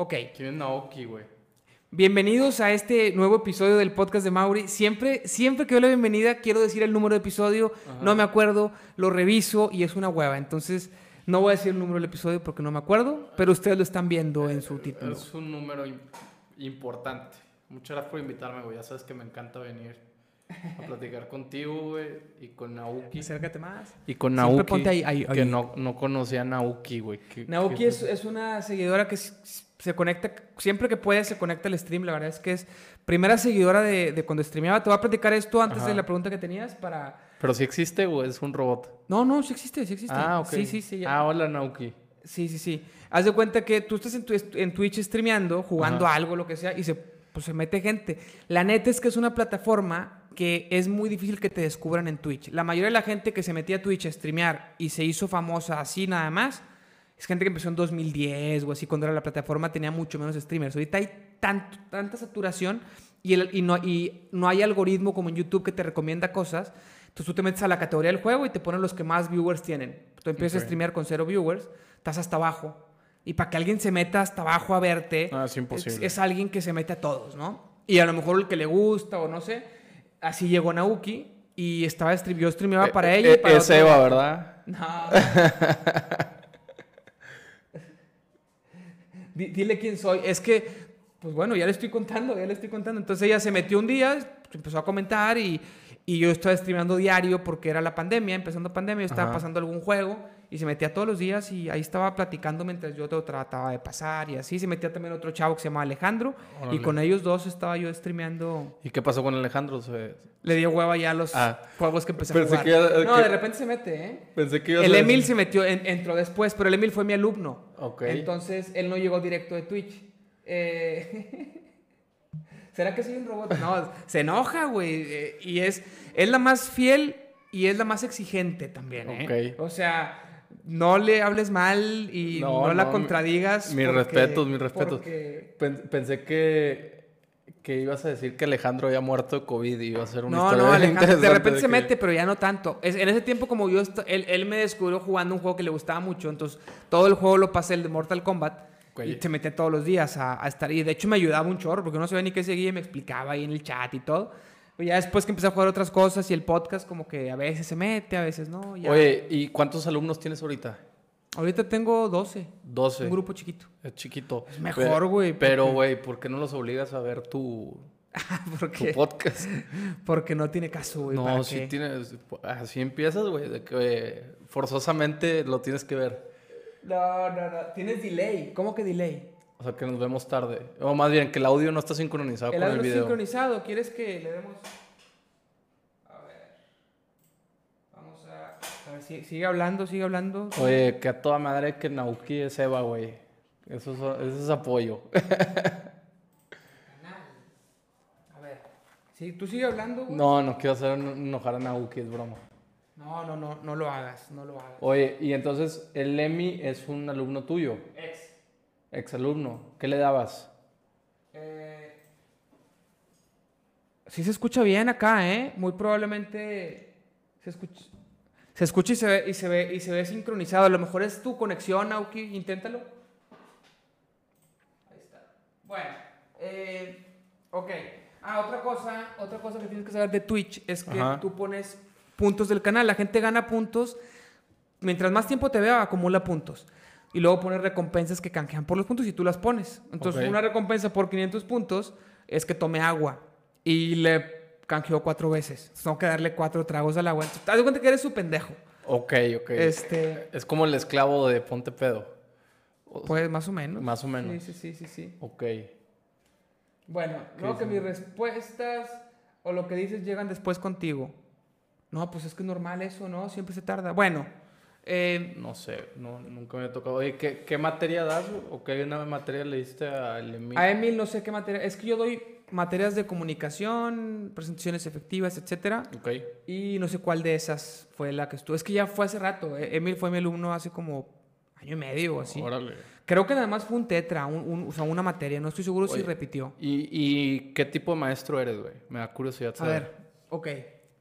Ok. ¿Quién es Naoki, güey? Bienvenidos a este nuevo episodio del podcast de Mauri. Siempre, siempre que doy la bienvenida, quiero decir el número de episodio. No me acuerdo, lo reviso y es una hueva. Entonces, no voy a decir el número del episodio porque no me acuerdo, pero ustedes lo están viendo en su título. Es un número im- importante. Muchas gracias por invitarme, güey. Ya sabes que me encanta venir a platicar contigo, güey. Y con Naoki. Acércate más. Y con Naoki. ponte ahí, ahí, Que ahí. no, no conocía a Naoki, güey. ¿Qué- Naoki qué es, es una seguidora que se conecta, siempre que puede se conecta al stream. La verdad es que es primera seguidora de, de cuando streameaba. Te voy a platicar esto antes Ajá. de la pregunta que tenías para... Pero si existe, güey, es un robot. No, no, sí existe, sí existe. Ah, ok. Sí, sí, sí. ya. Ah, hola, Naoki. Sí, sí, sí. Haz de cuenta que tú estás en, tu, en Twitch streameando, jugando Ajá. algo, lo que sea, y se, pues, se mete gente. La neta es que es una plataforma que es muy difícil que te descubran en Twitch. La mayoría de la gente que se metía a Twitch a streamear y se hizo famosa así nada más, es gente que empezó en 2010 o así, cuando era la plataforma tenía mucho menos streamers. Ahorita hay tanto, tanta saturación y, el- y, no, y no hay algoritmo como en YouTube que te recomienda cosas. Entonces tú te metes a la categoría del juego y te ponen los que más viewers tienen. Tú empiezas a Ok. streamear con cero viewers, estás hasta abajo. Y para que alguien se meta hasta abajo a verte, Ah, es imposible. es, alguien que se mete a todos, ¿no? Y a lo mejor el que le gusta o no sé. Así llegó Naoki y estaba yo streameaba para Eh, ella. y eh, para es Eva, ¿verdad? No. Di- Dile quién soy. Es que, pues bueno, ya le estoy contando, ya le estoy contando. Entonces ella se metió un día, empezó a comentar y, y yo estaba streameando diario porque era la pandemia, empezando pandemia, yo estaba Ajá. pasando algún juego y se metía todos los días y ahí estaba platicando mientras yo trataba de pasar y así. Se metía también otro chavo que se llama Alejandro y con ellos dos estaba yo streameando. ¿Y qué pasó con Alejandro? Se- Le dio hueva ya a los Ah. juegos que empecé a jugar. que no, que- de repente se mete, ¿eh? Pensé que El Emil se metió, en- entró después, pero el Emil fue mi alumno. Entonces él no llegó directo de Twitch. Eh, ¿Será que soy un robot? No, se enoja, güey. eh, y es, es la más fiel y es la más exigente también, ¿eh? Ok. O sea, no le hables mal y no, No, la no, contradigas. mis porque- respetos, mis respetos. porque- Pensé que, que ibas a decir que Alejandro había muerto de COVID y iba a ser una No, historia no, Alejandro, de repente se que- mete, pero ya no tanto. Es- en ese tiempo, como yo, él, él me descubrió jugando un juego que le gustaba mucho, entonces todo el juego lo pasé, el de Mortal Kombat, y se metía todos los días a, a estar. Y de hecho me ayudaba un chorro, porque no sabía ni qué seguía y me explicaba ahí en el chat y todo. Pero ya después que empecé a jugar otras cosas y el podcast, como que a veces se mete, a veces no. ya. Oye, ¿y cuántos alumnos tienes ahorita? Ahorita tengo 12, 12. un grupo chiquito. Es chiquito. Es mejor, güey, Pero, güey, ¿por qué no los obligas a ver tu, tu porque, podcast? porque no tiene caso, güey. no, ¿para si tienes... Así empiezas, güey, de que eh, forzosamente lo tienes que ver. No, no, no. Tienes delay. ¿Cómo que delay? O sea, que nos vemos tarde. O más bien, que el audio no está sincronizado El con el audio video. sincronizado, ¿quieres que le demos? A ver. Vamos si- sigue hablando, sigue hablando. Oye, que a toda madre que Nauki es Eva, güey. Eso es, eso es apoyo. A ver. Sí, tú sigue hablando. güey? No, no quiero hacer enojar a Nauki, es broma. no, no, no, no lo hagas, no lo hagas. Oye, y entonces el Emi es un alumno tuyo, Ex. exalumno. ¿Qué le dabas? Eh, sí se escucha bien acá, ¿eh? Muy probablemente se escucha. Se escucha y se ve, y se ve, y se ve sincronizado. A lo mejor es tu conexión, Auki. Inténtalo. Ahí está. Bueno, eh, ok. Ah, otra cosa, otra cosa que tienes que saber de Twitch es que Ajá. tú pones puntos del canal. La gente gana puntos. Mientras más tiempo te vea, acumula puntos. Y luego pones recompensas que canjean por los puntos y tú las pones. Entonces, una recompensa por 500 puntos es que tome agua. Y le canjeó cuatro veces. Entonces, tengo que darle cuatro tragos al agua. Entonces, te das cuenta que eres su pendejo. Ok, ok. Este, Es como el esclavo de Ponte Pedo. Pues más o menos. Más o menos. Sí, sí, sí, sí. sí. Ok. Bueno, ¿Qué no, que mis respuestas o lo que dices llegan después contigo. No, pues es que es normal eso, ¿no? Siempre se tarda. Bueno, eh, No sé, no, nunca me ha tocado. Oye, ¿qué, qué materia das? ¿O qué una materia le diste al Emi? a Emil no sé qué materia. Es que yo doy materias de comunicación, presentaciones efectivas, etcétera. Ok. Y no sé cuál de esas fue la que estuvo. Es que ya fue hace rato. eh. Emil fue mi alumno hace como año y medio o así. Órale. Creo que nada más fue un tetra, un- un- o sea, una materia. No estoy seguro si repitió. ¿Y, ¿Y qué tipo de maestro eres, güey? Me da curiosidad A saber. ver, ok.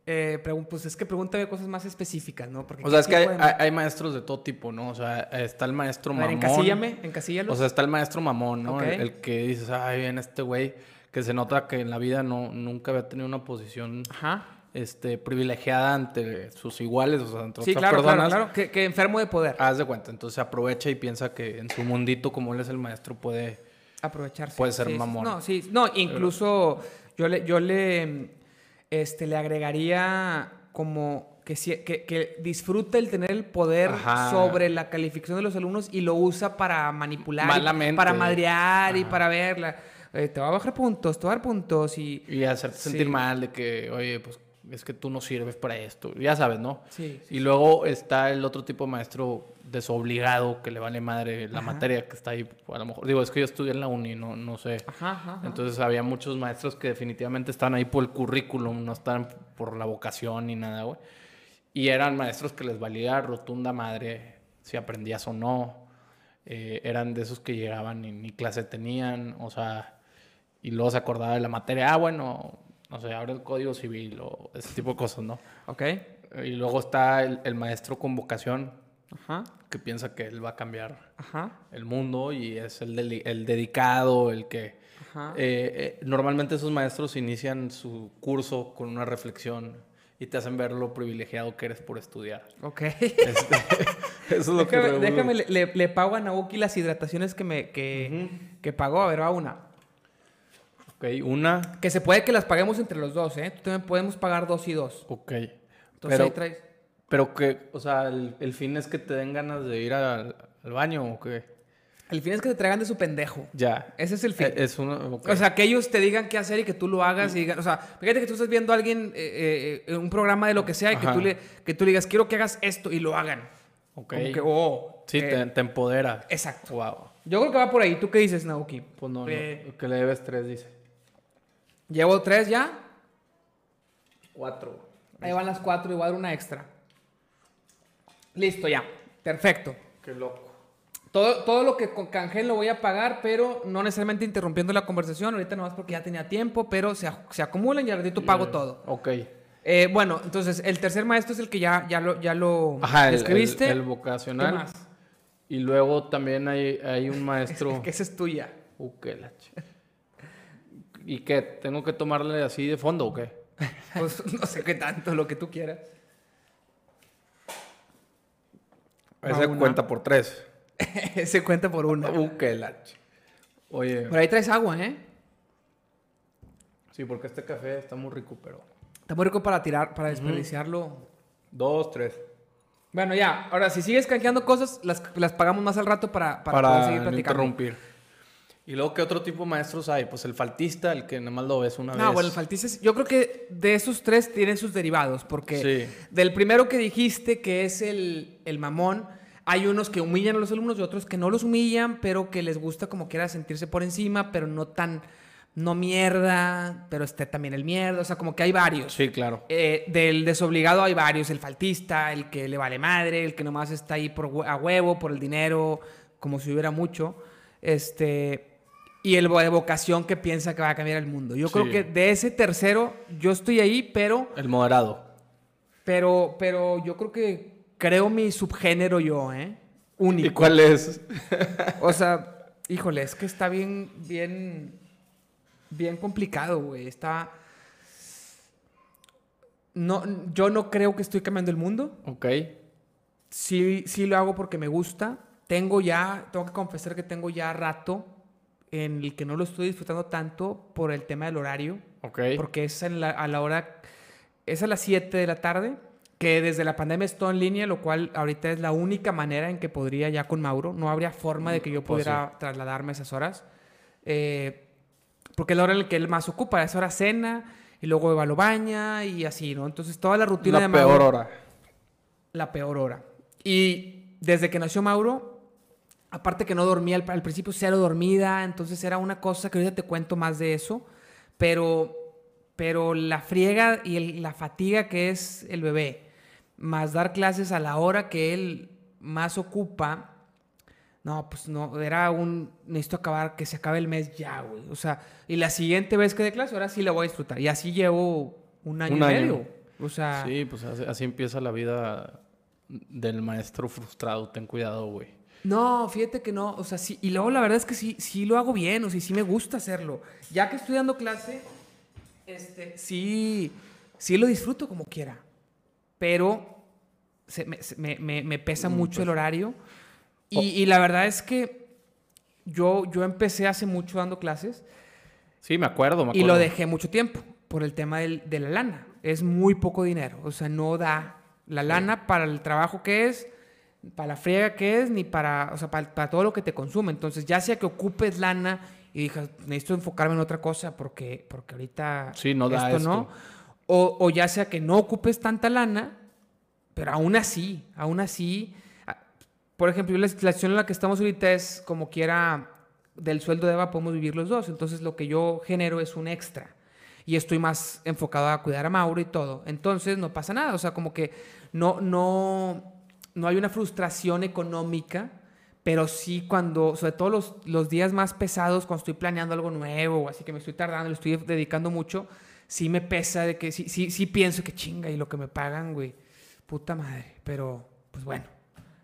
Eh, pues es que pregúntame cosas más específicas, ¿no? Porque O sea, es ¿qué que hay, de- maestros de todo tipo, ¿no? O sea, está el maestro A ver, mamón. encasíllame, encasíllalo. O sea, está el maestro mamón, ¿no? El que dices, ay, bien, este güey, que se nota que en la vida no, nunca había tenido una posición Ajá. este, privilegiada ante sus iguales, o sea, ante Sí, otras claro, claro, personas. claro. Que, que enfermo de poder. Haz de cuenta, entonces aprovecha y piensa que en su mundito, como él es el maestro, puede... Aprovecharse. Puede ser Sí, mamón. No, sí. No, incluso yo le, yo le, este, le agregaría como que, que, que disfruta el tener el poder Ajá. sobre la calificación de los alumnos y lo usa para manipular, Malamente. para madrear y para verla. Eh, te va a bajar puntos, te va a dar puntos y... Y hacerte Sí. sentir mal de que, oye, pues es que tú no sirves para esto. Ya sabes, ¿no? Sí, Y luego está el otro tipo de maestro desobligado que le vale madre la Ajá. materia que está ahí. A lo mejor, digo, es que yo estudié en la uni, no, no sé. Ajá. Entonces había muchos maestros que definitivamente estaban ahí por el currículum, no estaban por la vocación ni nada, güey. Y eran maestros que les valía rotunda madre si aprendías o no. Eh, eran de esos que llegaban y ni clase tenían, o sea, y luego se acordaba de la materia, ah, bueno, no sé, abre el código civil o ese tipo de cosas, ¿no? Ok. Y luego está el, el maestro con vocación Ajá, que piensa que él va a cambiar ajá, el mundo y es el, deli- el dedicado, el que... ajá. Eh, eh, normalmente esos maestros inician su curso con una reflexión y te hacen ver lo privilegiado que eres por estudiar. Ok. Este, eso es lo que... déjame, regulo- déjame le, le- le pago a Naoki las hidrataciones que me que, que pagó. A ver, va una. Ok, una... Que se puede que las paguemos entre los dos, ¿eh? Tú también podemos pagar dos y dos. Ok. Entonces Pero, ahí traes. pero que, o sea, el, el fin es que te den ganas de ir al, al baño o qué. El fin es que te traigan de su pendejo. Ya. Ese es el fin. Eh, Es una... ok. O sea, que ellos te digan qué hacer y que tú lo hagas y digan, o sea, fíjate que tú estás viendo a alguien, eh, eh, un programa de lo que sea y que tú, le, que tú le digas, quiero que hagas esto y lo hagan. Ok. Como que, oh. Sí, eh, te, te empodera. Exacto. Wow. Yo creo que va por ahí. ¿Tú qué dices, Naoki? Pues no, no, Eh, que le debes tres, dice. Llevo tres ya. Cuatro. Ahí van las cuatro y voy a dar una extra. Listo, ya. Perfecto. Qué loco. Todo, todo lo que con Cangel lo voy a pagar, pero no necesariamente interrumpiendo la conversación. Ahorita nomás porque ya tenía tiempo, pero se, se acumulan y al ratito pago todo. Ok. Eh, bueno, entonces el tercer maestro es el que ya, ya lo, ya lo Ajá, el, escribiste. el- el ¿Qué vocacional. más? Y luego también hay, hay un maestro. Que esa es tuya. Uh, qué la ¿Y qué? ¿Tengo que tomarle así de fondo o qué? Pues no sé qué tanto, lo que tú quieras. Ese una. cuenta por tres. Se cuenta por uno. Uh, qué la ch- Oye, Por ahí traes agua, ¿eh? sí, porque este café está muy rico, pero. Está muy rico para tirar, para desperdiciarlo. Dos, tres. Bueno, ya. Ahora, si sigues canjeando cosas, las, las pagamos más al rato para, para, Para, poder seguir platicando. interrumpir. ¿Y luego qué otro tipo de maestros hay? Pues el faltista, el que nada más lo ves una No, vez. bueno, el faltices, yo creo que de esos tres tienen sus derivados, porque Sí. del primero que dijiste, que es el, el mamón, hay unos que humillan a los alumnos y otros que no los humillan, pero que les gusta como quiera sentirse por encima, pero no tan, no mierda, pero esté también el mierda, o sea, como que hay varios. Sí, claro. Eh, del desobligado hay varios, el faltista, el que le vale madre, el que nomás está ahí por a huevo, por el dinero, como si hubiera mucho. Este, y el de vocación que piensa que va a cambiar el mundo. Yo creo que de ese tercero, yo estoy ahí, pero, El moderado. pero, pero yo creo que creo mi subgénero yo, ¿eh? ¿Y Único. cuál es? O sea, híjole, es que está bien, bien, bien complicado, güey. Está... No, yo no creo que estoy cambiando el mundo. ok. Sí, sí lo hago porque me gusta. Tengo ya, tengo que confesar que tengo ya rato en el que no lo estoy disfrutando tanto por el tema del horario. Ok. Porque es en la- a la hora, es a las 7 de la tarde, que desde la pandemia estoy en línea, lo cual ahorita es la única manera en que podría ya con Mauro. No habría forma de que yo Pues pudiera trasladarme a esas horas. Eh, porque es la hora en la que él más ocupa, es hora cena, y luego Eva lo baña y así, ¿no? Entonces toda la rutina de La Mauro peor hora. la peor hora. Y desde que nació Mauro, aparte que no dormía al, al principio, cero dormida, entonces era una cosa que ahorita te cuento más de eso, pero, pero la friega y el- la fatiga que es el bebé, más dar clases a la hora que él más ocupa, no, pues no, era un, necesito acabar, que se acabe el mes ya, güey. O sea, y la siguiente vez que dé clase, ahora sí la voy a disfrutar. Y así llevo un año Un y año. medio. O sea, Sí, pues así, así empieza la vida del maestro frustrado. Ten cuidado, güey. No, fíjate que no, o sea, sí, y luego la verdad es que sí, sí lo hago bien, o sea, sí me gusta hacerlo. Ya que estoy dando clase, este, sí, sí lo disfruto como quiera, pero se me, se- me- me- me pesa Mm, mucho pues. el horario. Y, Oh. y la verdad es que yo, yo empecé hace mucho dando clases Sí, me acuerdo, me y acuerdo. lo dejé mucho tiempo por el tema del- de la lana. Es muy poco dinero, o sea, no da la lana para el trabajo que es, para la friega que es, ni para, o sea, para, para todo lo que te consume. Entonces, ya sea que ocupes lana y digas, necesito enfocarme en otra cosa porque, porque ahorita Sí, no da esto no. esto. O, o ya sea que no ocupes tanta lana, pero aún así, aún así, por ejemplo, la situación en la que estamos ahorita es como quiera del sueldo de Eva podemos vivir los dos. Entonces lo que yo genero es un extra. Y estoy más enfocado a cuidar a Mauro y todo. Entonces no pasa nada. O sea, como que no, no, no hay una frustración económica, pero sí cuando, sobre todo los, los días más pesados, cuando estoy planeando algo nuevo o así que me estoy tardando, le estoy dedicando mucho, sí me pesa de que sí, sí, sí pienso que chinga y lo que me pagan, güey, puta madre. Pero, pues bueno,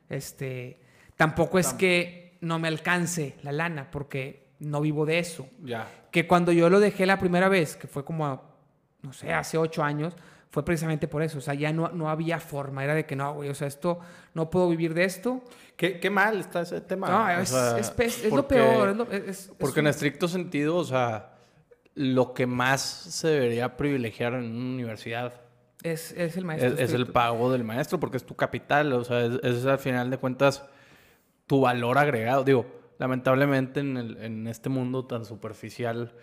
este, tampoco es que no me alcance la lana, porque no vivo de eso. Ya. Que cuando yo lo dejé la primera vez, que fue como, no sé, hace ocho años, fue precisamente por eso. O sea, ya no, no había forma. Era de que no, güey, o sea, esto, no puedo vivir de esto. ¿Qué, qué mal está ese tema. No, o es, sea, es es lo porque- peor. Es lo- es- es Porque en un- estricto sentido, o sea, lo que más se debería privilegiar en una universidad es, es el maestro. es, es el pago del maestro, porque es tu capital, o sea, es, es al final de cuentas tu valor agregado. Digo, lamentablemente en, el- en este mundo tan superficial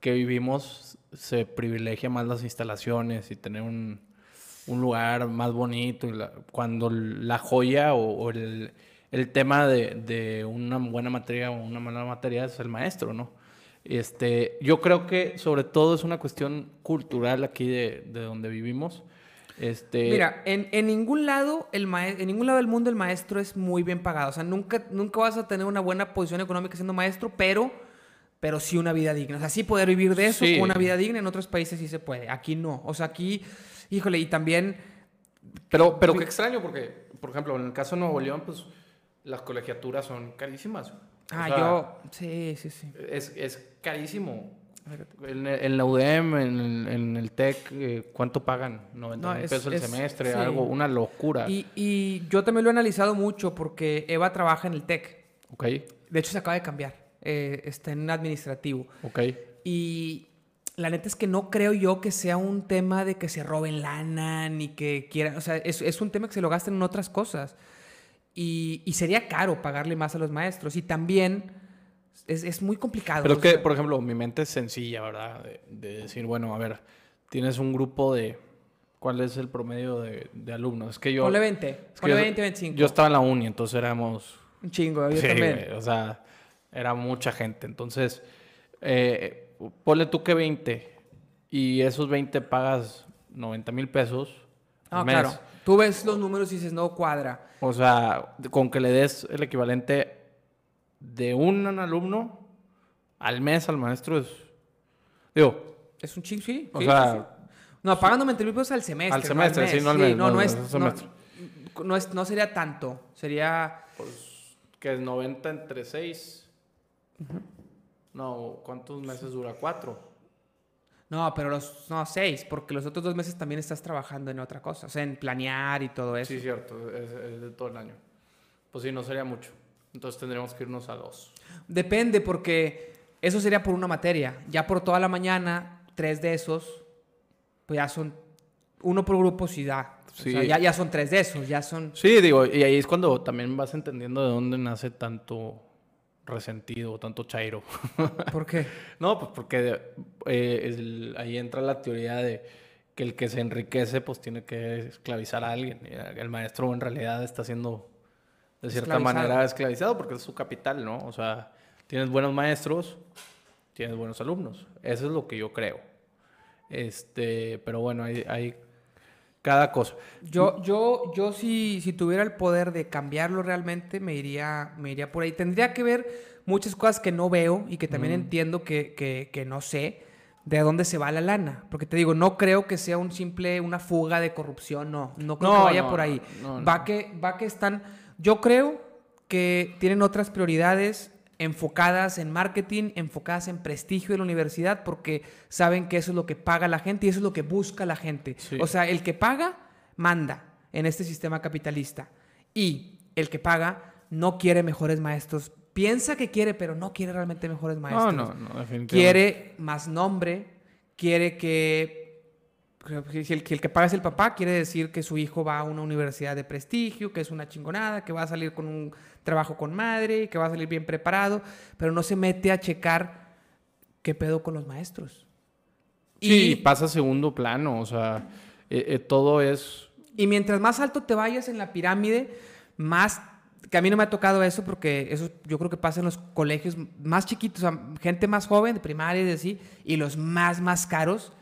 que vivimos, se privilegia más las instalaciones y tener un, un lugar más bonito, cuando la joya o, el, el tema de, de una buena materia o una mala materia es el maestro, ¿no? Este, yo creo que sobre todo es una cuestión cultural aquí de, de donde vivimos. Este, Mira, en, en ningún lado el en ningún lado del mundo el maestro es muy bien pagado. O sea, nunca, nunca vas a tener una buena posición económica siendo maestro, pero, pero sí una vida digna. O sea, sí poder vivir de eso Sí. una vida digna. En otros países sí se puede. Aquí no. O sea, aquí, híjole, y también Pero, pero qué extraño, porque, por ejemplo, en el caso de Nuevo León, pues las colegiaturas son carísimas. O Ah, sea, yo. Sí, sí, sí. Es, es carísimo. En, en la UDM, en, el- en el TEC, eh, ¿cuánto pagan? 90 No, mil es- pesos el es- semestre, sí. algo, una locura. Y, y yo también lo he analizado mucho porque Eva trabaja en el TEC. Ok, De hecho, se acaba de cambiar. Eh, está en administrativo. ok. Y la neta es que no creo yo que sea un tema de que se roben lana ni que quieran. O sea, es, es un tema que se lo gasten en otras cosas. Y, y sería caro pagarle más a los maestros. Y también es, es muy complicado. Pero es que, sea, por ejemplo, mi mente es sencilla, ¿verdad? De, de decir, bueno, a ver, tienes un grupo de... ¿Cuál es el promedio de, de alumnos? Es que yo... ponle 20. es que ponle yo- 20, 25. Yo estaba en la uni, entonces éramos Un chingo, yo Sí, también. güey, o sea, era mucha gente. Entonces, eh, ponle tú que 20 y esos 20 pagas 90 mil pesos. al No, mes. claro. Tú ves los números y dices, no cuadra. O sea, con que le des el equivalente de un alumno al mes al maestro es. Digo, Es un chingo, sí. o sí, sea, sí, sí. No, pagando 20 mil pesos al semestre. Al no semestre, sí, mes. no al mes, No, no, no no, es. al no- no es- no sería tanto. Sería. que es 90 entre 6. No, ¿cuántos meses dura? ¿Cuatro? No, pero los. No, seis, porque los otros dos meses también estás trabajando en otra cosa. O sea, en planear y todo eso. Sí, cierto, es, es de todo el año. Pues sí, no sería mucho. Entonces tendríamos que irnos a dos. Depende, porque eso sería por una materia. Ya por toda la mañana, tres de esos, pues ya son. Uno por grupo sí da. O Sí. sea, ya, ya son tres de esos, ya son. Sí, digo, y ahí es cuando también vas entendiendo de dónde nace tanto resentido, tanto chairo. ¿Por qué? no, pues porque eh, el- ahí entra la teoría de que el que se enriquece pues tiene que esclavizar a alguien. Y El maestro en realidad está siendo de cierta manera esclavizado porque es su capital, ¿no? O sea, tienes buenos maestros, tienes buenos alumnos. Eso es lo que yo creo. Este, pero bueno, hay, hay cada cosa. Yo, yo, yo si, si tuviera el poder de cambiarlo realmente, me iría, me iría por ahí. Tendría que ver muchas cosas que no veo y que también entiendo que, que, que no sé. de dónde se va la lana. Porque te digo, no creo que sea un simple, una fuga de corrupción, no. No creo No, que vaya no, por ahí. no, no, Va que, va que están. Yo creo que tienen otras prioridades enfocadas en marketing, enfocadas en prestigio de la universidad, porque saben que eso es lo que paga la gente y eso es lo que busca la gente. Sí. O sea, el que paga, manda en este sistema capitalista. Y el que paga no quiere mejores maestros. Piensa que quiere, pero no quiere realmente mejores maestros. No, no, no, definitivamente. Quiere más nombre, quiere que, que el, que el que paga es el papá, quiere decir que su hijo va a una universidad de prestigio, que es una chingonada, que va a salir con un trabajo con madre, que va a salir bien preparado, pero no se mete a checar qué pedo con los maestros. Sí, Y, pasa a segundo plano, o sea, eh, eh, todo es... y mientras más alto te vayas en la pirámide, más que a mí no me ha tocado eso porque eso yo creo que pasa en los colegios más chiquitos, o sea, gente más joven, de primaria y así, y los más, más caros,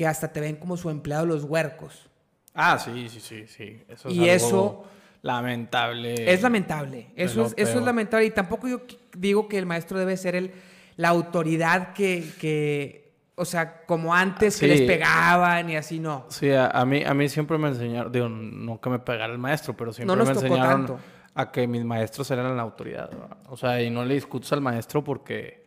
que hasta te ven como su empleado los huercos. Ah, sí, sí, sí, sí. Eso es Y algo eso- lamentable. Es lamentable, eso es, eso es lamentable, y tampoco yo digo que el maestro debe ser el, la autoridad que, que, o sea, como antes que Sí. les pegaban y así, no. Sí, a, a mí, a mí siempre me enseñaron, digo, no que me pegara el maestro, pero siempre me enseñaron tanto. a que mis maestros eran la autoridad. ¿verdad? O sea, y no le discutas al maestro porque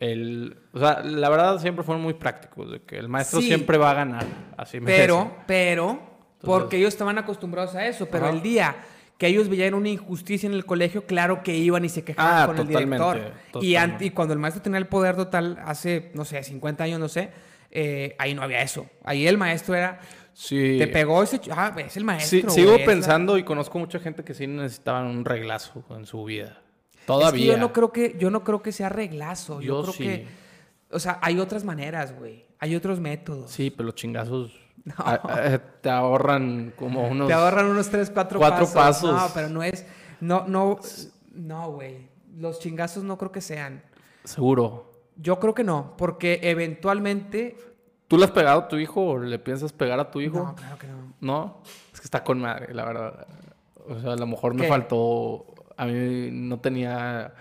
él, o sea, la verdad siempre fueron muy prácticos, de que el maestro Sí. siempre va a ganar. Así me Pero, decían. pero, porque ellos estaban acostumbrados a eso, pero Ajá. el día que ellos veían una injusticia en el colegio, claro que iban y se quejaban Ah, con el director. Y, totalmente. an- y cuando el maestro tenía el poder total, hace, no sé, 50 años, no sé, eh, ahí no había eso. Ahí el maestro era, Sí. te pegó ese, ah, es el maestro. Sí, güey, sigo la- pensando y conozco mucha gente que sí necesitaban un reglazo en su vida. Es que Todavía. yo no creo que, yo no creo que sea reglazo. Yo, Yo creo sí. que, o sea, hay otras maneras, güey. Hay otros métodos. Sí, pero los chingazos No. a- a- te ahorran como unos... Te ahorran unos 3, 4 Cuatro pasos. pasos. No, pero no es. No, no. No, güey. Los chingazos no creo que sean. Seguro. Yo creo que no, porque eventualmente. ¿Tú le has pegado a tu hijo o le piensas pegar a tu hijo? No, claro que no. No, es que está con madre, la verdad. O sea, a lo mejor me faltó. A mí no tenía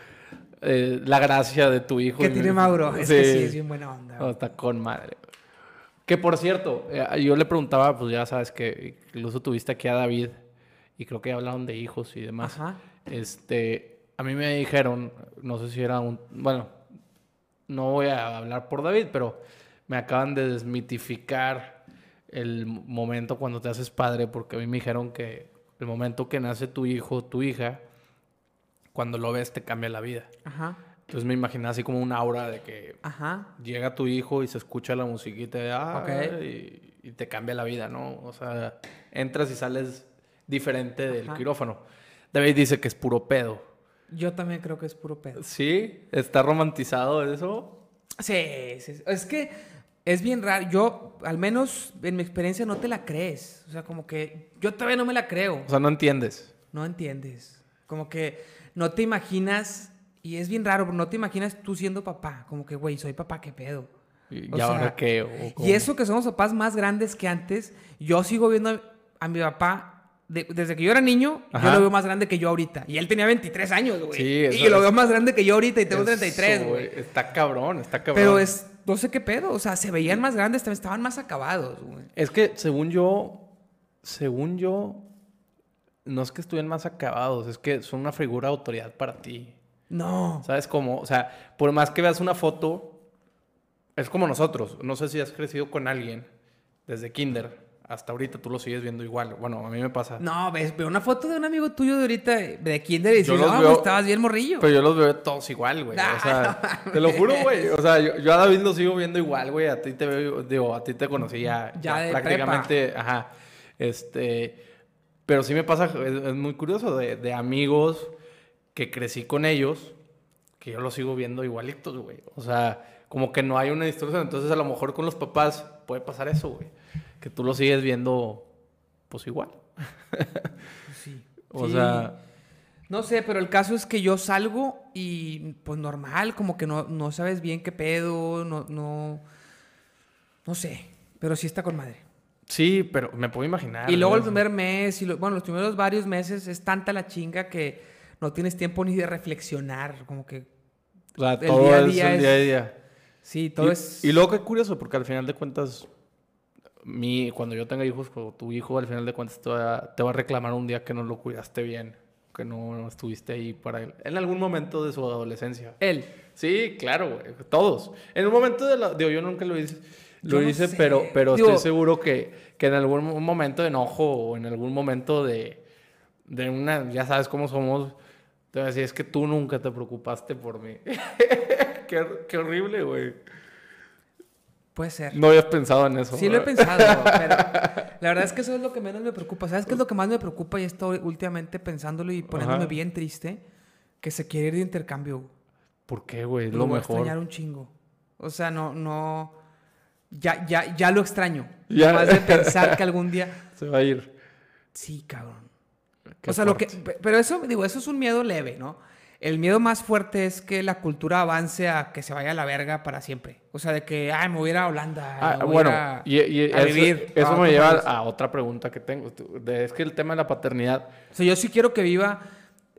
eh, la gracia de tu hijo. ¿Qué y- tiene Mauro? Es que sí, es bien buena onda. No, está con madre. Que por cierto, eh, yo le preguntaba, pues ya sabes que incluso tuviste aquí a David y creo que hablaron de hijos y demás. Ajá. Este, a mí me dijeron, no sé si era un, bueno, no voy a hablar por David, pero me acaban de desmitificar el momento cuando te haces padre, porque a mí me dijeron que el momento que nace tu hijo, tu hija, cuando lo ves te cambia la vida. Ajá. Entonces me imaginé así como un aura de que Ajá. llega tu hijo y se escucha la musiquita de, ah, Ok. y, y te cambia la vida, ¿no? O sea, entras y sales diferente del quirófano. David dice que es puro pedo. Yo también creo que es puro pedo. Sí, está romantizado eso. Sí, sí, sí. Es que es bien raro. Yo, al menos en mi experiencia, no te la crees. O sea, como que yo todavía no me la creo. O sea, no entiendes. No entiendes. Como que no te imaginas, y es bien raro, pero no te imaginas tú siendo papá. Como que, güey, soy papá, ¿qué pedo? ¿Y, O y ahora sea, qué? Y eso que somos papás más grandes que antes, yo sigo viendo a, a mi papá, de- desde que yo era niño, yo lo veo más grande que yo ahorita. Y él tenía 23 años, güey. Sí, y yo lo veo más grande que yo ahorita y tengo Eso, 33, güey. Está cabrón, está cabrón. Pero es, no sé qué pedo, o sea, se veían más grandes, estaban más acabados, güey. Es que según yo, según yo, no es que estuvieran más acabados, es que son una figura de autoridad para ti. No. ¿Sabes cómo? O sea, por más que veas una foto, es como nosotros. No sé si has crecido con alguien desde kinder hasta ahorita, tú lo sigues viendo igual. Bueno, a mí me pasa. No, ves, veo una foto de un amigo tuyo de ahorita, de kinder, y dices, no, veo- pues, estabas bien morrillo. Pero yo los veo todos igual, güey. Nah, o sea, no mames. te lo juro, güey. O sea, yo, yo a David lo sigo viendo igual, güey. A ti te veo, digo, a ti te conocí ya, Ya de prácticamente, ajá. Este, pero sí me pasa, es, es muy curioso, de, de amigos que crecí con ellos, que yo los sigo viendo igualitos, güey. O sea, como que no hay una distorsión. Entonces, a lo mejor con los papás puede pasar eso, güey. Que tú los sigues viendo, pues igual. Sí. O Sí. sea, No sé, pero el caso es que yo salgo y pues normal, como que no, no sabes bien qué pedo, no, no, no sé, pero sí está con madre. Sí, pero me puedo imaginar. y luego el primer mes, y lo- bueno, los primeros varios meses es tanta la chinga que no tienes tiempo ni de reflexionar, como que O sea, el todo día a es día el es- día a día. Sí, todo y, es... Y luego qué curioso, porque al final de cuentas, mi, cuando yo tenga hijos, o tu hijo al final de cuentas te va, te va a reclamar un día que no lo cuidaste bien, que no estuviste ahí para él. En algún momento de su adolescencia. Él. Sí, claro, güey, todos. En un momento de la... Digo, yo nunca lo hice, lo no hice sé. pero, pero Digo- estoy seguro que, que en algún momento de enojo o en algún momento de, de una... Ya sabes cómo somos. Te voy a decir, es que tú nunca te preocupaste por mí. qué, qué horrible, güey. Puede ser. No habías pensado en eso. Sí lo he pensado, pero la verdad es que eso es lo que menos me preocupa. ¿Sabes qué es lo que más me preocupa? Y estoy últimamente pensándolo y poniéndome Ajá. bien triste. Que se quiere ir de intercambio. ¿Por qué, güey? Lo lo voy a mejor. extrañar un chingo. O sea, no, no... Ya, ya, ya lo extraño. Ya. Más de pensar que algún día... Se va a ir. Sí, cabrón. Qué o sea, lo que... Pero eso, digo, eso es un miedo leve, ¿no? El miedo más fuerte es que la cultura avance a que se vaya a la verga para siempre. O sea, de que, ay, me voy a ir a Holanda. Ah, me voy bueno, a ir a- y, y a eso, vivir eso me lleva país. a otra pregunta que tengo. Es que el tema de la paternidad, O sea, yo sí quiero que viva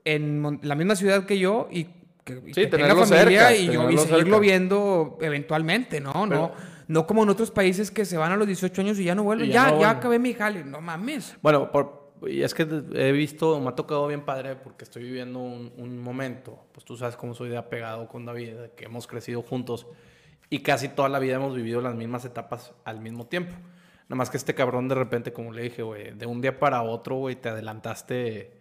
en la misma ciudad que yo y que, Sí, que tenga familia cerca, y, yo, y seguirlo cerca. viendo eventualmente, ¿no? no Pero- no como en otros países que se van a los 18 años y ya no vuelven. Ya, ya ya, no vuelven. acabé mi jale. No mames. Bueno, por, y es que he visto, me ha tocado bien padre porque estoy viviendo un, un momento, pues tú sabes cómo soy de apegado con David, de que hemos crecido juntos y casi toda la vida hemos vivido las mismas etapas al mismo tiempo. Nada más que este cabrón de repente, como le dije, güey, de un día para otro, güey, te adelantaste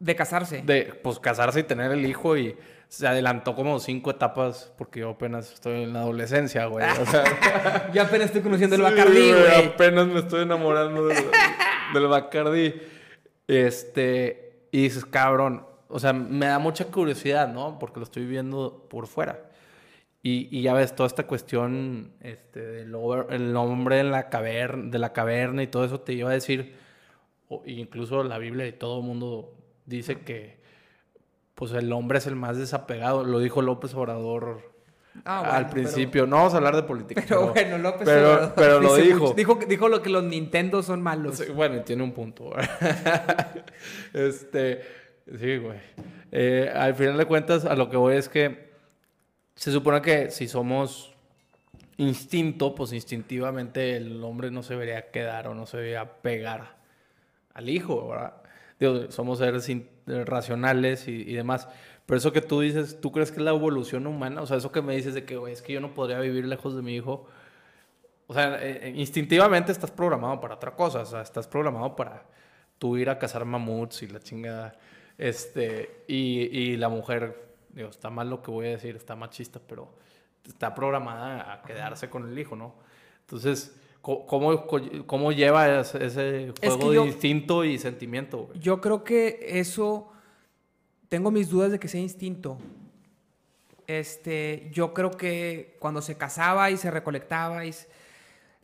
De casarse. de, pues, casarse y tener el hijo y se adelantó como cinco etapas porque yo apenas estoy en la adolescencia, güey. O sea, Ya apenas estoy conociendo el Sí, Bacardí, güey, güey. Apenas me estoy enamorando del, del Bacardi. Este, y dices, cabrón, o sea, me da mucha curiosidad, ¿no? Porque lo estoy viendo por fuera. Y, y ya ves, toda esta cuestión este, del over- el hombre en la caverna, de la caverna y todo eso te iba a decir, o incluso la Biblia y todo el mundo dice que pues el hombre es el más desapegado. Lo dijo López Obrador Ah, bueno, al pero- principio. No vamos a hablar de política. Pero, bueno, López pero, Obrador pero lo dijo. mucho. dijo. Dijo lo que los Nintendo son malos. Sí, bueno, y tiene un punto. este, sí, güey. Eh, al final de cuentas, a lo que voy es que se supone que si somos instinto, pues instintivamente el hombre no se debería quedar o no se debería pegar al hijo, ¿verdad? Digo, somos seres in- racionales y, y demás. Pero eso que tú dices, ¿tú crees que es la evolución humana? O sea, eso que me dices de que, es que yo no podría vivir lejos de mi hijo. O sea, eh, eh, instintivamente estás programado para otra cosa. O sea, estás programado para tú ir a cazar mamuts y la chingada. Este, y, y la mujer, digo, está mal lo que voy a decir, está machista, pero está programada a quedarse con el hijo, ¿no? Entonces, ¿cómo, cómo lleva ese, ese Es juego que yo- de instinto y sentimiento, güey? Yo creo que eso. Tengo mis dudas de que sea instinto. Este, yo creo que cuando se casaba y se recolectaba, y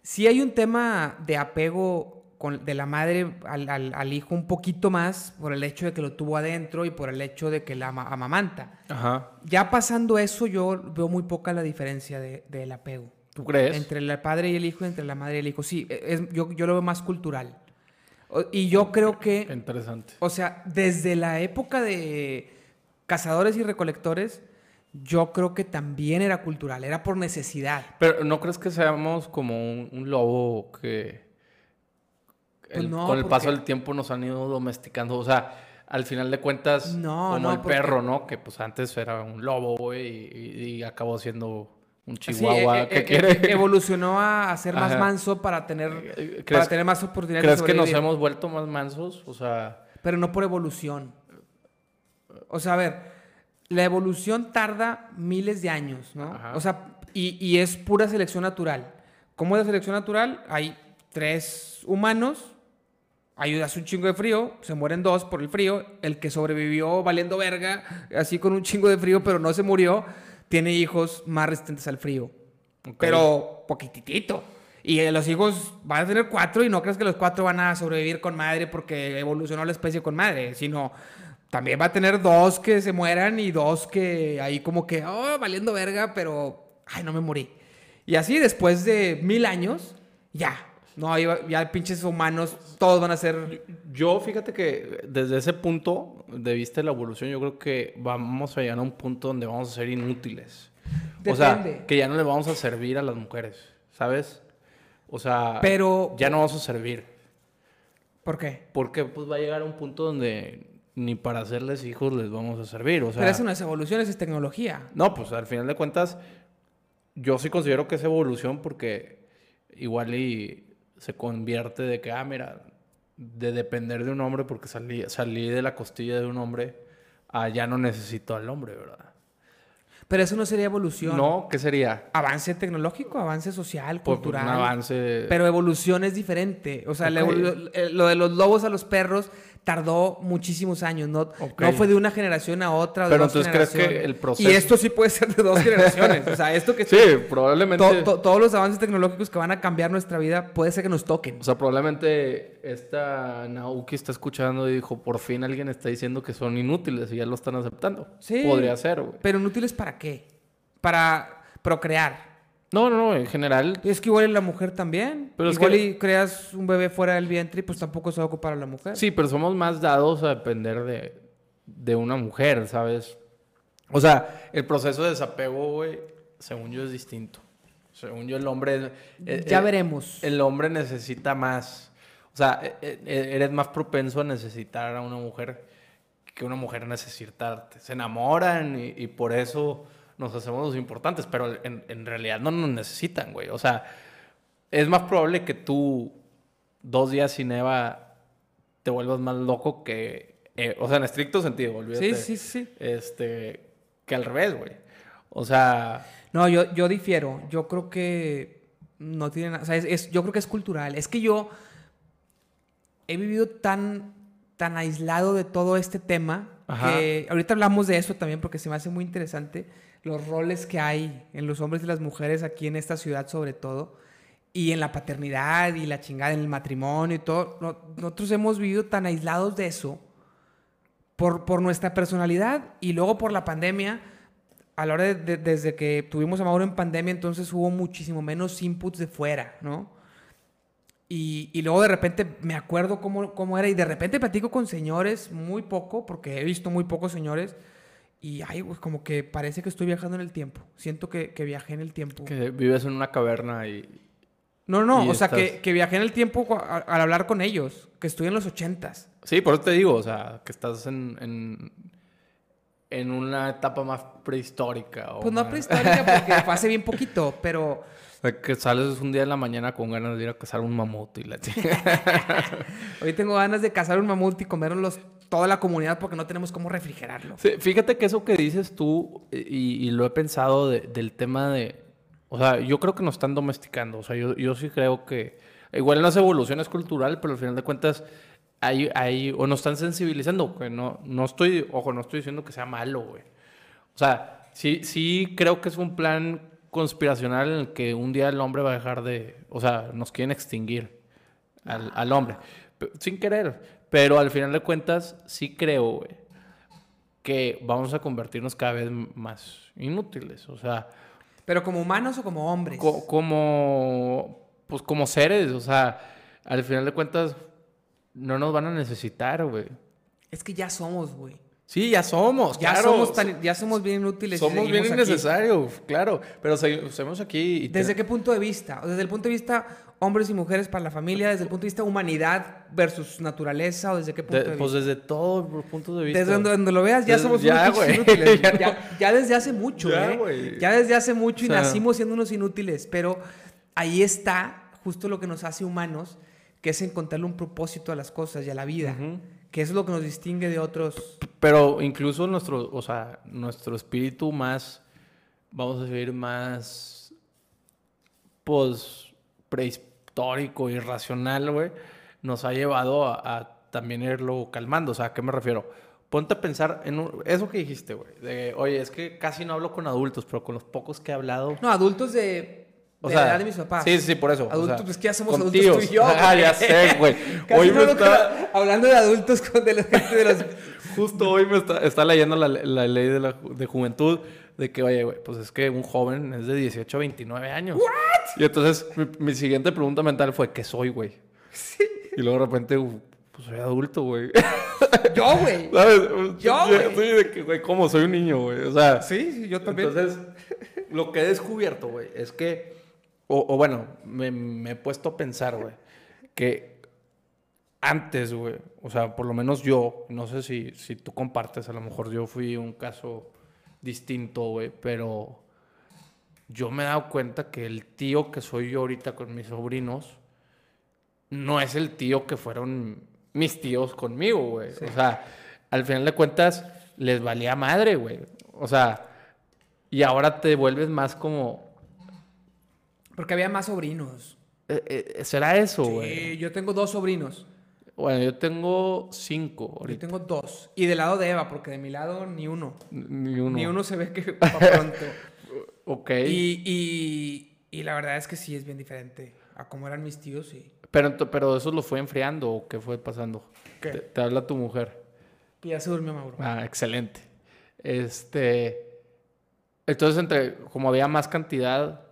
sí hay un tema de apego con, de la madre al, al- al hijo un poquito más por el hecho de que lo tuvo adentro y por el hecho de que la ama- amamanta. Ajá. Ya pasando eso, yo veo muy poca la diferencia de- del apego. ¿Tú crees? Entre el padre y el hijo, entre la madre y el hijo. Sí, e, es- yo, yo lo veo más cultural. Y yo creo que, Interesante. o sea, desde la época de cazadores y recolectores, yo creo que también era cultural, era por necesidad. Pero ¿no crees que seamos como un, un lobo que Pues no, con el paso del tiempo nos han ido domesticando? O sea, al final de cuentas, No, como no, el porque- perro, ¿no? Que pues antes era un lobo, güey, y, y- y acabó siendo un Sí, chihuahua e- e- que e- quiere... evolucionó a, ser más Ajá. manso para tener, Eh, para ¿Crees, tener más oportunidades ¿crees de que nos hemos vuelto más mansos? O sea, pero no por evolución. O sea, a ver, la evolución tarda miles de años, ¿no? Ajá. O sea, y, y es pura selección natural. ¿Cómo es la selección natural? Hay tres humanos, hace un chingo de frío, se mueren dos por el frío, el que sobrevivió valiendo verga, así con un chingo de frío, pero no se murió, tiene hijos más resistentes al frío. Pero poquitito. Y eh, los hijos van a tener cuatro y no crees que los cuatro van a sobrevivir con madre porque evolucionó la especie con madre, sino también va a tener dos que se mueran y dos que ahí como que, oh, valiendo verga, pero, ay, no me morí. Y así después de mil años, ya, no, ya pinches humanos, todos van a ser... Yo, fíjate que desde ese punto de vista de la evolución, yo creo que vamos a llegar a un punto donde vamos a ser inútiles. O sea, Depende. que ya no le vamos a servir a las mujeres, ¿sabes? O sea, Pero, ya no vamos a servir. ¿por qué? Porque pues va a llegar a un punto donde ni para hacerles hijos les vamos a servir. O sea, Pero eso no es evolución, eso es tecnología. no, pues al final de cuentas, yo sí considero que es evolución porque igual y se convierte de que, ah, mira, de depender de un hombre porque salí, salí de la costilla de un hombre, a ya no necesito al hombre, ¿verdad? Pero eso no sería evolución. No, ¿qué sería? Avance tecnológico, avance social, Pues, cultural. un avance. Pero evolución es diferente. O sea, eh, lo de los lobos a los perros tardó muchísimos años. No, no fue de una generación a otra. Pero dos entonces, ¿crees que el proceso- Y esto sí puede ser de dos generaciones. O sea, esto que Sí, probablemente. to- to- todos los avances tecnológicos que van a cambiar nuestra vida puede ser que nos toquen. O sea, probablemente esta Naoki está escuchando y dijo, por fin alguien está diciendo que son inútiles y ya lo están aceptando. Sí. Podría ser, güey. Pero inútiles para qué? Para procrear. No, no, no, en general. Es que igual la mujer también. Pero es que- y creas un bebé fuera del vientre y pues tampoco se va a ocupar a la mujer. Sí, pero somos más dados a depender de, de una mujer, ¿sabes? O sea, el proceso de desapego, güey, según yo es distinto. Según yo el hombre... eh, ya eh, veremos. El hombre necesita más. O sea, e- e- eres más propenso a necesitar a una mujer que una mujer necesitarte. Se enamoran y, y por eso nos hacemos los importantes, pero en, en realidad no nos necesitan, güey. O sea, es más probable que tú dos días sin Eva te vuelvas más loco que... eh, o sea, en estricto sentido, olvídate. sí, sí, sí. Este, que al revés, güey. O sea... No, yo, yo difiero. Yo creo que no tiene nada. O sea, es, es- yo creo que es cultural. Es que yo he vivido tan, tan aislado de todo este tema Ajá. que ahorita hablamos de eso también porque se me hace muy interesante los roles que hay en los hombres y las mujeres aquí en esta ciudad, sobre todo. Y en la paternidad y la chingada, en el matrimonio y todo. No- nosotros hemos vivido tan aislados de eso por, por nuestra personalidad y luego por la pandemia. A la hora de- desde que tuvimos a Mauro en pandemia, entonces hubo muchísimo menos inputs de fuera, ¿no? Y, y luego de repente me acuerdo cómo, cómo era y de repente platico con señores muy poco, porque he visto muy pocos señores, y ay, güey, como que parece que estoy viajando en el tiempo. Siento que, que viajé en el tiempo. Que vives en una caverna y... No, no, y o sea, que, que viajé en el tiempo al hablar con ellos, que estoy en los ochentas. Sí, por eso te digo, o sea, que estás en, en, en una etapa más prehistórica. O Pues no más- prehistórica porque fue hace bien poquito, pero O sea, que sales un día en la mañana con ganas de ir a cazar un mamut y la hoy tengo ganas de cazar un mamut y comérnoslos toda la comunidad porque no tenemos cómo refrigerarlo. Sí, fíjate que eso que dices tú, y, y lo he pensado de- del tema de... O sea, yo creo que nos están domesticando. O sea, yo, yo sí creo que... Igual en las evoluciones cultural, pero al final de cuentas hay, hay o nos están sensibilizando. Que no, no estoy, ojo, no estoy diciendo que sea malo, güey. O sea, sí, sí creo que es un plan conspiracional en el que un día el hombre va a dejar de... O sea, nos quieren extinguir al, al hombre. Sin querer. Pero al final de cuentas, sí creo, güey, que vamos a convertirnos cada vez más inútiles. O sea, Pero como humanos o como hombres. co- como... Pues como seres. O sea, al final de cuentas, no nos van a necesitar, güey. es que ya somos, güey. Sí, ya somos, Ya, claro. somos tan- ya somos bien inútiles. y Somos bien innecesarios, claro. Pero segui- seguimos aquí y... te- ¿Desde qué punto de vista? Desde el punto de vista hombres y mujeres para la familia, desde el punto de vista humanidad versus naturaleza, o desde qué punto de- de, pues vista. desde todos los puntos de vista. Desde donde, donde lo veas, ya Desde- somos ya, unos inútiles. Ya ya, ya desde hace mucho, Ya, ¿eh? Ya desde hace mucho y O sea- nacimos siendo unos inútiles. Pero ahí está justo lo que nos hace humanos, que es encontrarle un propósito a las cosas y a la vida. Ujú. Que es lo que nos distingue de otros. Pero incluso nuestro, o sea, nuestro espíritu más, vamos a decir, más, pues, prehistórico, irracional, güey, nos ha llevado a, a también irlo calmando. O sea, ¿a qué me refiero? Ponte a pensar en un- eso que dijiste, güey. De, oye, es que casi no hablo con adultos, pero con los pocos que he hablado... No, adultos de, O de sea, la edad de mis papás. Sí, sí, sí, por eso. o Adultos, sea, pues que ya somos con adultos tú y yo. Ah, güey. ya sé, güey. Hoy me está... hablando de adultos con de la gente de los Justo hoy me está, está leyendo la, la ley de, la, de juventud de que, oye, güey, pues es que un joven es de 18 a 29 años. Y entonces mi, mi siguiente pregunta mental fue, ¿qué soy, güey? Y luego de repente, pues soy adulto, güey. Yo, güey. ¿Sabes? Yo, Sí, güey. Sí, de que, güey, ¿cómo? Soy un niño, güey. O sea, Sí, sí, yo también. entonces, lo que he descubierto, güey, es que, o, o bueno, me, me he puesto a pensar, güey, que antes, güey, o sea, por lo menos yo, no sé si, si tú compartes, a lo mejor yo fui un caso distinto, güey, pero yo me he dado cuenta que el tío que soy yo ahorita con mis sobrinos no es el tío que fueron mis tíos conmigo, güey. O sea, al final de cuentas les valía madre, güey. O sea, y ahora te vuelves más como... Porque había más sobrinos. eh, eh, ¿Será eso, Sí, güey? yo tengo dos sobrinos. Bueno, yo tengo cinco Yo tengo dos. Y del lado de Eva, porque de mi lado ni uno. Ni uno. Ni uno se ve que va pronto. Ok. y, y, y la verdad es que sí es bien diferente a cómo eran mis tíos, sí. Pero, pero eso lo fue enfriando o qué fue pasando. ¿Qué? Te, te habla tu mujer. Ya se durmió Mauro. Ah, excelente. Este. Entonces, entre, como había más cantidad,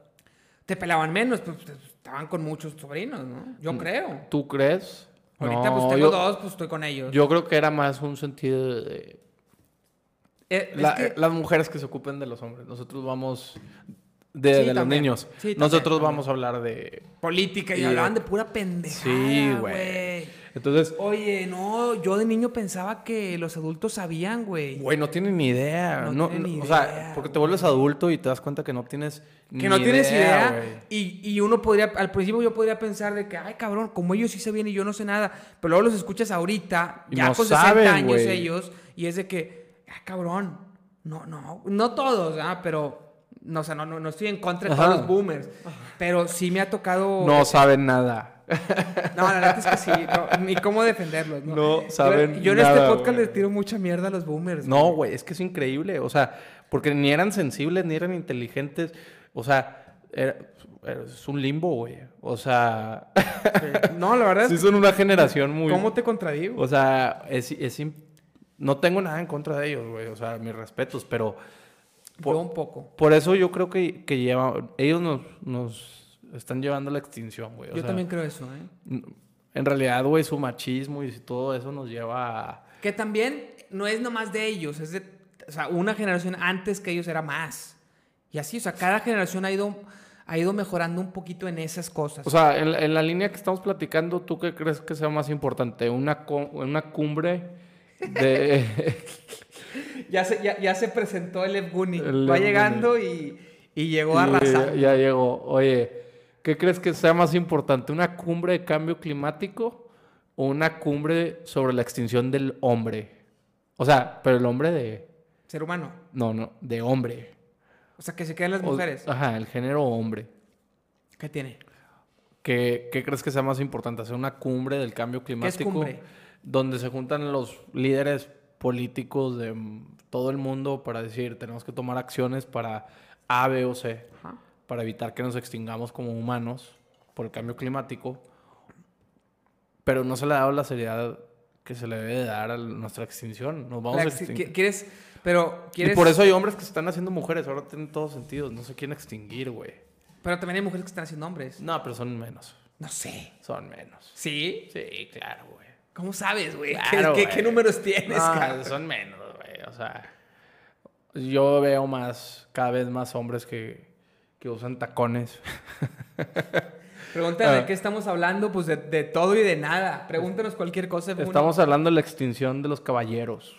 Te pelaban menos, pues pues, estaban con muchos sobrinos, ¿no? Mm. Yo creo. ¿tú crees? Ahorita No, pues tengo yo, dos, pues estoy con ellos. Yo creo que era más un sentido de. Eh, la- que- Las mujeres que se ocupen de los hombres. Nosotros vamos. De, Sí, de los niños. Sí, Nosotros también. vamos a hablar de. política y, y- hablaban de pura pendejada, Sí, güey. Entonces, Oye, no, yo de niño pensaba que los adultos sabían, güey. güey, no tienen ni idea. No No, tienen ni o sea, idea, porque te vuelves adulto y te das cuenta que no tienes. Que no tienes idea. y, y uno podría, al principio yo podría pensar de que, ay, cabrón, como ellos sí sabían y yo no sé nada. Pero luego los escuchas ahorita, Y ya no con 60 saben, años ellos, y es de que, ah, cabrón, no, no, no todos, ah, pero, no, o sea, no, no, no estoy en contra de Ajá. todos los boomers. Pero sí me ha tocado. No saben nada. No, la verdad es que sí, no, ni cómo defenderlos. No, saben Yo, en nada, este podcast güey. les tiro mucha mierda a los boomers. No, güey, es que es increíble. O sea, porque ni eran sensibles, ni eran inteligentes. O sea, era- era- es un limbo, güey. O sea, Sí. No, la verdad sí son una generación muy... ¿cómo te contradigo? O sea, es, es no tengo nada en contra de ellos, güey. O sea, mis respetos, pero Yo un poco. por eso yo creo que, que lleva, ellos nos, nos están llevando a la extinción, güey. O Yo sea, también creo eso, ¿eh? En realidad, güey, su machismo y todo eso nos lleva a... Que también no es nomás de ellos, es de, o sea, una generación antes que ellos era más. Y así, o sea, cada generación ha ido, ha ido mejorando un poquito en esas cosas. O sea, en, la- en la línea que estamos platicando, ¿tú qué crees que sea más importante? ¿Una, cumbre de... ya, se, ya, ya se presentó el Evguni. Va llegando y, y llegó Y arrasando. Ya, ya llegó. Oye, ¿qué crees que sea más importante? ¿Una cumbre de cambio climático o una cumbre sobre la extinción del hombre? O sea, pero el hombre de... Ser humano. No, no, de hombre. O sea, que se queden las O- mujeres. ajá, el género hombre. ¿Qué tiene? ¿Qué, qué crees que sea más importante? ¿Hacer una cumbre del cambio ¿Qué es climático? cumbre? Donde se juntan los líderes políticos de todo el mundo para decir, tenemos que tomar acciones para A, B o C, Ajá. Para evitar que nos extingamos como humanos por el cambio climático. Pero no se le ha dado la seriedad que se le debe de dar a nuestra extinción. Nos vamos La a exti- extinguir. ¿qui- ¿Quieres? Pero, ¿quieres? Y por eso hay hombres que se están haciendo mujeres. Ahora tienen todos sentidos. No se quieren extinguir, güey. Pero también hay mujeres que están haciendo hombres. No, pero son menos. No sé. Son menos. ¿Sí? Sí, claro, güey. ¿Cómo sabes, güey? Claro, ¿Qué, qué- güey. qué números tienes, No, cabrón? son menos, güey. O sea, yo veo más, cada vez más hombres que, que usan tacones. Pregúntame de Ah. qué estamos hablando, pues de, de todo y de nada. Pregúntanos cualquier cosa. Estamos hablando de la extinción de los caballeros.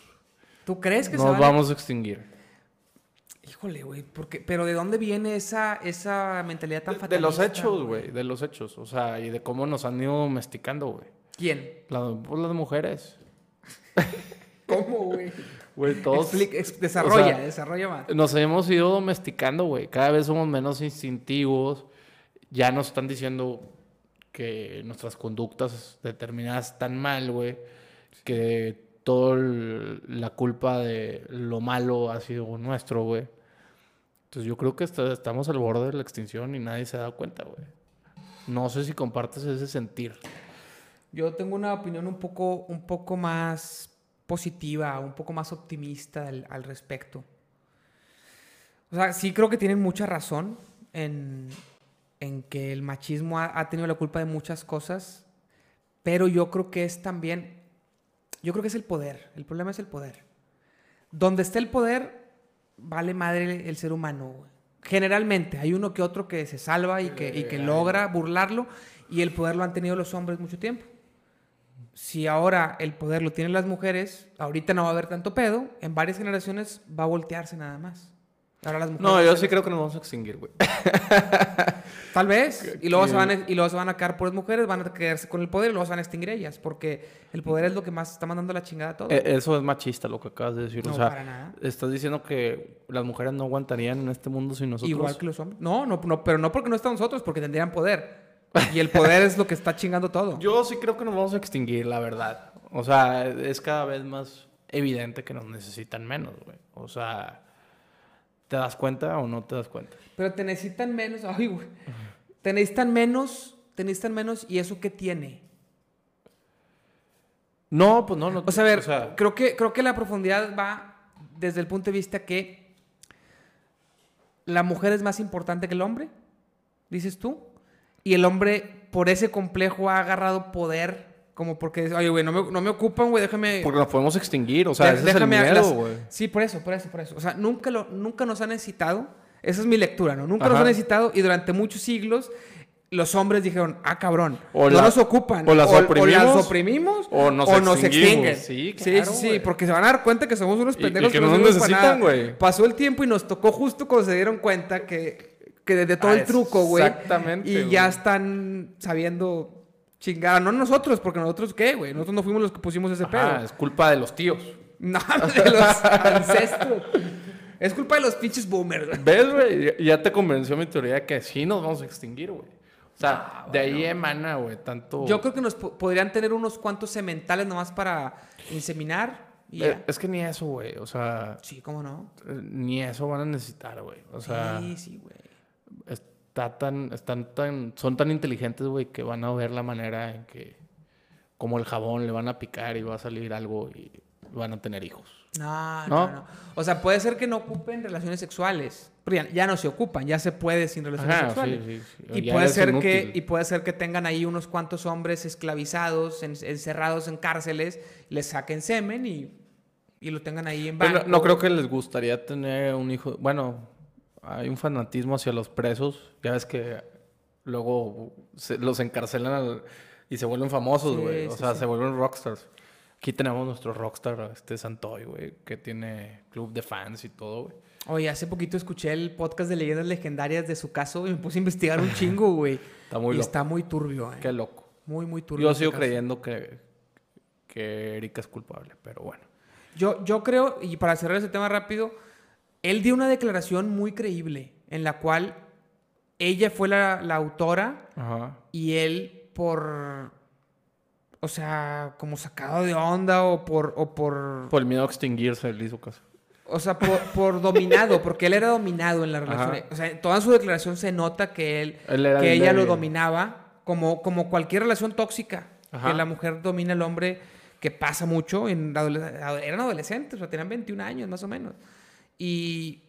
¿Tú crees que se Nos van? vamos a extinguir. Híjole, güey, porque pero ¿de dónde viene esa esa mentalidad tan De, fatalista? de los hechos, güey. De los hechos. O sea, y de cómo nos han ido domesticando, güey. ¿Quién? La- pues las mujeres. ¿Cómo, güey? Güey, todos. Desarrolla, o sea, desarrolla más. Nos hemos ido domesticando, güey. Cada vez somos menos instintivos. Ya nos están diciendo que nuestras conductas determinadas están mal, güey. Que toda la culpa de lo malo ha sido nuestro, güey. Entonces yo creo que está- estamos al borde de la extinción y nadie se da cuenta, güey. No sé si compartes ese sentir. Yo tengo una opinión un poco, un poco más positiva, un poco más optimista al, al respecto. O sea, sí creo que tienen mucha razón en, en que el machismo ha, ha tenido la culpa de muchas cosas, pero yo creo que es también, yo creo que es el poder, el problema es el poder. Donde está el poder, vale madre el ser humano. Generalmente, hay uno que otro que se salva y que, y que logra burlarlo, y el poder lo han tenido los hombres mucho tiempo. Si ahora el poder lo tienen las mujeres, ahorita no va a haber tanto pedo, en varias generaciones va a voltearse nada más. Ahora las mujeres No, yo sí creo que nos vamos a extinguir, güey. Tal vez. Y luego, se van a, y luego se van a quedar por las mujeres, van a quedarse con el poder y luego se van a extinguir ellas. Porque el poder es lo que más está mandando la chingada a todo. Eh, Eso es machista lo que acabas de decir. No, o sea, para nada. estás diciendo que las mujeres no aguantarían en este mundo sin nosotros. Igual que los hombres. No, no, no, pero no porque no están nosotros, porque tendrían poder. Y el poder es lo que está chingando todo. Yo sí creo que nos vamos a extinguir, la verdad. O sea, es cada vez más evidente que nos necesitan menos, güey. O sea, ¿te das cuenta o no te das cuenta? Pero te necesitan menos. Ay, güey. Te necesitan menos. Te necesitan menos. ¿Y eso qué tiene? No, pues no, no. O sea, a ver, o sea, creo, que, creo que la profundidad va desde el punto de vista que la mujer es más importante que el hombre, dices tú, y el hombre por ese complejo ha agarrado poder, como porque, oye, güey, no me, no me ocupan, güey, déjame... porque nos podemos extinguir, o sea, de- ese es el déjame miedo, las- güey. Sí, por eso, por eso, por eso. O sea, nunca, lo, nunca nos han necesitado, esa es mi lectura, ¿no? Nunca nos Ajá. han necesitado y durante muchos siglos... Los hombres dijeron, ah, cabrón, O no la- nos ocupan. o las las oprimimos, oprimimos o nos extinguimos. extinguen. Sí, sí, claro, sí, sí, güey. porque se van a dar cuenta que somos unos Y- y pendejos que no no nos necesitan, güey. Pasó el tiempo y nos tocó justo cuando se dieron cuenta que, que desde todo Ah, el truco, güey. exactamente, Y ya están sabiendo chingar. No nosotros, porque nosotros, ¿qué, güey? Nosotros no fuimos los que pusimos ese pedo. Ah, es culpa de los tíos. No, de los ancestros. Es culpa de los pinches boomers. güey. ¿Ves, güey? Ya- te convenció mi teoría de que sí nos vamos a extinguir, güey. O sea, de ahí emana, güey, tanto... Yo creo que nos po- podrían tener unos cuantos sementales nomás para inseminar. Y Eh, es que ni eso, güey. O sea, Sí, cómo no. eh, ni eso van a necesitar, güey. O sea, sí, sí, güey. Está tan, están tan, son tan inteligentes, güey, que van a ver la manera en que, como el jabón, le van a picar y va a salir algo y van a tener hijos. No, ¿No? no, no. O sea, puede ser que no ocupen relaciones sexuales. Pero ya, ya no se ocupan, ya se puede sin relaciones Ajá, sexuales. sí, sí, sí. Y puede, ser que, y puede ser que tengan ahí unos cuantos hombres esclavizados, en- encerrados en cárceles, les saquen semen y, y lo tengan ahí en Pero banco. no, no creo que les gustaría tener un hijo. Bueno, hay un fanatismo hacia los presos. Ya ves que luego se- los encarcelan al- y se vuelven famosos, Sí, güey. o sí, sea, sí. se vuelven rockstars. Aquí tenemos nuestro rockstar, este Santoy, güey, que tiene club de fans y todo, güey. Oye, hace poquito escuché el podcast de leyendas legendarias de su caso y me puse a investigar un chingo, güey. Está muy y loco. está muy turbio, eh. Qué loco. Muy, muy turbio. Yo sigo caso. creyendo que, que Erika es culpable, pero bueno. Yo, yo creo, y para cerrar ese tema rápido, él dio una declaración muy creíble en la cual ella fue la, la autora Ajá. y él por, o sea, como sacado de onda o por, o por, Por el miedo a extinguirse, le hizo caso. o sea, por, por dominado, porque él era dominado en la relación. Ajá. O sea, toda su declaración se nota que él, Él que ella lo dominaba, como, como cualquier relación tóxica, Ajá. que la mujer domina al hombre, que pasa mucho, en eran adolescentes, o sea, tenían 21 años más o menos. Y,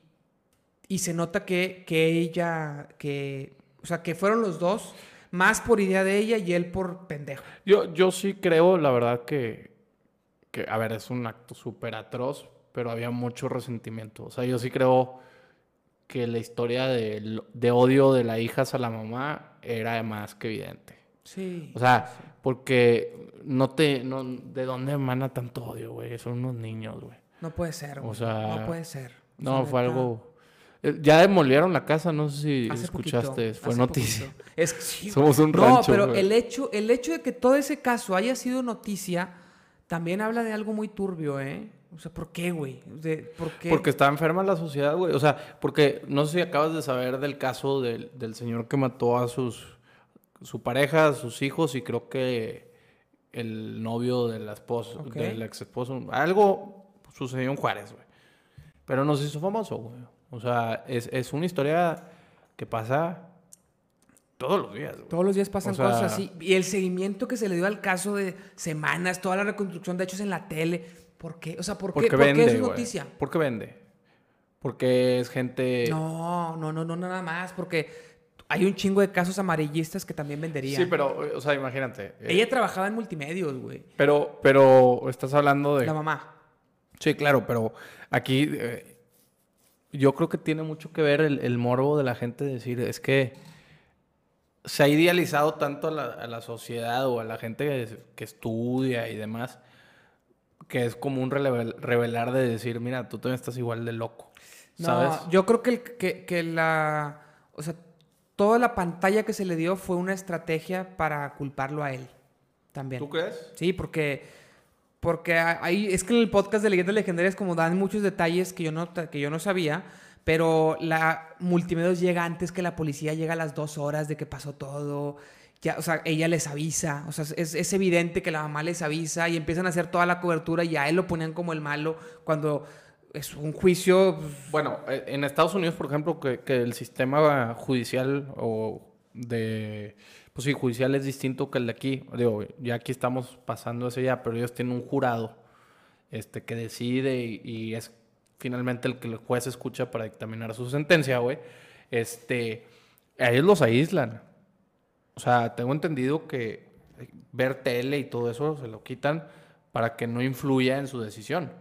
y se nota que, que ella, que, o sea, que fueron los dos, más por idea de ella y él por pendejo. Yo, yo sí creo, la verdad, que, que, a ver, es un acto súper atroz, pero había mucho resentimiento. O sea, yo sí creo que la historia de, de odio de la hija hacia la mamá era más que evidente. Sí. O sea, porque no te, no, ¿de dónde emana tanto odio, güey? Son unos niños, güey. no puede ser, güey. sea, no puede ser. O No, sea, fue algo... eh, Ya demolieron la casa, no sé si hace escuchaste, poquito, fue noticia. poquito. Es sí, Somos un No, rancho, pero güey. el hecho, el hecho de que todo ese caso haya sido noticia también habla de algo muy turbio, ¿eh? O sea, ¿por qué, güey? De- ¿Por qué? Porque está enferma la sociedad, güey. O sea, porque no sé si acabas de saber del caso del, del señor que mató a sus su pareja, a sus hijos y creo que el novio de la esposa, del ex esposo. Algo sucedió en Juárez, güey. Pero no se hizo famoso, güey. O sea, es, es una historia que pasa todos los días, güey. Todos los días pasan O sea- cosas así. Y el seguimiento que se le dio al caso de semanas, toda la reconstrucción de hechos en la tele. ¿Por qué? O sea, ¿por qué, Porque ¿por qué vende, es güey. noticia? ¿Por qué vende? Porque es gente... No, no, no, no, nada más. Porque hay un chingo de casos amarillistas que también venderían. Sí, pero, o sea, imagínate. eh, Ella trabajaba en multimedios, güey. Pero, pero estás hablando de... La mamá. Sí, claro, pero aquí eh, yo creo que tiene mucho que ver el, el morbo de la gente decir, es que se ha idealizado tanto a la, a la sociedad o a la gente que, que estudia y demás, que es como un relevel- revelar de decir, mira, tú también estás igual de loco. ¿Sabes? No, yo creo que, el- que, que la. O sea, toda la pantalla que se le dio fue una estrategia para culparlo a él. También. ¿Tú crees? Sí, porque. Porque ahí. Es que en el podcast de Leyendas Legendarias, como dan muchos detalles que yo no, que yo no sabía. Pero la multimedios llega antes que la policía, llega a las dos horas de que pasó todo. Ya, o sea, ella les avisa. O sea, es, es evidente que la mamá les avisa y empiezan a hacer toda la cobertura y a él lo ponían como el malo cuando es un juicio. pues, Bueno, eh, en Estados Unidos, por ejemplo, que, que el sistema judicial o de... Pues sí, judicial es distinto que el de aquí. Digo, ya aquí estamos pasando eso ya, pero ellos tienen un jurado este, que decide y, y es finalmente el que el juez escucha para dictaminar su sentencia, güey. Este, a ellos los aíslan. O sea, tengo entendido que ver tele y todo eso se lo quitan para que no influya en su decisión.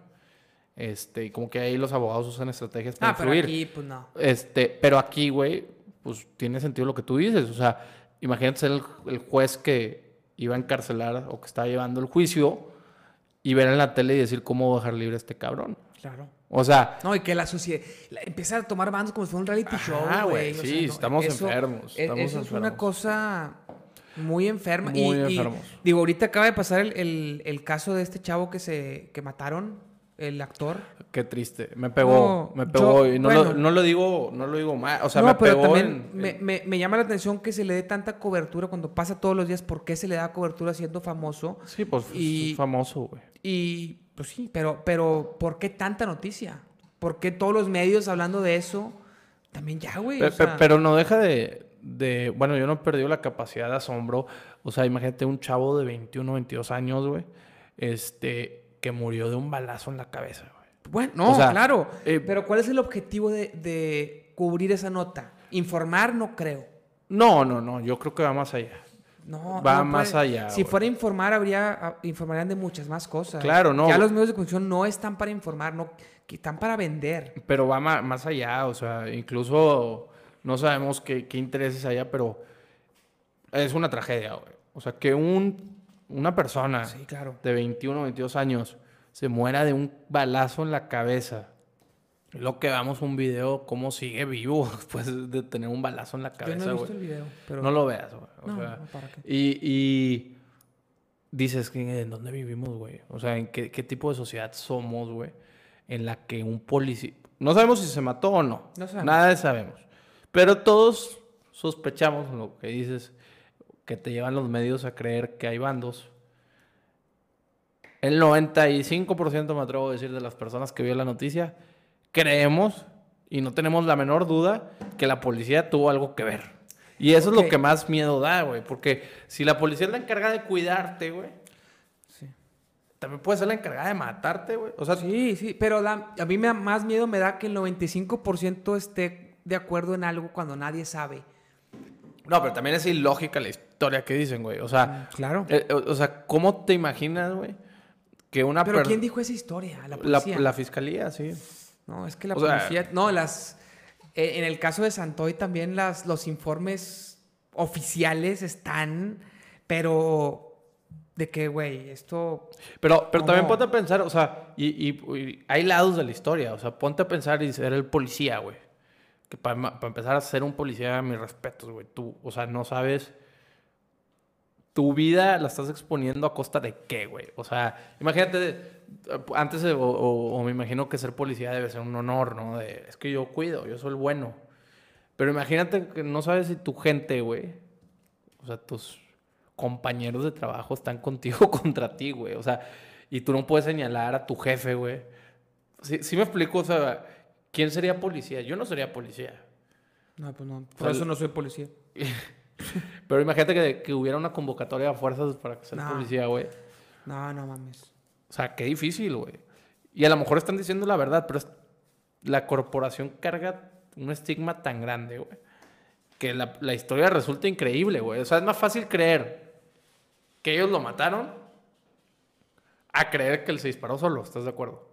Este, y como que ahí los abogados usan estrategias para Ah, pero influir. aquí, pues no. Este, pero aquí, güey, pues tiene sentido lo que tú dices. O sea, imagínate ser el, el juez que iba a encarcelar o que estaba llevando el juicio y ver en la tele y decir cómo dejar libre a este cabrón. Claro. O sea, No, y que la sociedad empieza a tomar bandos como si fuera un reality Ajá, show, güey. O sí, sea, no, estamos eso- enfermos, e- estamos eso es una cosa muy enferma. Muy y, enfermos. digo, ahorita acaba de pasar el, el- el caso de este chavo que se que mataron, el actor. qué triste. Me pegó, No, me pegó. yo- y no, lo, no lo digo, no lo digo mal. O sea, no, me pero pegó también en- me, en- me- me llama la atención que se le dé tanta cobertura cuando pasa todos los días. ¿Por qué se le da cobertura siendo famoso? Sí, pues y- famoso, güey. Y pues sí, pero, pero ¿por qué tanta noticia? ¿Por qué todos los medios hablando de eso? También ya, güey. O sea, pero no deja de, de- Bueno, yo no he perdido la capacidad de asombro. O sea, imagínate un chavo de 21, 22 años, güey. Este, que murió de un balazo en la cabeza, güey. Bueno, no, O sea, claro. eh, pero ¿cuál es el objetivo de, de cubrir esa nota? Informar, no creo. No, no, no. Yo creo que va más allá. No, Va no más puede- allá, Si güey. fuera a informar, habría, a- informarían de muchas más cosas. Claro, no. Ya los medios de comunicación no están para informar, no, que están para vender. Pero va más, allá. O sea, incluso no sabemos qué, qué intereses haya, pero es una tragedia, güey. O sea, que un, una persona Sí, claro. de 21, 22 años se muera de un balazo en la cabeza. Lo que vamos un video cómo sigue vivo después de tener un balazo en la Yo cabeza, no he güey. visto el video, pero... No lo veas, güey. O No, sea, no, ¿para qué? y, y dices que en dónde vivimos, güey. O sea, en qué, qué tipo de sociedad somos, güey. En la que un policía. No sabemos si se mató o no. No sabemos. Nada sabemos. Pero todos sospechamos lo que dices, que te llevan los medios a creer que hay bandos. El 95% me atrevo a decir de las personas que vio la noticia, creemos y no tenemos la menor duda que la policía tuvo algo que ver. Y eso es lo que más miedo da, güey. Porque si la policía es la encargada de cuidarte, güey, Sí. también puede ser la encargada de matarte, güey. O sea, Sí, sí, pero a mí me da más miedo me da que el 95% esté de acuerdo en algo cuando nadie sabe. No, pero también es ilógica la historia que dicen, güey. O sea, Claro. eh, o, o sea, ¿cómo te imaginas, güey? Que una Pero per- ¿quién dijo esa historia? La policía. la fiscalía, sí. No, es que la O sea- policía... No, las... eh, en el caso de Santoy también las, los informes oficiales están, pero... De que, güey, esto... Pero, pero también ponte a pensar, o sea, y, y- y hay lados de la historia, o sea, ponte a pensar y ser el policía, güey. Que para empezar a ser un policía, mis respetos, güey. Tú, o sea, no sabes. Tu vida la estás exponiendo a costa de qué, güey. O sea, imagínate, eh, antes, eh, o, me imagino que ser policía debe ser un honor, ¿no? Es que yo cuido, yo soy el bueno. Pero imagínate que no sabes si tu gente, güey, o sea, tus compañeros de trabajo están contigo contra ti, güey. O sea, y tú no puedes señalar a tu jefe, güey. Sí, sí me explico, o sea, ¿quién sería policía? Yo no sería policía. No, pues no. O Por sea, eso no soy policía. Pero imagínate que, que hubiera una convocatoria a fuerzas para que seas No. policía, güey. No, no mames. O sea, qué difícil, güey. Y a lo mejor están diciendo la verdad, pero la corporación carga un estigma tan grande, güey. Que la, la historia resulta increíble, güey. O sea, es más fácil creer que ellos lo mataron a creer que él se disparó solo. ¿Estás de acuerdo?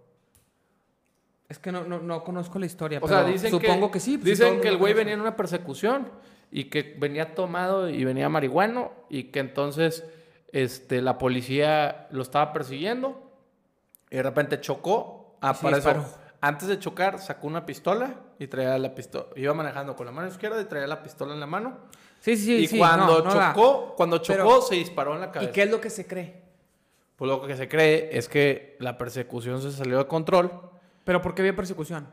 Es que no, no, no conozco la historia, O pero sea, dicen supongo que, que, sí. pues, sí, Dicen que el güey venía en una persecución y que venía tomado y venía marihuano y que entonces este, la policía lo estaba persiguiendo y de repente chocó. Ah, Sí, para eso, antes de chocar sacó una pistola y traía la pistola. Iba manejando con la mano izquierda y traía la pistola en la mano. Sí, sí, sí. y sí, cuando no, no chocó, cuando chocó Pero- se disparó en la ¿Y cabeza. qué es lo que se cree? Pues lo que se cree es que la persecución se salió de control. ¿Pero por qué había persecución?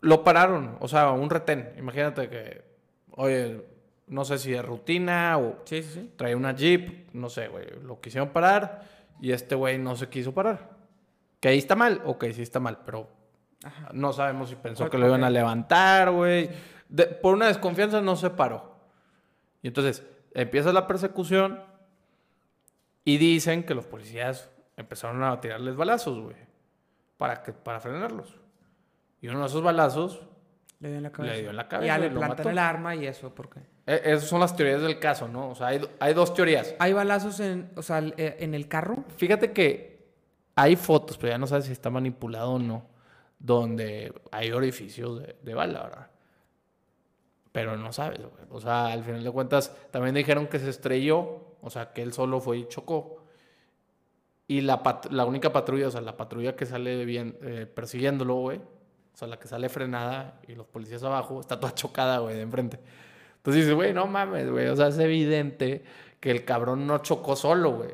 Lo pararon, o sea, un retén. Imagínate que, oye, no sé si de rutina o Sí, sí, sí. traía una jeep, no sé, güey. Lo quisieron parar y este güey no se quiso parar. Que ahí está mal, ok, sí está mal, pero Ajá. no sabemos si pensó que lo iban a levantar, güey. Por una desconfianza no se paró. Y entonces empieza la persecución y dicen que los policías empezaron a tirarles balazos, güey, para, que, para frenarlos. Y uno de esos balazos Le dio en la cabeza. Le dio en la Y cabeza ya le mató. el arma y eso, ¿por qué? E- Esas son las teorías del caso, ¿no? O sea, hay, hay dos teorías. ¿Hay balazos en, o sea, eh, en el carro? Fíjate que hay fotos, pero ya no sabes si está manipulado o no, donde hay orificios de, de bala, ¿verdad? Pero no sabes, güey. O sea, al final de cuentas, también dijeron que se estrelló, o sea, que él solo fue y chocó. Y la, la única patrulla, o sea, la patrulla que sale bien, eh, persiguiéndolo, güey, o sea, la que sale frenada y los policías abajo, está toda chocada, güey, de enfrente. Entonces dices, güey, no mames, güey. O sea, es evidente que el cabrón no chocó solo, güey.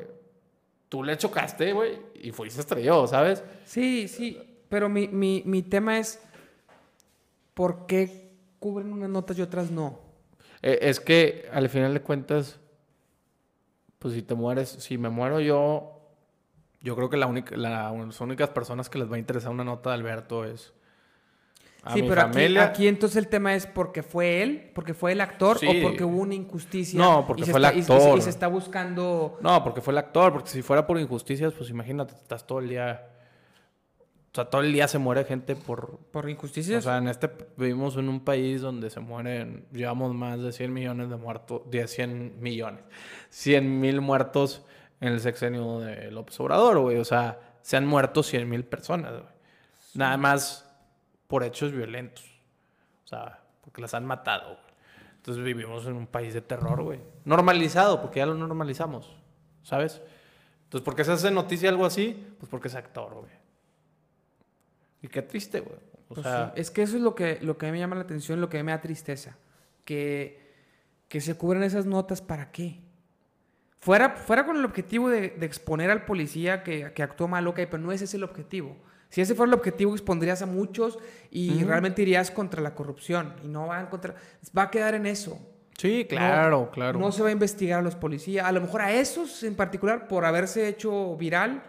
Tú le chocaste, güey, y fue y se estrelló, ¿sabes? Sí, sí. Pero mi, mi, mi tema es, ¿por qué cubren unas notas y otras no? Eh, es que al final de cuentas, pues si te mueres, si me muero yo, yo creo que la única, la- las únicas personas que les va a interesar una nota de Alberto es a sí, mi pero aquí, familia. aquí entonces el tema es porque fue él, porque fue el actor Sí. o porque hubo una injusticia. No, porque y se fue el está- y- y se- actor. Y, se está buscando... No, porque fue el actor, porque si fuera por injusticias, pues imagínate, estás todo el día, o sea, todo el día se muere gente por, Por O injusticias. sea, en este vivimos en un país donde se mueren, llevamos más de 100 millones de muertos, de 100 millones, 100 mil muertos en el sexenio de López Obrador, güey. O sea, se han muerto 100 mil personas, güey. Nada más por hechos violentos. O sea, porque las han matado, güey. Entonces vivimos en un país de terror, güey. Normalizado, porque ya lo normalizamos, ¿sabes? Entonces, ¿por qué se hace noticia algo así? Pues porque es actor, güey. Y qué triste, güey. O Pues sea, sí, Es que eso es lo que, lo que a mí me llama la atención, lo que a mí me da tristeza. Que, que se cubren esas notas, ¿para qué? Fuera, fuera con el objetivo de, de exponer al policía que, que actuó mal, ok, pero no ese es el objetivo. Si ese fuera el objetivo, expondrías a muchos y Ujú. realmente irías contra la corrupción. Y no van contra... Va a quedar en eso. Sí, claro, claro. No se va a investigar a los policías. A lo mejor a esos en particular, por haberse hecho viral,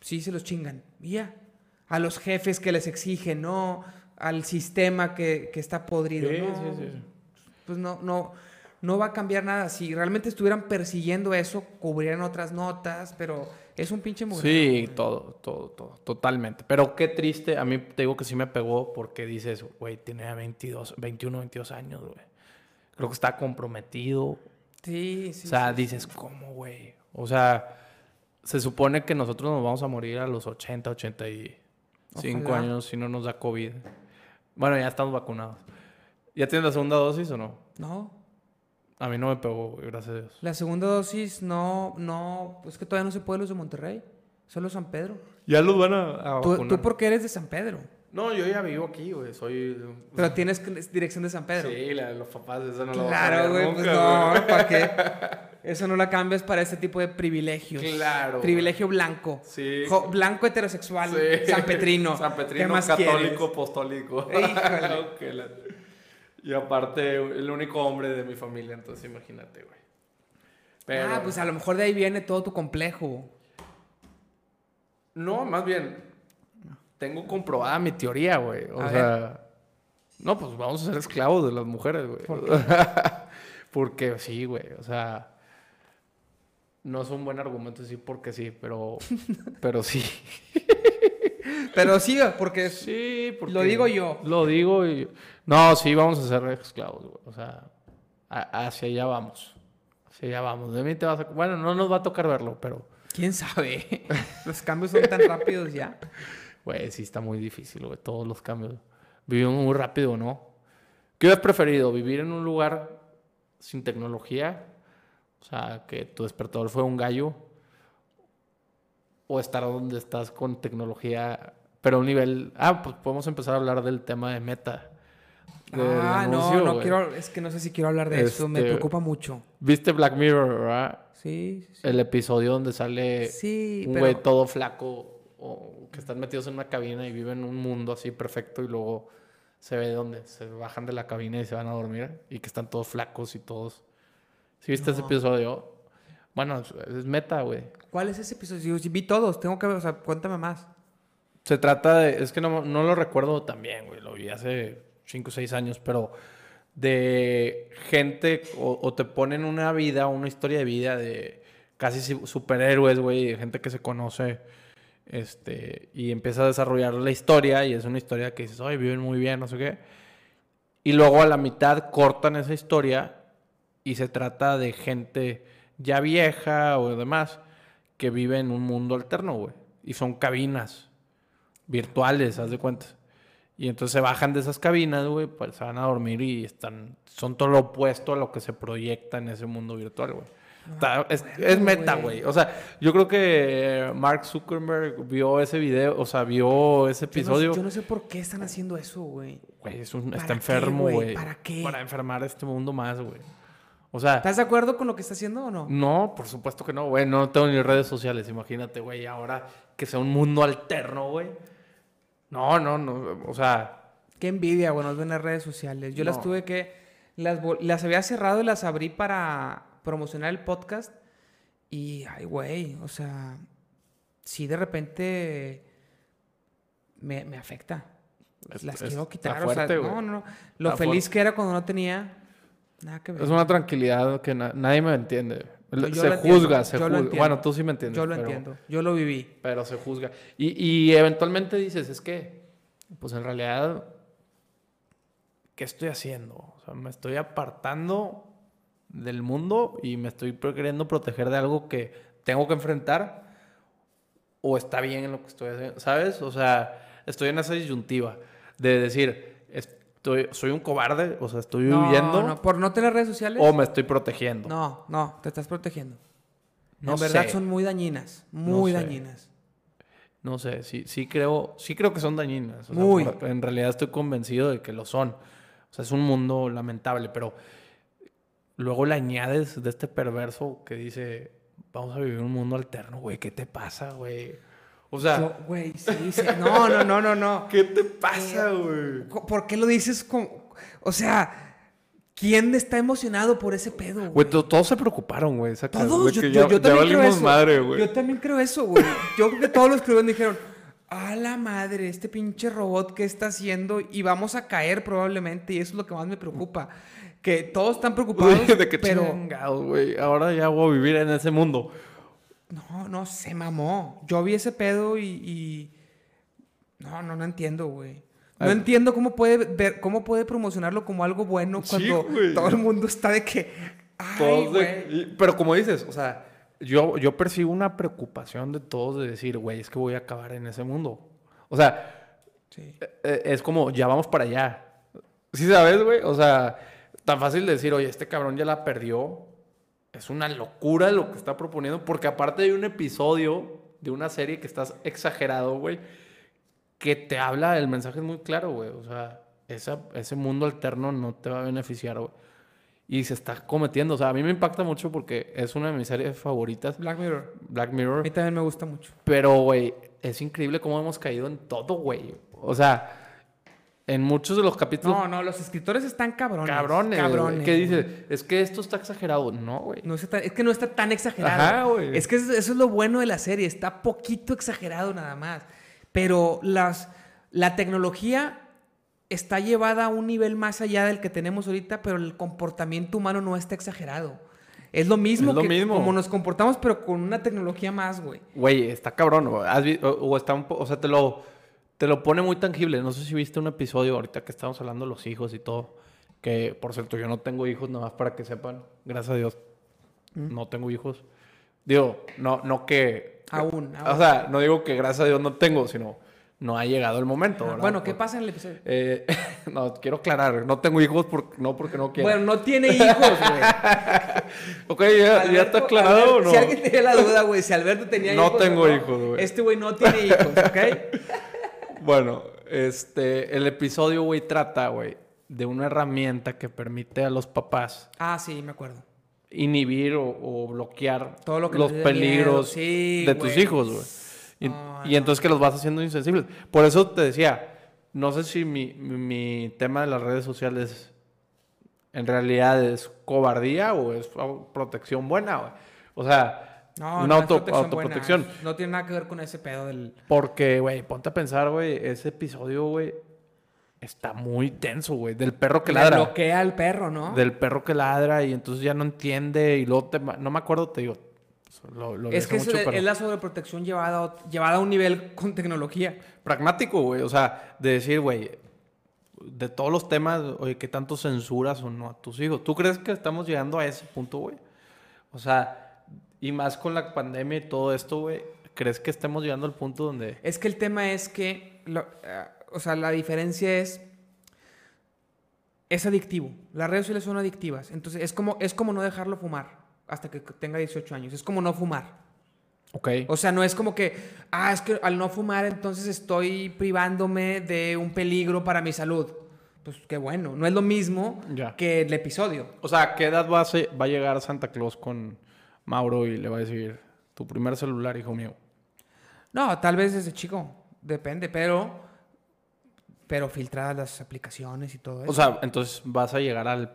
sí se los chingan. Y ya. A los jefes que les exigen, no. Al sistema que, que está podrido, Sí, no. sí, sí. Pues no, no, no va a cambiar nada. Si realmente estuvieran persiguiendo eso, cubrirían otras notas, pero es un pinche mugrero, Sí, todo, todo, todo, totalmente. Pero qué triste, a mí te digo que sí me pegó porque dices, güey, tenía 22, 21, 22 años, güey. Creo que está comprometido. Sí, sí. o sea, sí, dices, ¿cómo, güey? O sea, se supone que nosotros nos vamos a morir a los 80, 85 Ojalá. años si no nos da COVID. Bueno, ya estamos vacunados. ¿Ya tienes la segunda dosis o no? No. A mí no me pegó, güey, gracias a Dios. La segunda dosis, no, no. Es que todavía no se puede los de Monterrey. Solo San Pedro. Ya los van a, a Tú, vacunar. tú porque eres de San Pedro. No, yo ya vivo aquí, güey. Soy. Pero tienes dirección de San Pedro. Sí, la de los papás, esa no la voy a claro, cambiar güey. Pues no. ¿para qué? Eso no la cambias para este tipo de privilegios. Claro, Privilegio blanco. Sí. Jo- blanco heterosexual. Sí. San Petrino. San ¿Qué Petrino, más católico, quieres? apostólico. Híjole. La- Y aparte, el único hombre de mi familia, entonces imagínate, güey. Pero... Ah, pues a lo mejor de ahí viene todo tu complejo. No, más bien, tengo comprobada mi teoría, güey. O A sea, no, pues vamos a ser esclavos de las mujeres, güey. ¿Por porque sí, güey. O sea, no es un buen argumento decir porque sí, pero, pero sí. Pero sí, porque Sí, porque... Lo digo yo. Lo digo y... No, sí, vamos a ser esclavos, güey. O sea, hacia allá vamos. Hacia allá vamos. De mí te vas a... Bueno, no nos va a tocar verlo, pero... quién sabe. Los cambios son tan rápidos ya. Güey, sí está muy difícil, güey, todos los cambios. Vivimos muy rápido, ¿no? ¿Qué hubieras preferido? ¿Vivir en un lugar sin tecnología? O sea, que tu despertador fue un gallo. O estar donde estás con tecnología, pero a un nivel... Ah, pues podemos empezar a hablar del tema de meta. Ah, no, no quiero, es que no sé si quiero hablar de eso, me Este- preocupa mucho. ¿Viste Black Mirror, verdad? Sí, sí. El episodio donde sale Sí, un pero- güey todo flaco o que están metidos en una cabina y viven en un mundo así perfecto y luego se ve donde se bajan de la cabina y se van a dormir y que están todos flacos y todos. ¿Sí viste ese episodio? Bueno, es, meta, güey. ¿Cuál es ese episodio? Yo vi todos, tengo que ver, o sea, cuéntame más. Se trata de, es que no, no lo recuerdo también, güey, lo vi hace 5 o 6 años, pero de gente o, o te ponen una vida, una historia de vida de casi si- superhéroes, güey, de gente que se conoce, este, y empieza a desarrollar la historia y es una historia que dices, ay, viven muy bien, no sé qué. Y luego a la mitad cortan esa historia y se trata de gente ya vieja o demás que vive en un mundo alterno, güey. Y son cabinas virtuales, haz de cuenta. Y entonces se bajan de esas cabinas, güey, pues se van a dormir y están, son todo lo opuesto a lo que se proyecta en ese mundo virtual, güey. Es, es meta, güey. O sea, yo creo que Mark Zuckerberg vio ese video, o sea, vio ese Yo no- episodio. Yo no, sé por qué están haciendo eso, güey. Güey, es un- ¿Para está enfermo, güey? güey. ¿Para qué? Para enfermar este mundo más, güey. O sea, ¿Estás de acuerdo con lo que está haciendo o no? no, por supuesto que no, güey. No tengo ni redes sociales, imagínate, güey. Ahora que sea un mundo alterno, güey. No, no, no. O sea, Qué envidia, güey, en las redes sociales. Yo las No. tuve que... Las, las había cerrado y las abrí para promocionar el podcast. Y, ay, güey, o sea... Sí, de repente... Me, me afecta. Es- las es- quiero quitar. o sea, no, no, no. Lo Está feliz fuerte. que era cuando no tenía... Nada que ver. es una tranquilidad que na- nadie me entiende. Yo- se entiendo, juzga, se yo juzga. Bueno, tú sí me entiendes. Yo lo pero- entiendo. Yo lo viví. Pero se juzga. Y, y eventualmente dices, es que, pues en realidad, ¿qué estoy haciendo? O sea, me estoy apartando del mundo y me estoy queriendo proteger de algo que tengo que enfrentar o está bien en lo que estoy haciendo, ¿sabes? O sea, estoy en esa disyuntiva de decir, estoy, soy un cobarde, o sea, estoy No, huyendo no, por no tener redes sociales. o me estoy protegiendo. No, no, te estás protegiendo. No en verdad son muy dañinas, muy sé. dañinas. No sé, sí, sí creo, sí creo que son dañinas. O Muy. en realidad estoy convencido de que lo son. O sea, es un mundo lamentable, pero luego le añades de este perverso que dice, vamos a vivir un mundo alterno, güey, ¿qué te pasa, güey? O sea, Yo, Güey, sí, sí. No, no, no, no, no. ¿qué te pasa, güey? Co- ¿Por qué lo dices como... O sea, ¿quién está emocionado por ese pedo, güey? Güey, to- todos se preocuparon, güey. esa clase, Todos, yo, yo- ya, yo ya también creo valimos eso. madre, güey. Yo también creo eso, güey. Yo creo que todos los que dijeron, a la madre, este pinche robot que está haciendo y vamos a caer probablemente y eso es lo que más me preocupa. Que todos están preocupados, Güey, de que pero chingados, güey. Ahora ya voy a vivir en ese mundo. No, no, se mamó. Yo vi ese pedo y, y- no, no, no entiendo, güey. No Ay. entiendo cómo puede ver, cómo puede promocionarlo como algo bueno cuando todo el mundo está de que, ay, Todos de- pero como dices, o sea, yo, yo percibo una preocupación de todos de decir, güey, es que voy a acabar en ese mundo. O sea, Sí. eh, es como, ya vamos para allá. ¿Sí sabes, güey? O sea, tan fácil decir, oye, este cabrón ya la perdió. Es una locura lo que está proponiendo, porque aparte hay un episodio de una serie que estás exagerado, güey, que te habla, el mensaje es muy claro, güey. O sea, esa- ese mundo alterno no te va a beneficiar, güey. Y se está cometiendo. O sea, a mí me impacta mucho porque es una de mis series favoritas, Black Mirror. Black A Mirror. mí también me gusta mucho. Pero, güey, es increíble cómo hemos caído en todo, güey. O sea, en muchos de los capítulos No, no, los escritores están cabrones. cabrones, Cabrones. güey. dice, es que esto está exagerado. No, güey. No está es que no está tan exagerado. Ajá, güey. Es que eso, eso es lo bueno de la serie. Está poquito exagerado nada más. Pero las, la tecnología está llevada a un nivel más allá del que tenemos ahorita, pero el comportamiento humano no está exagerado. Es lo mismo Es lo que mismo. como nos comportamos, pero con una tecnología más, güey. Güey, está cabrón. Has o está un po- o sea, te lo, te lo pone muy tangible. No sé si viste un episodio ahorita que estamos hablando de los hijos y todo. Que, por cierto, yo no tengo hijos, nada más para que sepan. Gracias a Dios. No tengo hijos. Digo, no, no que... Aún, O aún. sea, no digo que gracias a Dios no tengo, sino no ha llegado el momento. ¿verdad? Bueno, ¿qué pasa en el episodio? Eh, no, quiero aclarar, no tengo hijos por- no porque no quiero. Bueno, no tiene hijos, güey. ok, ya, ya Alberto- está aclarado o no. Si alguien tenía la duda, güey, si Alberto tenía No hijos. o tengo hijos, güey. Este güey no tiene hijos, ¿ok? Bueno, este, el episodio, güey, trata, güey, de una herramienta que permite a los papás ah, sí, me acuerdo. inhibir o, o bloquear Todo lo que los peligros sí, de tus hijos, güey. Y, entonces que los vas haciendo insensibles. Por eso te decía, no sé si mi, mi- mi tema de las redes sociales en realidad es cobardía o es protección buena, güey. O sea, No, una no es auto- protección autoprotección. buena. No tiene nada que ver con ese pedo del... Porque, güey, ponte a pensar, güey, ese episodio, güey, está muy tenso, güey. Del perro que le ladra. bloquea al perro, ¿no? Del perro que ladra y entonces ya no entiende y luego te... No me acuerdo, te digo. Lo, lo es que mucho, es, pero- es la sobreprotección llevada, llevada a un nivel con tecnología. Pragmático, güey. O sea, de decir, güey, de todos los temas, oye, ¿qué tanto censuras o no a tus hijos? ¿Tú crees que estamos llegando a ese punto, güey? O sea, y más con la pandemia y todo esto, güey, ¿crees que estemos llegando al punto donde... Es que el tema es que, lo- eh, o sea, la diferencia es, es adictivo. Las redes sociales son adictivas. Entonces, es como, es como no dejarlo fumar hasta que tenga 18 años. Es como no fumar. Ok. O sea, no es como que, ah, es que al no fumar entonces estoy privándome de un peligro para mi salud. Pues qué bueno. No es lo mismo Ya. que el episodio. O sea, ¿a qué edad va a, se- va a llegar Santa Claus con Mauro y le va a decir, tu primer celular, hijo mío? No, tal vez desde chico. Depende, pero... Pero filtradas las aplicaciones y todo eso. O sea, entonces vas a llegar al...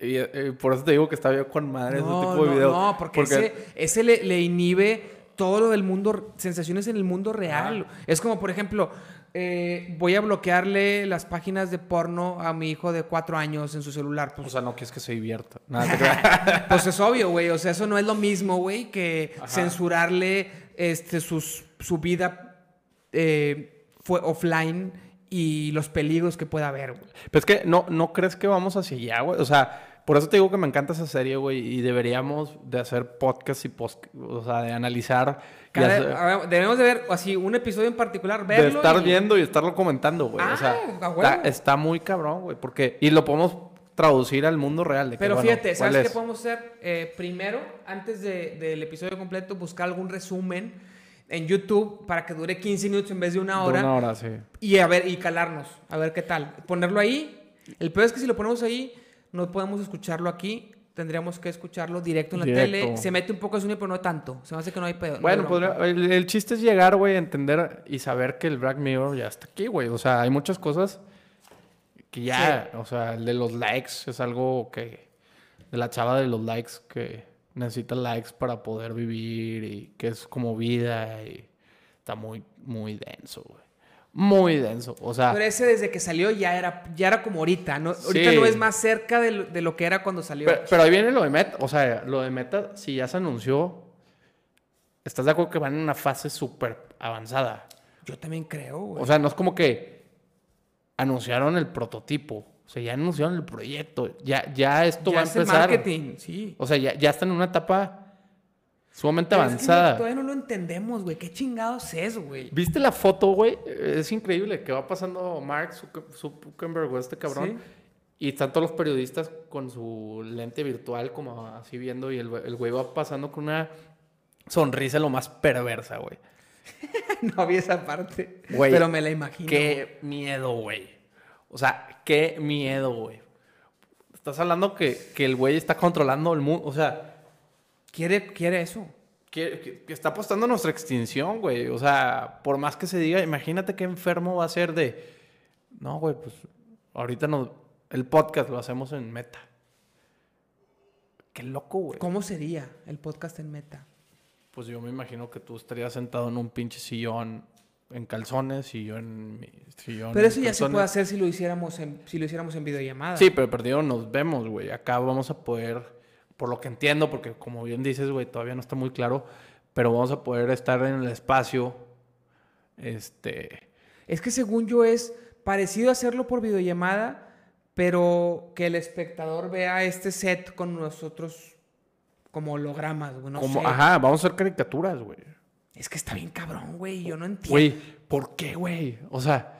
Y, eh, por eso te digo que está bien con madre no, ese tipo de no, videos. no, porque, ese, ese le, le inhibe todo lo del mundo, sensaciones en el mundo real. Es como, por ejemplo, eh, voy a bloquearle las páginas de porno a mi hijo de cuatro años en su celular. O Pues, sea, no quieres que se divierta. Nada, pues es obvio, güey. O sea, eso no es lo mismo, güey, que censurarle este, sus, su vida eh, fue offline y los peligros que pueda haber, güey. Pero es que no, no crees que vamos hacia allá, güey. O sea, por eso te digo que me encanta esa serie, güey. Y deberíamos de hacer podcast y post, o sea, de analizar. Cada- hacer- a ver, debemos de ver así un episodio en particular, de verlo. estar y- viendo y estarlo comentando, güey. Ah, o sea, a huevo. está, está muy cabrón, güey. Porque, y lo podemos traducir al mundo real. De que, Pero bueno, fíjate, ¿sabes ¿cuál qué es? podemos hacer? Eh, primero, antes de- del episodio completo, buscar algún resumen en YouTube para que dure 15 minutos en vez de una De hora. Una hora, sí. Y a ver, y calarnos, a ver qué tal. Ponerlo ahí. El peor es que si lo ponemos ahí, no podemos escucharlo aquí. Tendríamos que escucharlo directo en la Directo. tele. Se mete un poco de sonido, pero no tanto. Se me hace que no hay pedo. no hay Bueno, podría- el, el chiste es llegar, güey, a entender y saber que el Black Mirror ya está aquí, güey. O sea, hay muchas cosas que ya, o sea, el de los likes es algo que, de la chava de los likes que necesita likes para poder vivir y que es como vida y está muy, muy denso, güey. Muy denso. O sea, Pero ese desde que salió ya era, ya era como ahorita. ¿no? Ahorita Sí. no es más cerca de lo, de lo que era cuando salió. pero, pero ahí viene lo de Meta. O sea, lo de Meta, si ya se anunció, ¿estás de acuerdo que van en una fase súper avanzada? Yo también creo, güey. O sea, no es como que anunciaron el prototipo. O sea, ya anunciaron el proyecto. Ya, ya esto ya va a empezar. marketing, sí. O sea, ya, ya están en una etapa sumamente Pero es que avanzada. todavía no lo entendemos, güey. ¿Qué chingados es, güey? ¿Viste la foto, güey? Es increíble que va pasando Mark Zucker- Zuckerberg, güey, este cabrón. Sí. Y están todos los periodistas con su lente virtual, como así viendo, y el, güey- el güey va pasando con una sonrisa lo más perversa, güey. no vi esa parte. Güey, pero me la imagino. Qué miedo, güey. O sea, qué miedo, güey. Estás hablando que, que el güey está controlando el mundo. O sea, Quiere, quiere eso. que, está apostando a nuestra extinción, güey. O sea, por más que se diga, imagínate qué enfermo va a ser de. No, güey, pues ahorita no. El podcast lo hacemos en meta. Qué loco, güey. ¿Cómo sería el podcast en meta? Pues yo me imagino que tú estarías sentado en un pinche sillón en calzones y yo en mi sillón. Pero eso ya se puede hacer si lo hiciéramos en, si lo hiciéramos en videollamada. Sí, pero perdido nos vemos, güey. Acá vamos a poder, por lo que entiendo, porque como bien dices, güey, todavía no está muy claro, pero vamos a poder estar en el espacio. Este. Es que según yo es parecido a hacerlo por videollamada, pero que el espectador vea este set con nosotros como hologramas, güey. No como, sé. ajá, vamos a hacer caricaturas, güey. Es que está bien cabrón, güey. Yo no entiendo. Güey, ¿por qué, güey? O sea,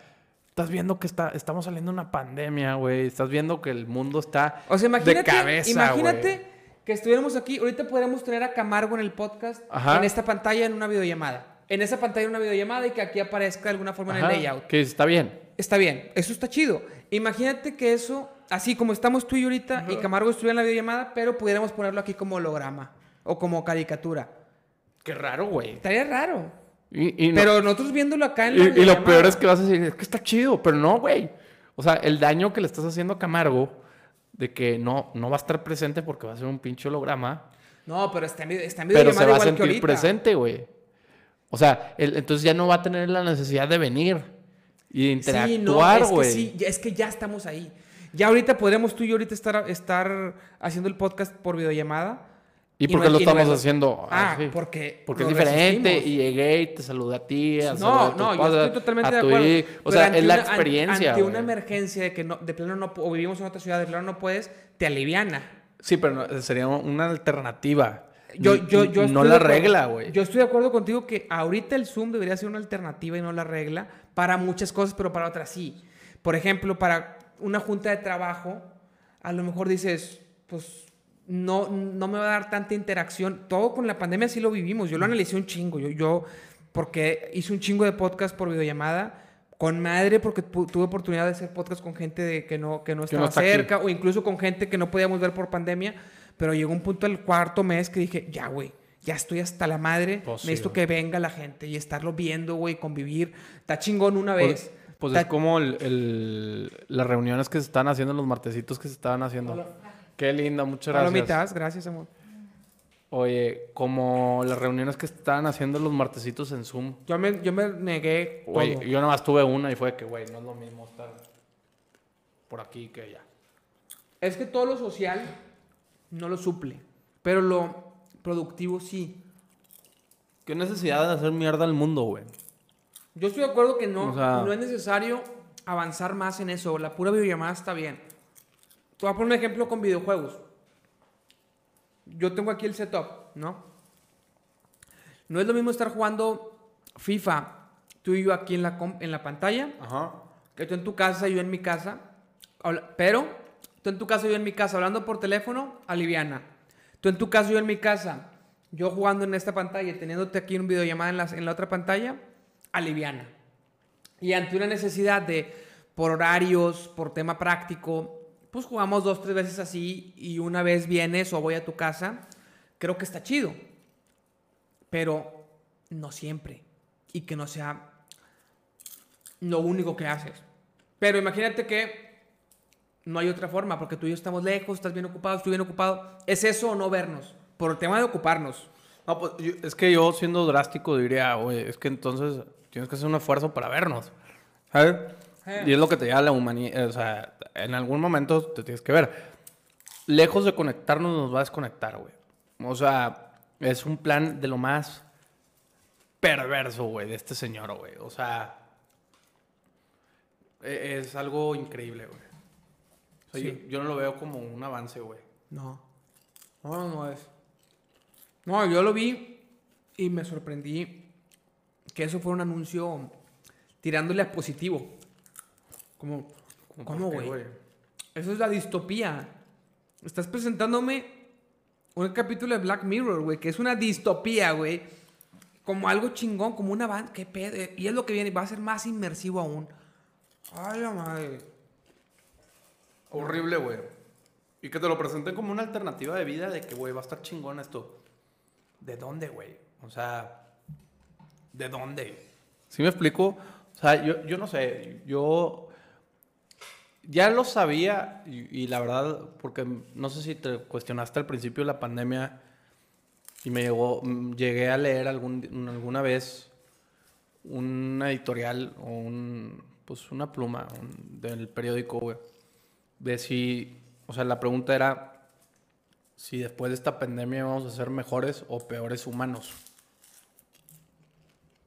estás viendo que está, estamos saliendo una pandemia, güey. Estás viendo que el mundo está O sea, imagínate, de cabeza, imagínate güey. Que estuviéramos aquí. Ahorita podríamos tener a Camargo en el podcast, Ajá. en esta pantalla, en una videollamada. En esa pantalla, en una videollamada y que aquí aparezca de alguna forma en Ajá, el layout. Que está bien. Está bien, eso está chido. Imagínate que eso, así como estamos tú y yo ahorita, y Camargo estuviera en la videollamada, pero pudiéramos ponerlo aquí como holograma o como caricatura. Qué raro, güey. Estaría raro. Y, y no- Pero nosotros viéndolo acá en y- la y lo videollamada- peor es que vas a decir, es que está chido, pero no, güey. O sea, el daño que le estás haciendo a Camargo de que no, no va a estar presente porque va a ser un pinche holograma, No, pero está en, está en pero se va a sentir presente, güey. O sea, él- entonces ya no va a tener la necesidad de venir y de Sí, no, interactuar, es que güey. sí, es que ya estamos ahí. Ya ahorita podríamos tú y yo ahorita estar, estar haciendo el podcast por videollamada. ¿Y y por no- qué lo y no estamos es- haciendo Ah, así? porque Porque es diferente resistimos. y llegué y te saludé a ti, a No, saludar a no, yo esposa, estoy totalmente de acuerdo. hijo. O sea, es la una- experiencia, Ante una emergencia de que no, de plano no, o vivimos en otra ciudad, de plano no puedes, te aliviana. Sí, pero no- sería una alternativa. Yo, yo, yo no la regla, güey. Yo estoy de acuerdo contigo que ahorita el Zoom debería ser una alternativa y no la regla para muchas cosas, pero para otras sí. Por ejemplo, para una junta de trabajo, a lo mejor dices, pues no, no me va a dar tanta interacción. Todo con la pandemia sí lo vivimos. Yo lo analicé un chingo. Yo, yo porque hice un chingo de podcast por videollamada. Con madre, porque tuve oportunidad de hacer podcast con gente de, que no, que no Que no estaba aquí. cerca, o incluso con gente que no podíamos ver por pandemia. Pero llegó un punto del cuarto mes que dije, ya, güey, ya estoy hasta la madre. Pues necesito que venga la gente y estarlo viendo, güey, convivir. Está chingón una Pues, vez. pues Está- es como el- el- las reuniones que se están haciendo, los martesitos que se estaban haciendo. Qué linda, muchas gracias. Palomitas, gracias, amor. Oye, como las reuniones que estaban haciendo los martesitos en Zoom. Yo me, yo me negué todo. Güey, yo nada más tuve una y fue que, güey, no es lo mismo estar por aquí que allá. Es que todo lo social no lo suple, pero lo productivo sí. ¿Qué necesidad de hacer mierda al mundo, güey? Yo estoy de acuerdo que no, O sea- no es necesario avanzar más en eso. La pura videollamada está bien. Te voy a poner un ejemplo con videojuegos. Yo tengo aquí el setup, ¿no? No es lo mismo estar jugando FIFA, tú y yo aquí en la, en la pantalla, Ajá. que tú en tu casa y yo en mi casa. Pero tú en tu casa y yo en mi casa, hablando por teléfono, aliviana. Tú en tu casa y yo en mi casa, yo jugando en esta pantalla, y teniéndote aquí en videollamada en la, en la otra pantalla, aliviana. Y ante una necesidad de, por horarios, por tema práctico, pues jugamos dos, tres veces así y una vez vienes o voy a tu casa, creo que está chido. Pero no siempre. Y que no sea lo único que haces. Pero imagínate que no hay otra forma, porque tú y yo estamos lejos, estás bien ocupado, estoy bien ocupado. ¿Es eso o no vernos? Por el tema de ocuparnos. No, pues es que yo siendo drástico diría, güey, es que entonces tienes que hacer un esfuerzo para vernos. ¿Sabes? Eh. Y es lo que te lleva a la humanidad. O sea, en algún momento te tienes que ver. Lejos de conectarnos, nos va a desconectar, güey. O sea, es un plan de lo más perverso, güey, de este señor, güey. O sea, e- es algo increíble, güey. O sea, Sí. yo, yo no lo veo como un avance, güey. No. No, no es. No, yo lo vi y me sorprendí que eso fue un anuncio tirándole a positivo. Como, ¿cómo, ¿Por qué, güey? Eso es la distopía. Estás presentándome un capítulo de Black Mirror, güey, que es una distopía, güey. Como algo chingón, como una banda. ¿Qué pedo? Y es lo que viene, va a ser más inmersivo aún. Ay, la madre. Horrible, güey. Y que te lo presenten como una alternativa de vida de que, güey, va a estar chingón esto. ¿De dónde, güey? O sea, ¿de dónde? ¿Sí me explico? O sea, yo, yo no sé, yo ya lo sabía y, la verdad, porque no sé si te cuestionaste al principio de la pandemia y me llegó, mm, llegué a leer algún, alguna vez una editorial o un, pues una pluma del periódico, güey, de si, o sea, la pregunta era si después de esta pandemia vamos a ser mejores o peores humanos.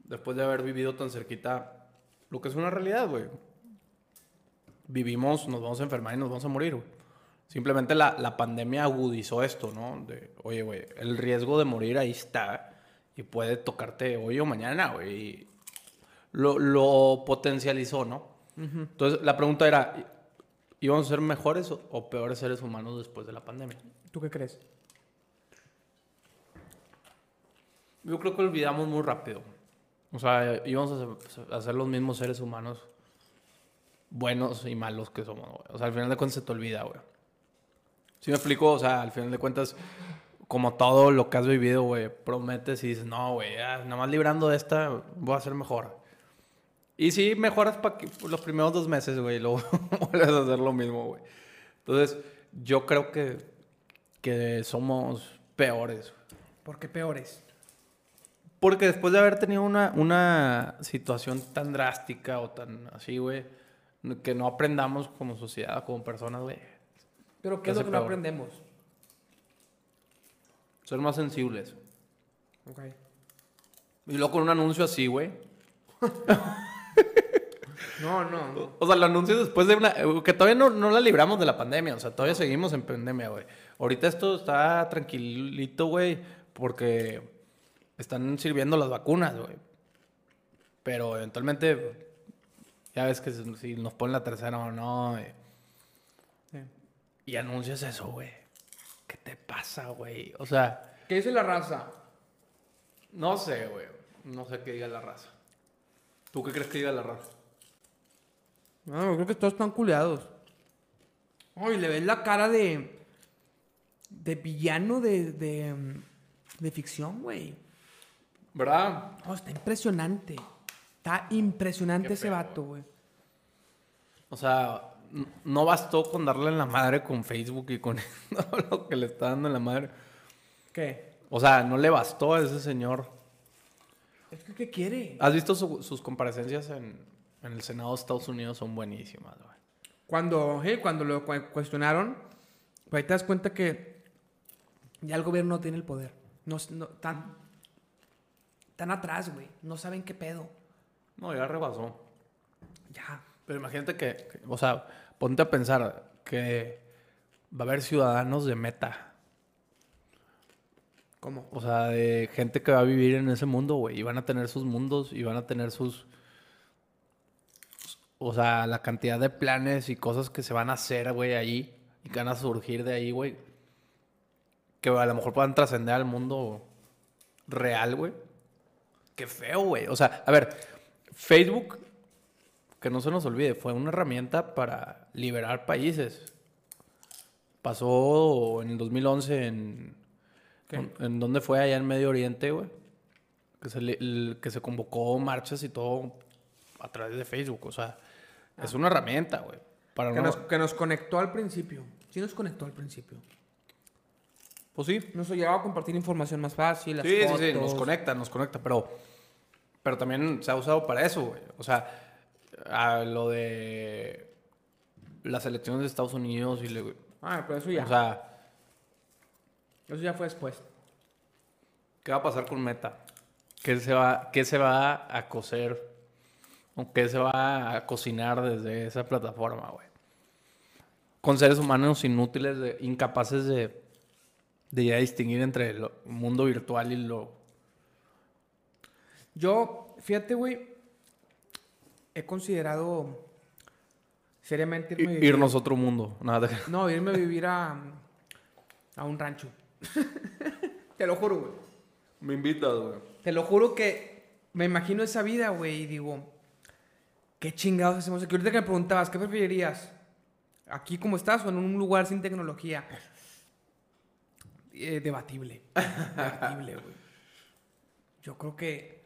Después de haber vivido tan cerquita lo que es una realidad, güey. Vivimos, nos vamos a enfermar y nos vamos a morir, güey. Simplemente la, la pandemia agudizó esto, ¿no? De, oye, güey, el riesgo de morir ahí está Y puede tocarte hoy o mañana, güey. Lo, lo potencializó, ¿no? Entonces, la pregunta era, ¿íbamos a ser mejores o, o peores seres humanos después de la pandemia? ¿Tú qué crees? Yo creo que olvidamos muy rápido. O sea, íbamos a ser, a ser los mismos seres humanos buenos y malos que somos, güey. O sea, al final de cuentas se te olvida, güey. ¿Sí me explico? O sea, al final de cuentas, como todo lo que has vivido, güey, prometes y dices, no, güey, nada más librando de esta, voy a ser mejor. Y sí, mejoras para los primeros dos meses, güey, y luego vuelves a hacer lo mismo, güey. Entonces, yo creo que, que somos peores. ¿Por qué peores? Porque después de haber tenido una, una situación tan drástica o tan así, güey, que no aprendamos como sociedad, como personas, güey. ¿Pero qué ¿Qué es lo que no aprendemos? Ser más sensibles. Ok. Y luego con un anuncio así, güey. No, no, no. O sea, el anuncio después de una... Que todavía no, no la libramos de la pandemia. O sea, todavía seguimos en pandemia, güey. Ahorita esto está tranquilito, güey. Porque están sirviendo las vacunas, güey. Pero eventualmente... Ya ves que si nos ponen la tercera o no. eh, Sí. Y anuncias eso, güey. ¿Qué te pasa, güey? O sea, ¿Qué dice la raza? no sé, güey. No sé qué diga la raza. ¿Tú qué crees que diga la raza? No, yo creo que todos están culeados. Ay, le ves la cara de. de villano de. de, de ficción, güey. ¿Verdad? Oh, está impresionante. Está impresionante ese vato, güey. O sea, no bastó con darle en la madre con Facebook y con lo que le está dando en la madre. ¿Qué? O sea, no le bastó a ese señor. Es que, ¿qué quiere? ¿Has visto su- sus comparecencias en, en el Senado de Estados Unidos? Son buenísimas, güey. Cuando, eh, cuando lo cu- cuestionaron, pues ahí te das cuenta que ya el gobierno no tiene el poder. No, no- tan, tan atrás, güey. No saben qué pedo. No, ya rebasó. Ya. Pero imagínate que, que- o sea, ponte a pensar que va a haber ciudadanos de meta. ¿Cómo? O sea, de gente que va a vivir en ese mundo, güey. Y van a tener sus mundos y van a tener sus... O sea, la cantidad de planes y cosas que se van a hacer, güey, ahí. Y que van a surgir de ahí, güey. Que a lo mejor puedan trascender al mundo real, güey. Qué feo, güey. O sea, a ver, Facebook, que no se nos olvide, fue una herramienta para liberar países. Pasó en el 2011 en... ¿Qué? ¿En, en dónde fue? Allá en Medio Oriente, güey. Que se, le- el- que se convocó marchas y todo a través de Facebook. O sea, es una herramienta, güey. Para Que no... nos, que nos conectó al principio. Sí nos conectó al principio. Pues sí. Nos ayudaba a compartir información más fácil, las Sí, sí, sí, nos conecta, nos conecta, pero, pero también se ha usado para eso, güey. O sea, a lo de las elecciones de Estados Unidos y le- Ah, pero eso ya. o sea, eso ya fue después. ¿qué va a pasar con Meta? ¿Qué se va, qué se va a coser? ¿O qué se va a cocinar desde esa plataforma, güey? Con seres humanos inútiles, de- incapaces de, de ya distinguir entre el mundo virtual y lo... Yo, fíjate, güey, he considerado seriamente irme a vivir- irnos a otro mundo. Nada, No, irme a vivir a, a un rancho. Te lo juro, güey. Me invitas, güey. Te lo juro que me imagino esa vida, güey, y digo, ¿qué chingados hacemos aquí? Ahorita que me preguntabas, ¿qué preferirías? ¿Aquí como estás o en un lugar sin tecnología? Eh, debatible. Debatible, güey. Yo creo que...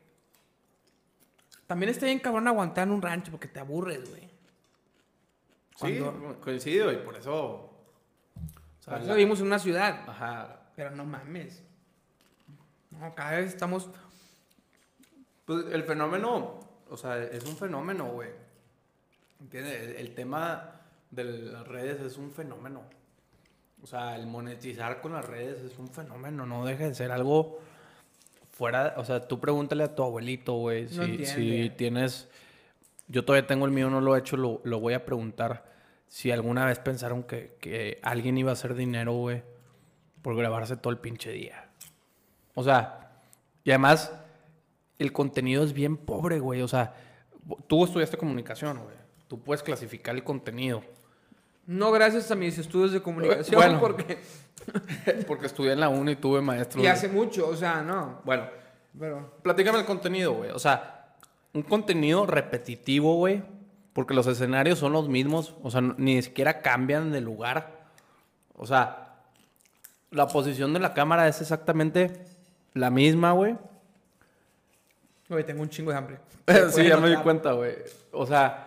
También está bien cabrón aguantar en un rancho porque te aburres, güey. Sí, coincido y por eso. o sea, Por eso la- vivimos en una ciudad. Ajá. Pero no mames. No, cada vez estamos... Pues el fenómeno, o sea, es un fenómeno, güey. ¿Entiendes? El, el tema de las redes es un fenómeno. O sea, el monetizar con las redes es un fenómeno, no deja de ser algo fuera. O sea, tú pregúntale a tu abuelito, güey, No si, si tienes. Yo todavía tengo el mío, no lo he hecho, lo, lo voy a preguntar. Si alguna vez pensaron que, que alguien iba a hacer dinero, güey, por grabarse todo el pinche día. O sea, Y además, el contenido es bien pobre, güey. O sea, tú estudiaste comunicación, güey. Tú puedes clasificar el contenido. No gracias a mis estudios de comunicación, Bueno. porque... Porque estudié en la uni y tuve maestros. Y hace mucho, o sea, no. Bueno, Pero... platícame el contenido, güey. O sea, un contenido repetitivo, güey. Porque los escenarios son los mismos. O sea, ni siquiera cambian de lugar. O sea, la posición de la cámara es exactamente la misma, güey. Oye, tengo un chingo de hambre. sí, ya me di cuenta, güey. O sea,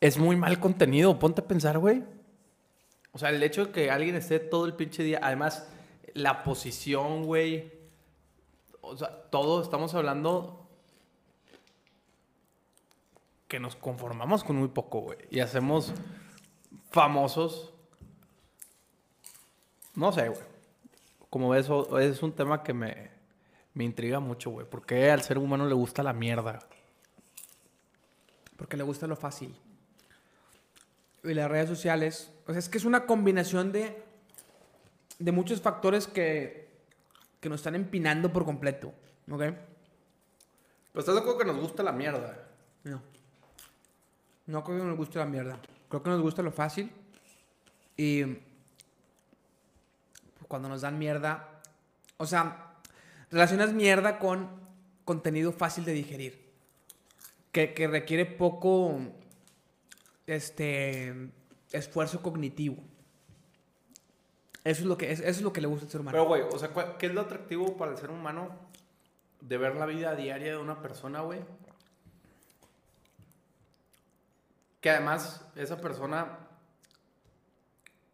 es muy mal contenido. Ponte a pensar, güey. O sea, el hecho de que alguien esté todo el pinche día. Además, la posición, güey. O sea, todo estamos hablando que nos conformamos con muy poco, güey. Y hacemos famosos. No sé, güey. Como ves, es un tema que me, me intriga mucho, güey. ¿Por qué al ser humano le gusta la mierda? Porque le gusta lo fácil. Y las redes sociales, o sea, es que es una combinación de, de muchos factores que, que nos están empinando por completo. ¿Ok? Pero estás de acuerdo que nos gusta la mierda. No. No creo que nos guste la mierda. Creo que nos gusta lo fácil. Y pues, cuando nos dan mierda, o sea, relacionas mierda con contenido fácil de digerir. Que, que requiere poco este esfuerzo cognitivo. Eso es lo que, es- eso es lo que le gusta al ser humano. Pero, güey, o sea, ¿cuál- ¿qué es lo atractivo para el ser humano de ver la vida diaria de una persona, güey? Que además esa persona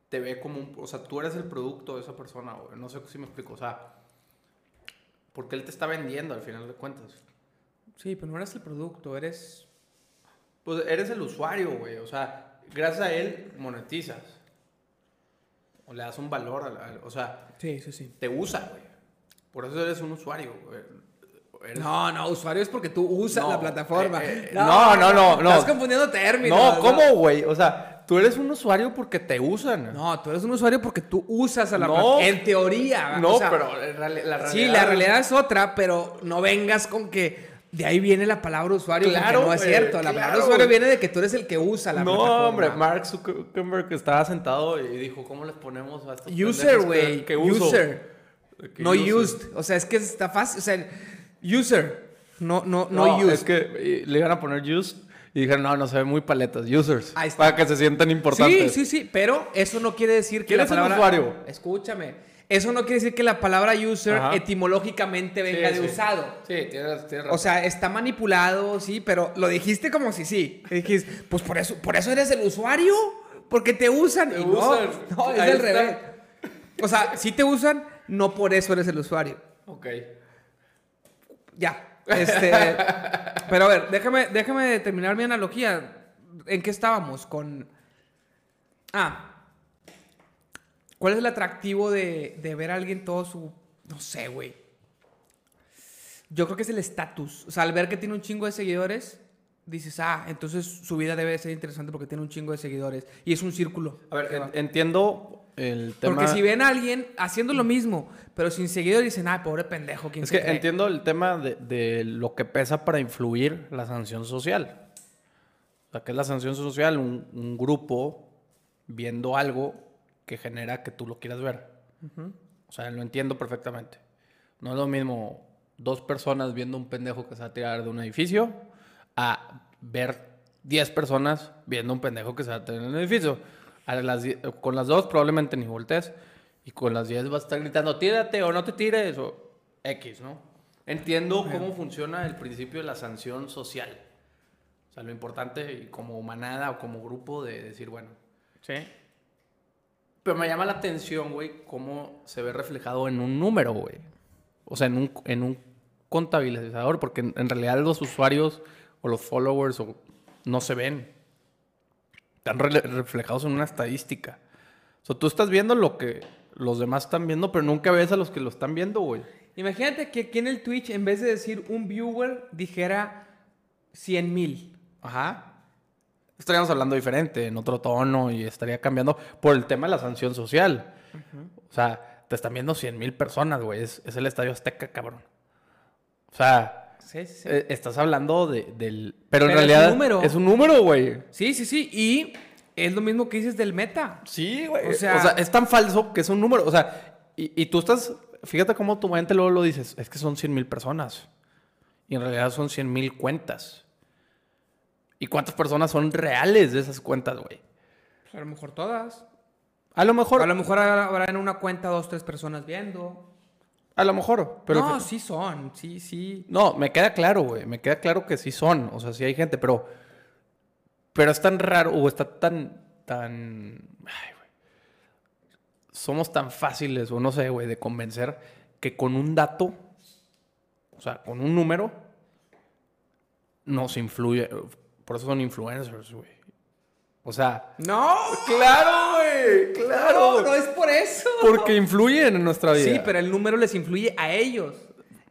te ve como un... O sea, tú eres el producto de esa persona, güey. No sé si me explico. O sea, porque él te está vendiendo al final de cuentas. sí, pero no eres el producto, eres... Pues eres el usuario, güey. O sea, gracias a él monetizas. O le das un valor. al- al- o sea, Sí, sí, sí. te usa, güey. Por eso eres un usuario, güey. Eres- No, no, usuario es porque tú usas No, la plataforma. eh, eh, no, no, no, no. Estás confundiendo términos. No, ¿cómo, güey? O sea, tú eres un usuario porque te usan. No, tú eres un usuario porque tú usas a la No. plataforma. En teoría. No, o sea, pero reali- la realidad... Sí, la realidad es otra, pero no vengas con que de ahí viene la palabra usuario. Claro, no es cierto. La claro, palabra usuario viene de que tú eres el que usa la No, plataforma. hombre, Mark Zuckerberg estaba sentado y dijo, ¿cómo les ponemos a estos User, güey. User. Que No used. O sea, es que está fácil. O sea, user. No, no, no, No, used. es que eh, le iban a poner used y dijeron, no, no se ve muy paletas, users. Ahí está. Para que se sientan Sí, importantes. sí, sí, pero eso no quiere decir que ¿Quién la es el palabra... usuario? Escúchame. Eso no quiere decir que la palabra user Ajá. etimológicamente Sí, venga de sí. usado. Sí, tienes, tienes O razón. sea, está manipulado, sí, pero lo dijiste como si sí. Dijiste, pues por eso, por eso eres el usuario, porque te usan. Te y no, usan. no, es Ahí está. revés. O sea, si te usan, no por eso eres el usuario. Ok. Ya. Este, pero a ver, déjame, déjame terminar mi analogía. ¿En qué estábamos? Con. Ah. ¿Cuál es el atractivo de, de ver a alguien todo su. No sé, güey. Yo creo que es el estatus. O sea, al ver que tiene un chingo de seguidores, dices, ah, entonces su vida debe ser interesante porque tiene un chingo de seguidores. Y es un círculo. A ver, en- entiendo el tema... Porque si ven a alguien haciendo lo mismo, pero sin seguidores, dicen, ah, pobre pendejo, ¿quién Es se que cree?". entiendo el tema de, de lo que pesa para influir la sanción social. O sea, que es la sanción social? Un, un grupo viendo algo que genera que tú lo quieras ver. O sea, lo entiendo perfectamente. No es lo mismo dos personas viendo un pendejo que se va a tirar de un edificio a ver 10 personas viendo un pendejo que se va a tirar de un edificio. A las die- con las dos probablemente ni voltees y con las 10 vas a estar gritando, tírate o no te tires o X, ¿no? Entiendo cómo funciona el principio de la sanción social. O sea, lo importante y como manada o como grupo de decir, bueno, Sí. Pero me llama la atención, güey, cómo se ve reflejado en un número, güey. O sea, en un, en un contabilizador, porque en, en realidad los usuarios o los followers o- no se ven. Están re- reflejados en una estadística. O sea, tú estás viendo lo que los demás están viendo, pero nunca ves a los que lo están viendo, güey. Imagínate que aquí en el Twitch, en vez de decir un viewer, dijera 100 mil. Ajá. Estaríamos hablando diferente, en otro tono, y estaría cambiando por el tema de la sanción social. O sea, te están viendo 100 mil personas, güey. Es, es el Estadio Azteca, cabrón. O sea, Sí, sí, sí. eh, estás hablando de, del... Pero, en Pero es un realidad número. es un número, güey. Sí, sí, sí. Y es lo mismo que dices del meta. Sí, güey. O O sea- sea, es tan falso que es un número. O sea, y, y tú estás... Fíjate cómo tu mente luego lo dices. Es que son 100 mil personas. Y en realidad son 100 mil cuentas. ¿Y cuántas personas son reales de esas cuentas, güey? Pues a lo mejor todas. A lo mejor... a lo mejor habrá en una cuenta dos, tres personas viendo. A lo mejor. Pero no, sí son. Sí, sí. No, me queda claro, güey. Me queda claro que sí son. O sea, sí hay gente, pero. Pero es tan raro o está tan. tan. Ay, güey. Somos tan fáciles, o no sé, güey, de convencer que con un dato, o sea, con un número, nos influye. Por eso son influencers, güey. O sea. No, ¡Claro, güey! claro, no es por eso. Porque influyen en nuestra vida. Sí, pero el número les influye a ellos.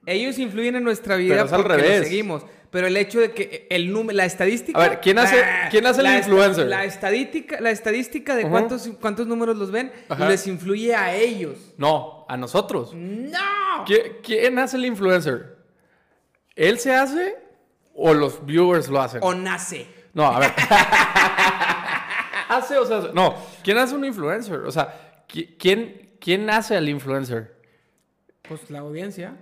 Ellos influyen en nuestra vida Pero es al porque los revés. seguimos. Pero el hecho de que el número, la estadística. A ver, ¿quién hace- Ah, quién hace el influencer? La estadística, la estadística de cuántos, cuántos números los ven Ajá. les influye a ellos. No, a nosotros. ¡No! ¿Qui- ¿Quién hace el influencer? ¿Él se hace o los viewers lo hacen? O nace. No, a ver. ¿Hace o se hace? No, ¿quién hace un influencer? O sea, ¿qui- ¿quién, quién hace al influencer? Pues la audiencia.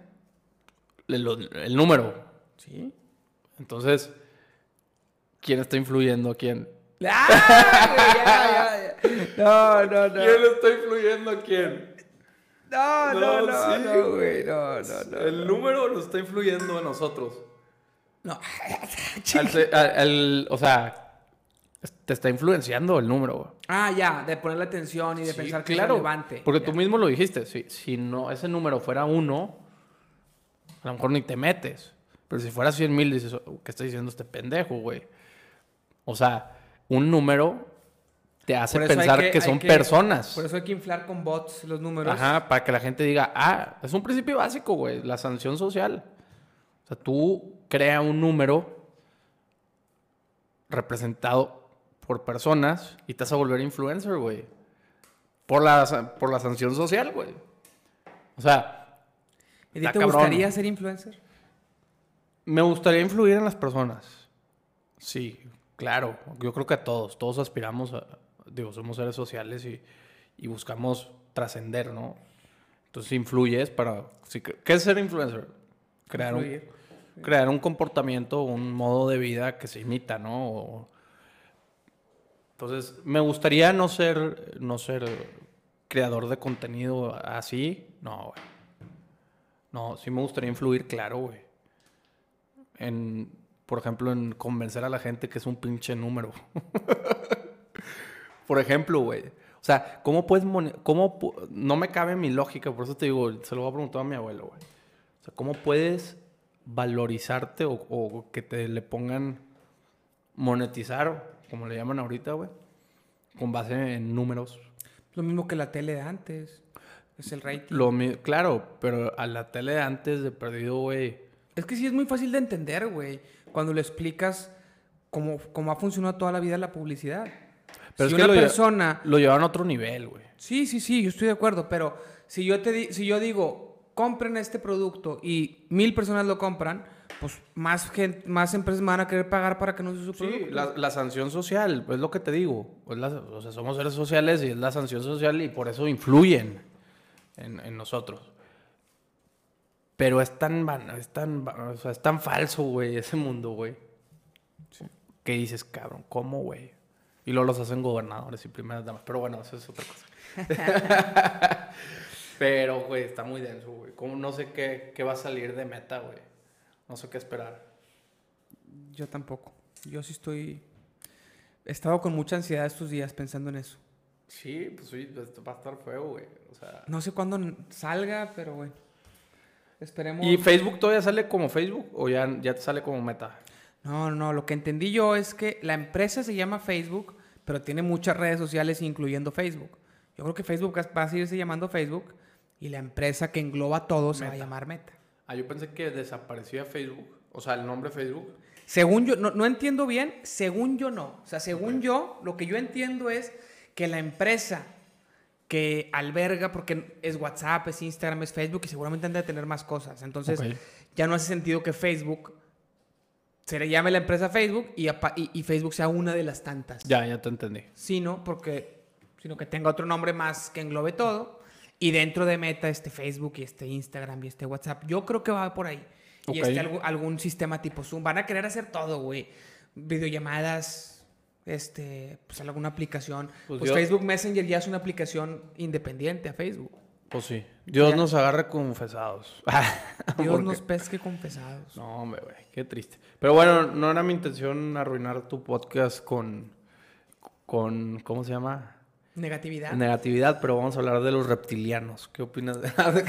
El, el número. Sí. Entonces, ¿quién está influyendo a quién? ¡Ah, ya, ya, ya! No, no, no. está influyendo a quién? No, no, No, no, no. No, no, no. El número nos está influyendo a nosotros. No. Al al- al- o sea, te está influenciando el número. güey. Ah, ya, de ponerle atención y de Sí, pensar que claro, es relevante. Porque Ya. tú mismo lo dijiste. Si, si no, ese número fuera uno, a lo mejor ni te metes. Pero si fuera 100 mil, dices, "Oh, ¿qué está diciendo este pendejo, güey? O sea, un número te hace pensar que, hay son personas. Por eso hay que inflar con bots los números. Ajá, para que la gente diga, ah, es un principio básico, güey, la sanción social. O sea, tú crea un número representado por personas y te vas a volver influencer, güey. Por la, por la sanción social, güey. O sea, ¿Y te cabrón. gustaría ser influencer? me gustaría influir en las personas. Sí, claro. Yo creo que a todos, todos aspiramos a, digo, somos seres sociales y, y buscamos trascender, ¿no? Entonces influyes para... ¿Qué es ser influencer? Crear un, Influir. Crear un comportamiento, un modo de vida que se imita, ¿no? Entonces, me gustaría no ser, no ser creador de contenido así. No, güey. No, sí me gustaría influir, claro, güey. En, por ejemplo, en convencer a la gente que es un pinche número. por ejemplo, güey. O sea, ¿cómo puedes... Cómo, no me cabe mi lógica, por eso te digo, se lo voy a preguntar a mi abuelo, güey. O sea, ¿cómo puedes valorizarte o, o que te le pongan monetizar, como le llaman ahorita, güey? Con base en números. Lo mismo que la tele de antes. Es el rating. Lo, claro, pero a la tele de antes de perdido, güey. Es que sí es muy fácil de entender, güey. Cuando le explicas cómo, cómo ha funcionado toda la vida la publicidad. Pero si es que una lo persona... Lo llevan a otro nivel, güey. Sí, sí, sí, yo estoy de acuerdo, pero si yo te si yo digo, compren este producto y mil personas lo compran, pues más gente, más empresas van a querer pagar para que no use su Sí, la, la sanción social, es lo que te digo. La- o sea, somos seres sociales y es la sanción social y por eso influyen en, en nosotros. Pero es tan, es tan, o sea, es tan falso, güey, ese mundo, güey. Que dices, cabrón, ¿cómo, güey? Y luego los hacen gobernadores y primeras damas. Pero bueno, eso es otra cosa. Pero, güey, está muy denso, güey. Como no sé qué, qué va a salir de meta, güey. No sé qué esperar. Yo tampoco. Yo sí estoy... He estado con mucha ansiedad estos días pensando en eso. Sí, pues sí, esto va a estar feo, güey. O sea. No sé cuándo salga, pero bueno. Esperemos. ¿Y Facebook todavía sale como Facebook o ya, ya te sale como meta? No, no, lo que entendí yo es que la empresa se llama Facebook, pero tiene muchas redes sociales, incluyendo Facebook. Yo creo que Facebook va a seguirse llamando Facebook y la empresa que engloba todo se va a llamar Meta. Ah, yo pensé que desaparecía Facebook. O sea, el nombre Facebook. Según yo, no, no entiendo bien, según yo no. O sea, según yo, lo que yo entiendo es que la empresa que alberga, porque es WhatsApp, es Instagram, es Facebook y seguramente han de tener más cosas. Entonces, ya no hace sentido que Facebook se le llame la empresa Facebook y, y- y Facebook sea una de las tantas. Ya, ya te entendí. Sino porque, sino que tenga otro nombre más que englobe todo. Y dentro de Meta este Facebook y este Instagram y este WhatsApp. Yo creo que va por ahí. Y este algún, sistema tipo Zoom. Van a querer hacer todo, güey. Videollamadas, este, pues alguna aplicación. Pues Pues, yo- Facebook Messenger ya es una aplicación independiente a Facebook. Pues sí. Dios Ya. nos agarre confesados. Dios nos pesque confesados. No, hombre, güey, qué triste. Pero bueno, no era mi intención arruinar tu podcast con, con ¿cómo se llama? Negatividad. Negatividad, pero vamos a hablar de los reptilianos. ¿Qué opinas de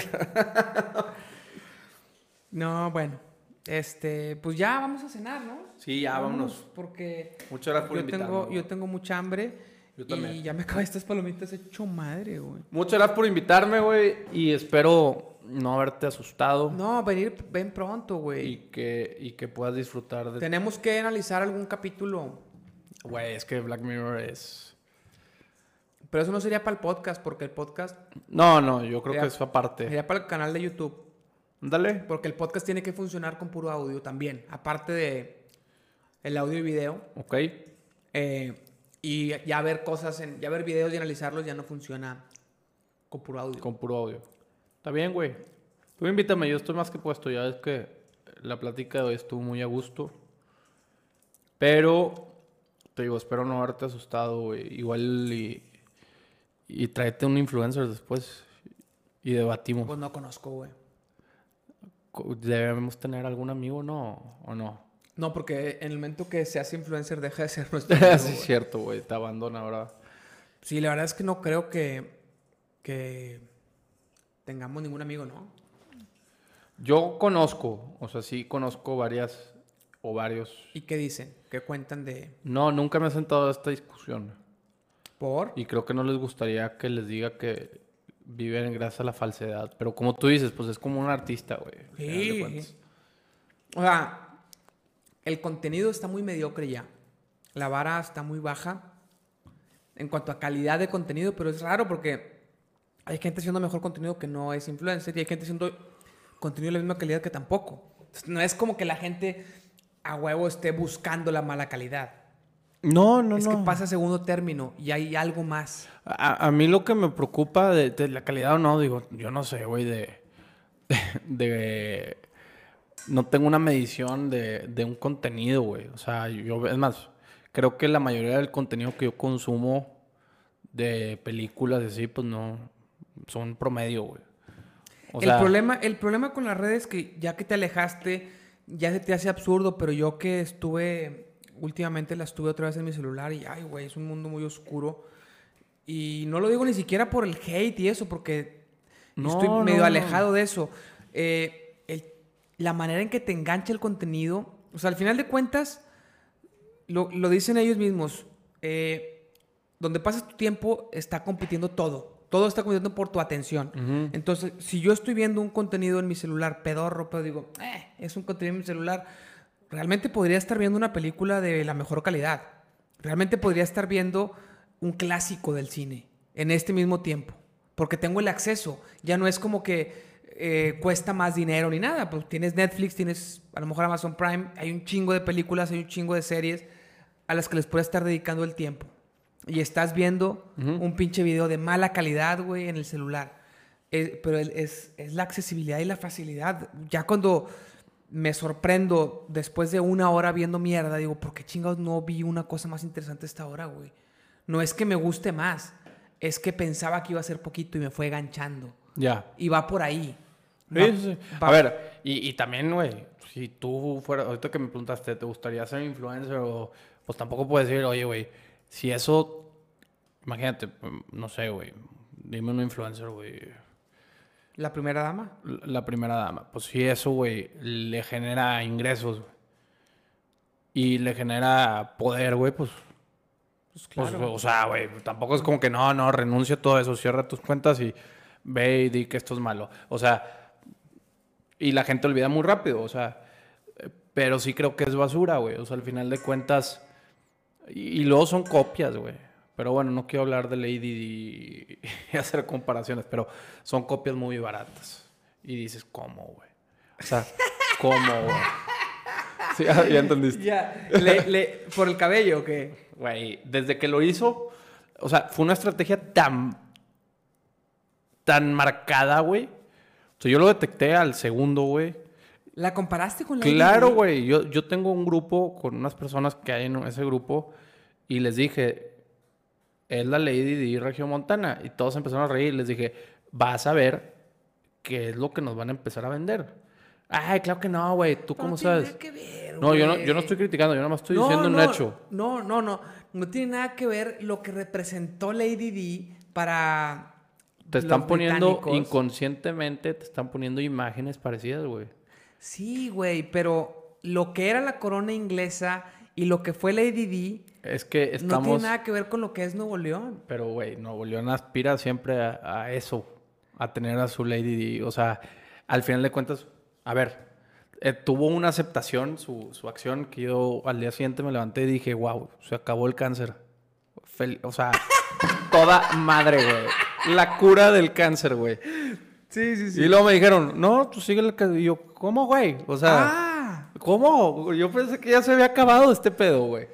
no, bueno. Este, pues ya vamos a cenar, ¿no? Sí, ya, vámonos. Porque Muchas gracias por yo invitarme. tengo, yo tengo mucha hambre. Yo también. Y ya me acabé estas palomitas hecho madre, güey. Muchas gracias por invitarme, güey, y espero no haberte asustado No, venir, ven pronto, y güey. que, y que puedas disfrutar de... Tenemos que analizar algún capítulo. Güey, es que Black Mirror es... Pero eso no sería para el podcast, porque el podcast No, no, yo creo que es aparte. sería para el canal de YouTube. Dale. Porque el podcast tiene que funcionar con puro audio también. Aparte de el audio y video. Ok. eh, y ya ver cosas, en, ya ver videos y analizarlos ya no funciona con puro audio. Con puro audio. Está bien, güey. Tú invítame, yo estoy más que puesto. Ya es que la plática de hoy estuvo muy a gusto. Pero, te digo, espero no haberte asustado, güey. Igual y, y tráete un influencer después y debatimos. Pues no conozco, güey. ¿Debemos tener algún amigo no? ¿O no? No, porque en el momento que se hace influencer deja de ser nuestro amigo, sí, es cierto, güey. Te abandona ahora. Sí, la verdad es que no creo que, que tengamos ningún amigo, ¿no? Yo conozco, o sea, sí conozco varias o varios. ¿Y qué dicen? ¿Qué cuentan de... No, nunca me he sentado a esta discusión. Por? Y creo que no les gustaría que les diga que viven gracias a la falsedad. Pero como tú dices, pues es como un artista, güey. Sí. O sea, el contenido está muy mediocre ya. La vara está muy baja en cuanto a calidad de contenido, pero es raro porque hay gente haciendo mejor contenido que no es influencer y hay gente haciendo contenido de la misma calidad que tampoco. Entonces, no es como que la gente a huevo esté buscando la mala calidad. No, no, es no. que pasa a segundo término y hay algo más. A, a mí lo que me preocupa de, de la calidad o no, digo, yo no sé, güey, de, de, No tengo una medición de, de un contenido, güey. O sea, yo, es más, creo que la mayoría del contenido que yo consumo de películas así, pues no, son promedio, güey. O el, sea, problema, el problema con las redes es que ya que te alejaste, ya se te hace absurdo, pero yo que estuve, últimamente la estuve otra vez en mi celular y, ay, güey, es un mundo muy oscuro. Y no lo digo ni siquiera por el hate y eso, porque No, estoy no, medio no. alejado de eso. Eh, el- la manera en que te engancha el contenido, o sea, al final de cuentas, lo, lo dicen ellos mismos, eh, donde pasas tu tiempo está compitiendo todo. Todo está compitiendo por tu atención. Entonces, si yo estoy viendo un contenido en mi celular pedorro, pero digo, eh, es un contenido en mi celular, realmente podría estar viendo una película de la mejor calidad. Realmente podría estar viendo un clásico del cine en este mismo tiempo, porque tengo el acceso. Ya no es como que eh, cuesta más dinero ni nada. Pues tienes Netflix, tienes a lo mejor Amazon Prime, hay un chingo de películas, hay un chingo de series a las que les puedes estar dedicando el tiempo. Y estás viendo un pinche video de mala calidad, güey, en el celular. Eh, pero es, es la accesibilidad y la facilidad. Ya cuando me sorprendo después de una hora viendo mierda, digo, ¿por qué chingados no vi una cosa más interesante esta hora, güey? No es que me guste más, es que pensaba que iba a ser poquito y me fue ganchando. Ya. Y va por ahí. Sí, Va- sí, sí. va- A ver, y, y también, güey, si tú fueras, ahorita que me preguntaste, ¿te gustaría ser influencer o...? Pues tampoco puedes decir, oye, güey, si eso, imagínate, no sé, güey, dime un influencer, güey, La primera dama. la primera dama, pues si eso, güey, le genera ingresos, güey, y le genera poder, güey, pues, Pues pues, claro. o sea, güey, tampoco es como que no, no, renuncia a todo eso, cierra tus cuentas y ve y di que esto es malo. O sea, y la gente olvida muy rápido, o sea, pero sí creo que es basura, güey. O sea, al final de cuentas, y, y luego son copias, güey. Pero bueno, no quiero hablar de Lady y hacer comparaciones, pero son copias muy baratas. Y dices, ¿cómo, güey? O sea, ¿cómo, güey? Sí, ya, entendiste. Ya. Le, ¿Por el cabello o qué? Güey, desde que lo hizo, o sea, fue una estrategia tan, tan marcada, güey. O sea, yo lo detecté al segundo, güey. ¿La comparaste con la Claro, güey. Yo, yo tengo un grupo con unas personas que hay en ese grupo y les dije, es la Lady Di Regio Montana. Y todos empezaron a reír. Les dije, vas a ver qué es lo que nos van a empezar a vender. Ay, claro que no, güey. ¿Tú cómo sabes? Que ver, no, yo no, yo no estoy criticando, yo nada más estoy diciendo un hecho. No, no, no. No tiene nada que ver lo que representó Lady Di para. Te están poniendo inconscientemente, te están poniendo imágenes parecidas, güey. Sí, güey, pero lo que era la corona inglesa y lo que fue Lady Di es que estamos... no tiene nada que ver con lo que es Nuevo León. Pero, güey, Nuevo León aspira siempre a, eso, a tener a su Lady. O sea, al final de cuentas, a ver, eh, tuvo una aceptación su, su, acción que yo al día siguiente me levanté y dije, wow, se acabó el cáncer. o sea, toda madre, güey. La cura del cáncer, güey. Sí, sí, sí. Y luego me dijeron, no, tú sigue el Y yo, ¿cómo, güey? O sea, ah. ¿cómo? Yo pensé que ya se había acabado este pedo, güey.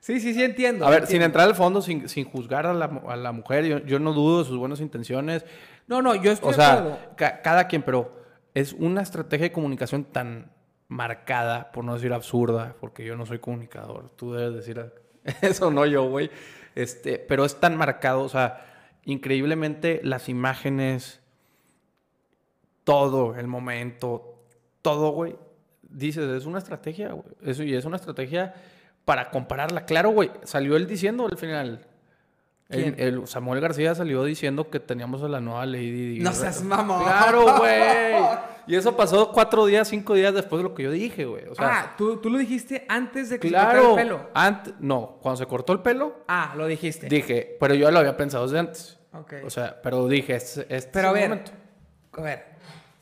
Sí, sí, sí, entiendo. A ver, sin entrar al fondo, sin, sin juzgar a la, a la mujer, yo, yo, no dudo de sus buenas intenciones. No, no, yo estoy O sea, cada quien, pero es una estrategia de comunicación tan marcada, por no decir absurda, porque yo no soy comunicador. Tú debes decir eso, no yo, güey. Este, pero es tan marcado, o sea, increíblemente las imágenes, todo, el momento, todo, güey. Dices, es una estrategia, güey. Eso, y es una estrategia para compararla. Claro, güey, salió él diciendo al final. El, Samuel García salió diciendo que teníamos a la nueva Lady No seas mamón. Claro, güey. Y eso pasó cuatro días, cinco días después de lo que yo dije, güey. ah, ¿tú, ¿tú, lo dijiste antes de que se cortara el pelo. Antes, no, cuando se cortó el pelo. Ah, lo dijiste. Dije, pero yo lo había pensado desde antes. Ok. O sea, pero dije, este, este pero a ver, A ver,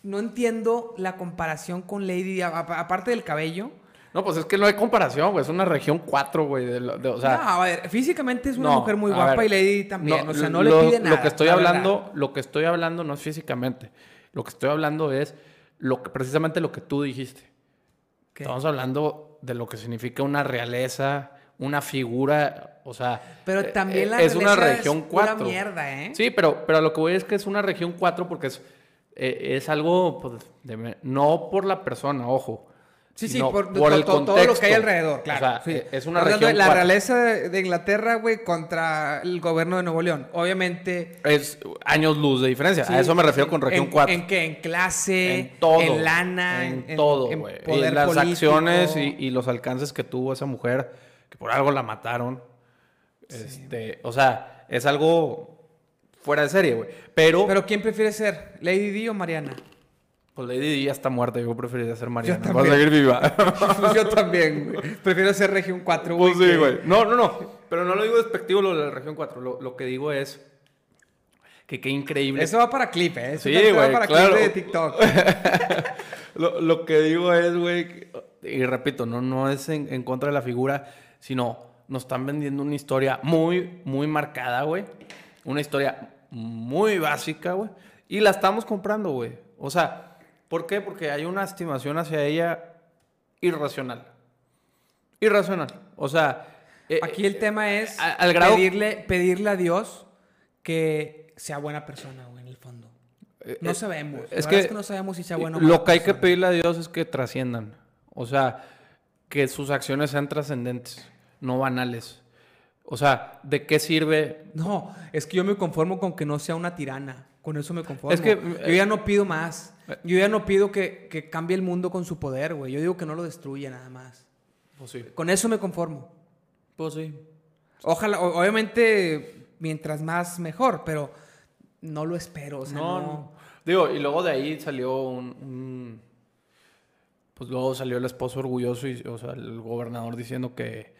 no entiendo la comparación con Lady aparte del cabello. No, pues es que no hay comparación, güey. Es una región 4, güey. o sea, no, a ver, físicamente es una mujer muy guapa y Lady también. o sea, no le pide nada. Lo que estoy hablando, lo que estoy hablando no es físicamente. Lo que estoy hablando es lo que, precisamente lo que tú dijiste. Estamos hablando de lo que significa una realeza, una figura, o sea, pero también la es una región 4. mierda, ¿eh? Sí, pero, pero lo que voy es que es una región 4 porque es eh, es algo, pues, no por la persona, ojo. Sí, sí, por, el todo lo que hay alrededor, claro. Eh, es una región. la realeza de Inglaterra, güey, contra el gobierno de Nuevo León. Obviamente. Es años luz de diferencia. a eso me refiero con región 4. ¿En qué? En clase, en todo. En lana, en, todo, güey. Y las acciones y, los alcances que tuvo esa mujer, que por algo la mataron. Este, o sea, es algo fuera de serie, güey. Pero. Pero ¿quién prefiere ser? ¿Lady Di o Mariana? Pues Lady Di ya está muerta, yo preferiría ser Mariana. Yo también. a seguir viva. pues yo también, güey. Prefiero ser Región 4, güey. Pues sí, güey. No, no, no. Pero no lo digo despectivo lo de la Región 4. Lo, lo que digo es que qué increíble. Eso va para clip, ¿eh? Eso sí, güey. Va para claro. clip de TikTok. lo, lo, que digo es, güey, y repito, no, no es en, en contra de la figura, sino nos están vendiendo una historia muy, muy marcada, güey. Una historia muy básica, güey. Y la estamos comprando, güey. O sea, ¿por qué? Porque hay una estimación hacia ella irracional. Irracional. O sea... Eh, Aquí el eh, tema es al pedirle, pedirle a Dios que sea buena persona, güey, en el fondo. Eh, no sabemos. Es que, no sabemos si sea bueno o Lo que hay que pedirle a Dios es que trasciendan. O sea, que sus acciones sean trascendentes, no banales. O sea, ¿de qué sirve? No, es que yo me conformo con que no sea una tirana. Con eso me conformo. Es que yo ya no pido más. Yo ya no pido que, cambie el mundo con su poder, güey. Yo digo que no lo destruya nada más. Pues sí. Con eso me conformo. Pues sí. Ojalá, obviamente, mientras más mejor, pero no lo espero. O sea, no, no. Digo, y luego de ahí salió un, Pues luego salió el esposo orgulloso y, o sea, el gobernador diciendo que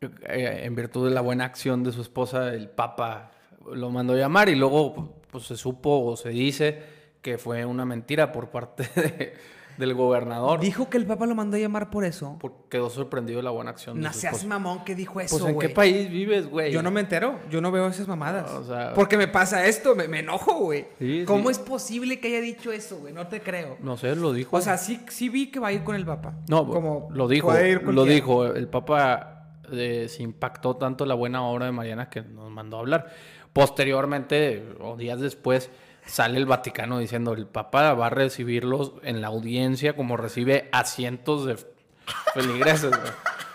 eh, en virtud de la buena acción de su esposa, el Papa lo mandó llamar y luego pues, se supo o se dice que fue una mentira por parte del gobernador. Dijo que el Papa lo mandó a llamar por eso. Porque quedó sorprendido de la buena acción. No de seas mamón que dijo eso, Pues en qué país vives, güey. Yo no me entero, yo no veo esas mamadas. O sea- Porque me pasa esto, me, me enojo, güey. Sí, ¿Cómo sí. es posible que haya dicho eso, güey? No te creo. No sé, lo dijo. O sea, sí, sí vi que va a ir con el Papa. no, como lo dijo. Lo dijo. El Papa eh, se impactó tanto la buena obra de Mariana que nos mandó a hablar. Posteriormente, o días después, sale el Vaticano diciendo el Papa va a recibirlos en la audiencia como recibe a cientos de feligreses.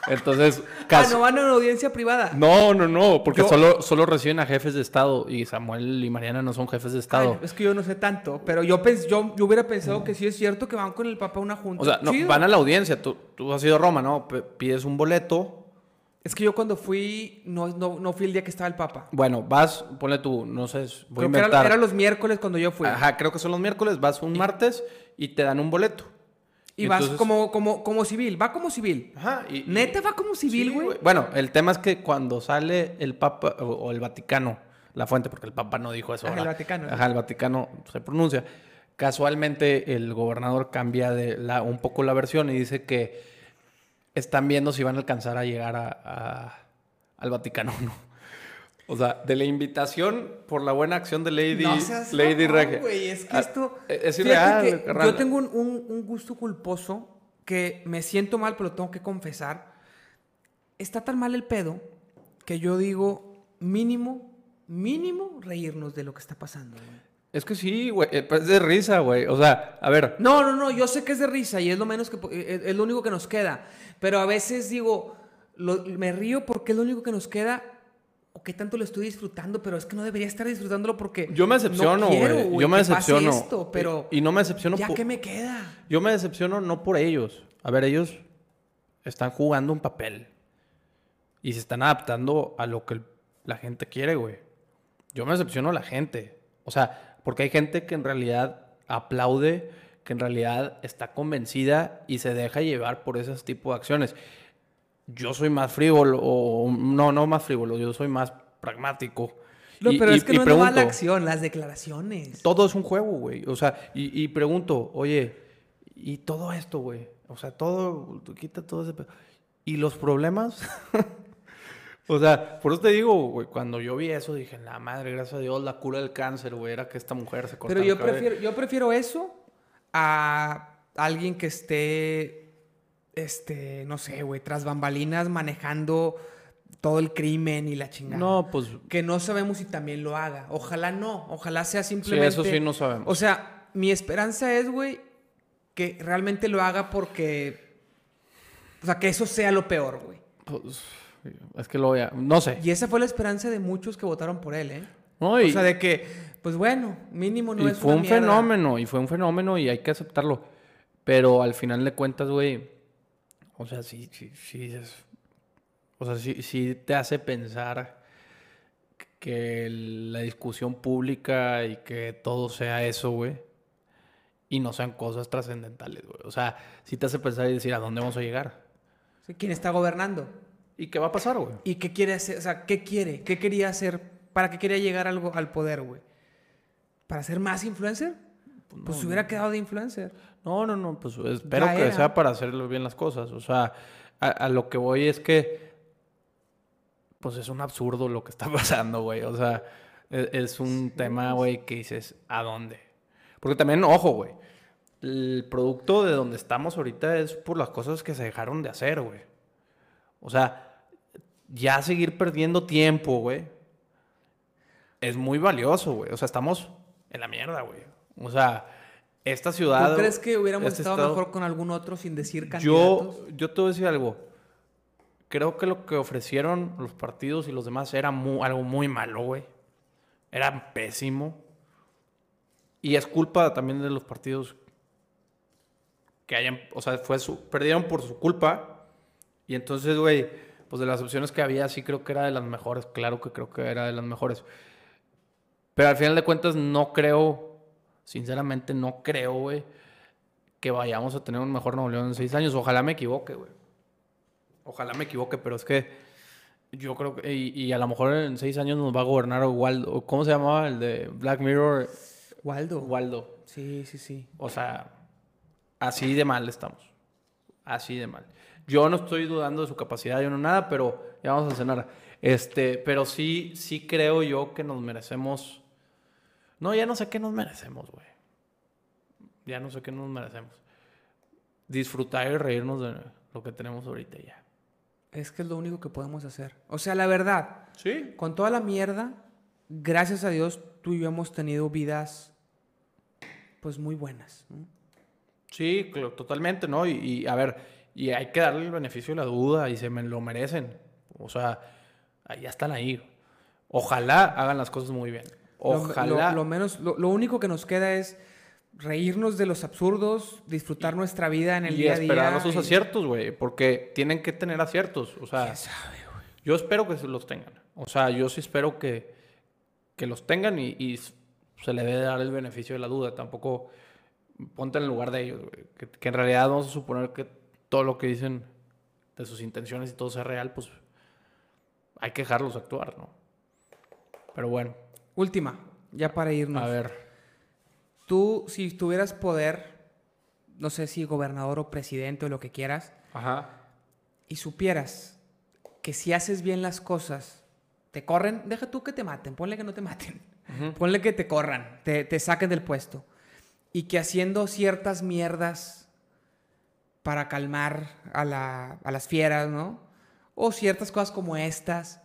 Entonces, Ah, casi- no van a una audiencia privada. No, no, no, porque Yo- solo, solo reciben a jefes de Estado y Samuel y Mariana no son jefes de Ay, Estado. es que yo no sé tanto, pero yo, pens- yo, yo hubiera pensado que sí es cierto que van con el Papa a una junta. O sea, no, van a la audiencia. Tú, tú has ido a Roma, ¿no? P- pides un boleto. Es que yo cuando fui, no, no, no fui el día que estaba el Papa. Bueno, vas, ponle tú, no sé, voy a Creo que inventar. era, era los miércoles cuando yo fui. Ajá, creo que son los miércoles, vas un martes y te dan un boleto. Y vas entonces- como, como, como civil, va como civil. Ajá, y- y- ¿Neta va como civil, Sí, güey? Bueno, el tema es que cuando sale el Papa o, o el Vaticano, la fuente, porque el Papa no dijo eso. Ajá, el. Vaticano. Ajá, el Vaticano se pronuncia. Casualmente el gobernador cambia de la, un poco la versión y dice que están viendo si van a alcanzar a llegar a, a- al Vaticano o no. O sea, de la invitación por la buena acción de Lady, no seas Lady Regia. es que Ah, esto... Es irreal, que. Yo tengo un, un- un gusto culposo que me siento mal, pero tengo que confesar. Está tan mal el pedo que yo digo, mínimo, mínimo reírnos de lo que está pasando, güey. Es que sí, güey. eh, Es de risa, güey. O sea, a ver. No, no, no, yo sé que es de risa y es lo menos que po- eh, es, lo único que nos queda, pero a veces digo, lo- me río porque es lo único que nos queda o qué tanto lo estoy disfrutando, pero es que no debería estar disfrutándolo porque Yo me decepciono, no güey. güey, Yo me decepciono. esto, pero Y, y no me decepciono ya que me queda. Yo me decepciono no por ellos. A ver, ellos están jugando un papel. Y se están adaptando a lo que la gente quiere, güey. Yo me decepciono a la gente. O sea, porque hay gente que en realidad aplaude, que en realidad está convencida y se deja llevar por ese tipo de acciones. Yo soy más frívolo, o no, no más frívolo, yo soy más pragmático. No, pero y- es que y no es nomás la pregunto, acción, las declaraciones. todo es un juego, güey. O sea, y, y pregunto, oye, y todo esto, güey. O sea, todo, quita todo ese. ¿Y los problemas? o sea, por eso te digo, güey, cuando yo vi eso dije, la madre, gracias a Dios, la cura del cáncer, güey, era que esta mujer se cortara Pero yo el cabello". prefiero, yo prefiero eso a alguien que esté, este, no sé, güey, tras bambalinas manejando todo el crimen y la chingada. No, pues. Que no sabemos si también lo haga. Ojalá no. Ojalá sea Sí, simplemente. eso sí no sabemos. O sea, mi esperanza es, güey, que realmente lo haga porque. O sea, que eso sea lo peor, güey. pues, es que lo voy a. No sé. Y esa fue la esperanza de muchos que votaron por él, ¿eh? No, y- O sea, de que, pues bueno, mínimo no y es fue una un mierda. fenómeno, y fue un fenómeno y hay que aceptarlo. Pero al final de cuentas, güey, o sea, sí, sí, sí, dices- o sea, sí, sí te hace pensar que el- la discusión pública y que todo sea eso, güey, y no sean cosas trascendentales, güey. O sea, sí te hace pensar y decir, ¿a dónde vamos a llegar? ¿Quién está gobernando? ¿Y qué va a pasar, güey? ¿Y qué quiere hacer? O sea, ¿qué quiere? ¿Qué quería hacer? ¿Para qué quería llegar algo al poder, güey? ¿Para ser más influencer? Pues se hubiera quedado de influencer. No, no, no, pues espero Ya que era. sea para hacer bien las cosas. O sea, a, a lo que voy es que, pues es un absurdo lo que está pasando, güey. O sea, e- es, un tema, güey, que dices, ¿a dónde? Porque también, ojo, güey, el producto de donde estamos ahorita es por las cosas que se dejaron de hacer, güey. O sea, ya seguir perdiendo tiempo, güey, es muy valioso, güey. O sea, estamos en la mierda, güey. O sea, esta ciudad... ¿Tú crees que hubiéramos este estado estado- mejor con algún otro sin decir candidatos? yo, yo te voy a decir algo. Creo que lo que ofrecieron los partidos y los demás era algo muy malo, güey. Era pésimo. Y es culpa también de los partidos que hayan, o sea, fue su, perdieron por su culpa. Y entonces, güey, pues de las opciones que había, sí creo que era de las mejores. Claro que creo que era de las mejores. Pero al final de cuentas, no creo, sinceramente, no creo, güey, que vayamos a tener un mejor Nuevo León en seis años. Ojalá me equivoque, güey. Ojalá me equivoque, pero es que yo creo que. Y, y a lo mejor en seis años nos va a gobernar Waldo. ¿Cómo se llamaba? El de Black Mirror. Waldo. Waldo. Sí, sí, sí. O sea, Así de mal estamos. Así de mal. Yo no estoy dudando de su capacidad, yo no nada, pero ya vamos a cenar. Este, pero sí, sí creo yo que nos merecemos. No, ya no sé qué nos merecemos, güey. Ya no sé qué nos merecemos. Disfrutar y reírnos de lo que tenemos ahorita ya. Es que es lo único que podemos hacer. O sea, la verdad, Sí. con toda la mierda, gracias a Dios, tú y yo hemos tenido vidas, pues muy buenas. ¿no? Sí, totalmente, ¿no? Y, y, a ver, y hay que darle el beneficio de la duda y se me lo merecen. O sea, ahí ya están ahí. Ojalá hagan las cosas muy bien. Lo- Ojalá. Lo, lo menos, lo, lo único que nos queda es reírnos de los absurdos, disfrutar nuestra vida en el y día a día. esperar sus y- aciertos, güey. Porque tienen que tener aciertos. O sea, ¿Quién sabe, yo espero que los tengan. O sea, yo sí espero que, que los tengan y, y se le debe dar el beneficio de la duda. Tampoco ponte en el lugar de ellos, güey. Que, que en realidad vamos a suponer que todo lo que dicen de sus intenciones y todo sea real, pues hay que dejarlos actuar, ¿no? Pero bueno, Última, ya para irnos. a ver. Tú, si tuvieras poder, no sé si gobernador o presidente o lo que quieras, Ajá. y supieras que si haces bien las cosas, te corren, deja tú que te maten, ponle que no te maten, ponle que te corran, te, te saquen del puesto, y que haciendo ciertas mierdas para calmar a, la- a las fieras, ¿no? O ciertas cosas como estas,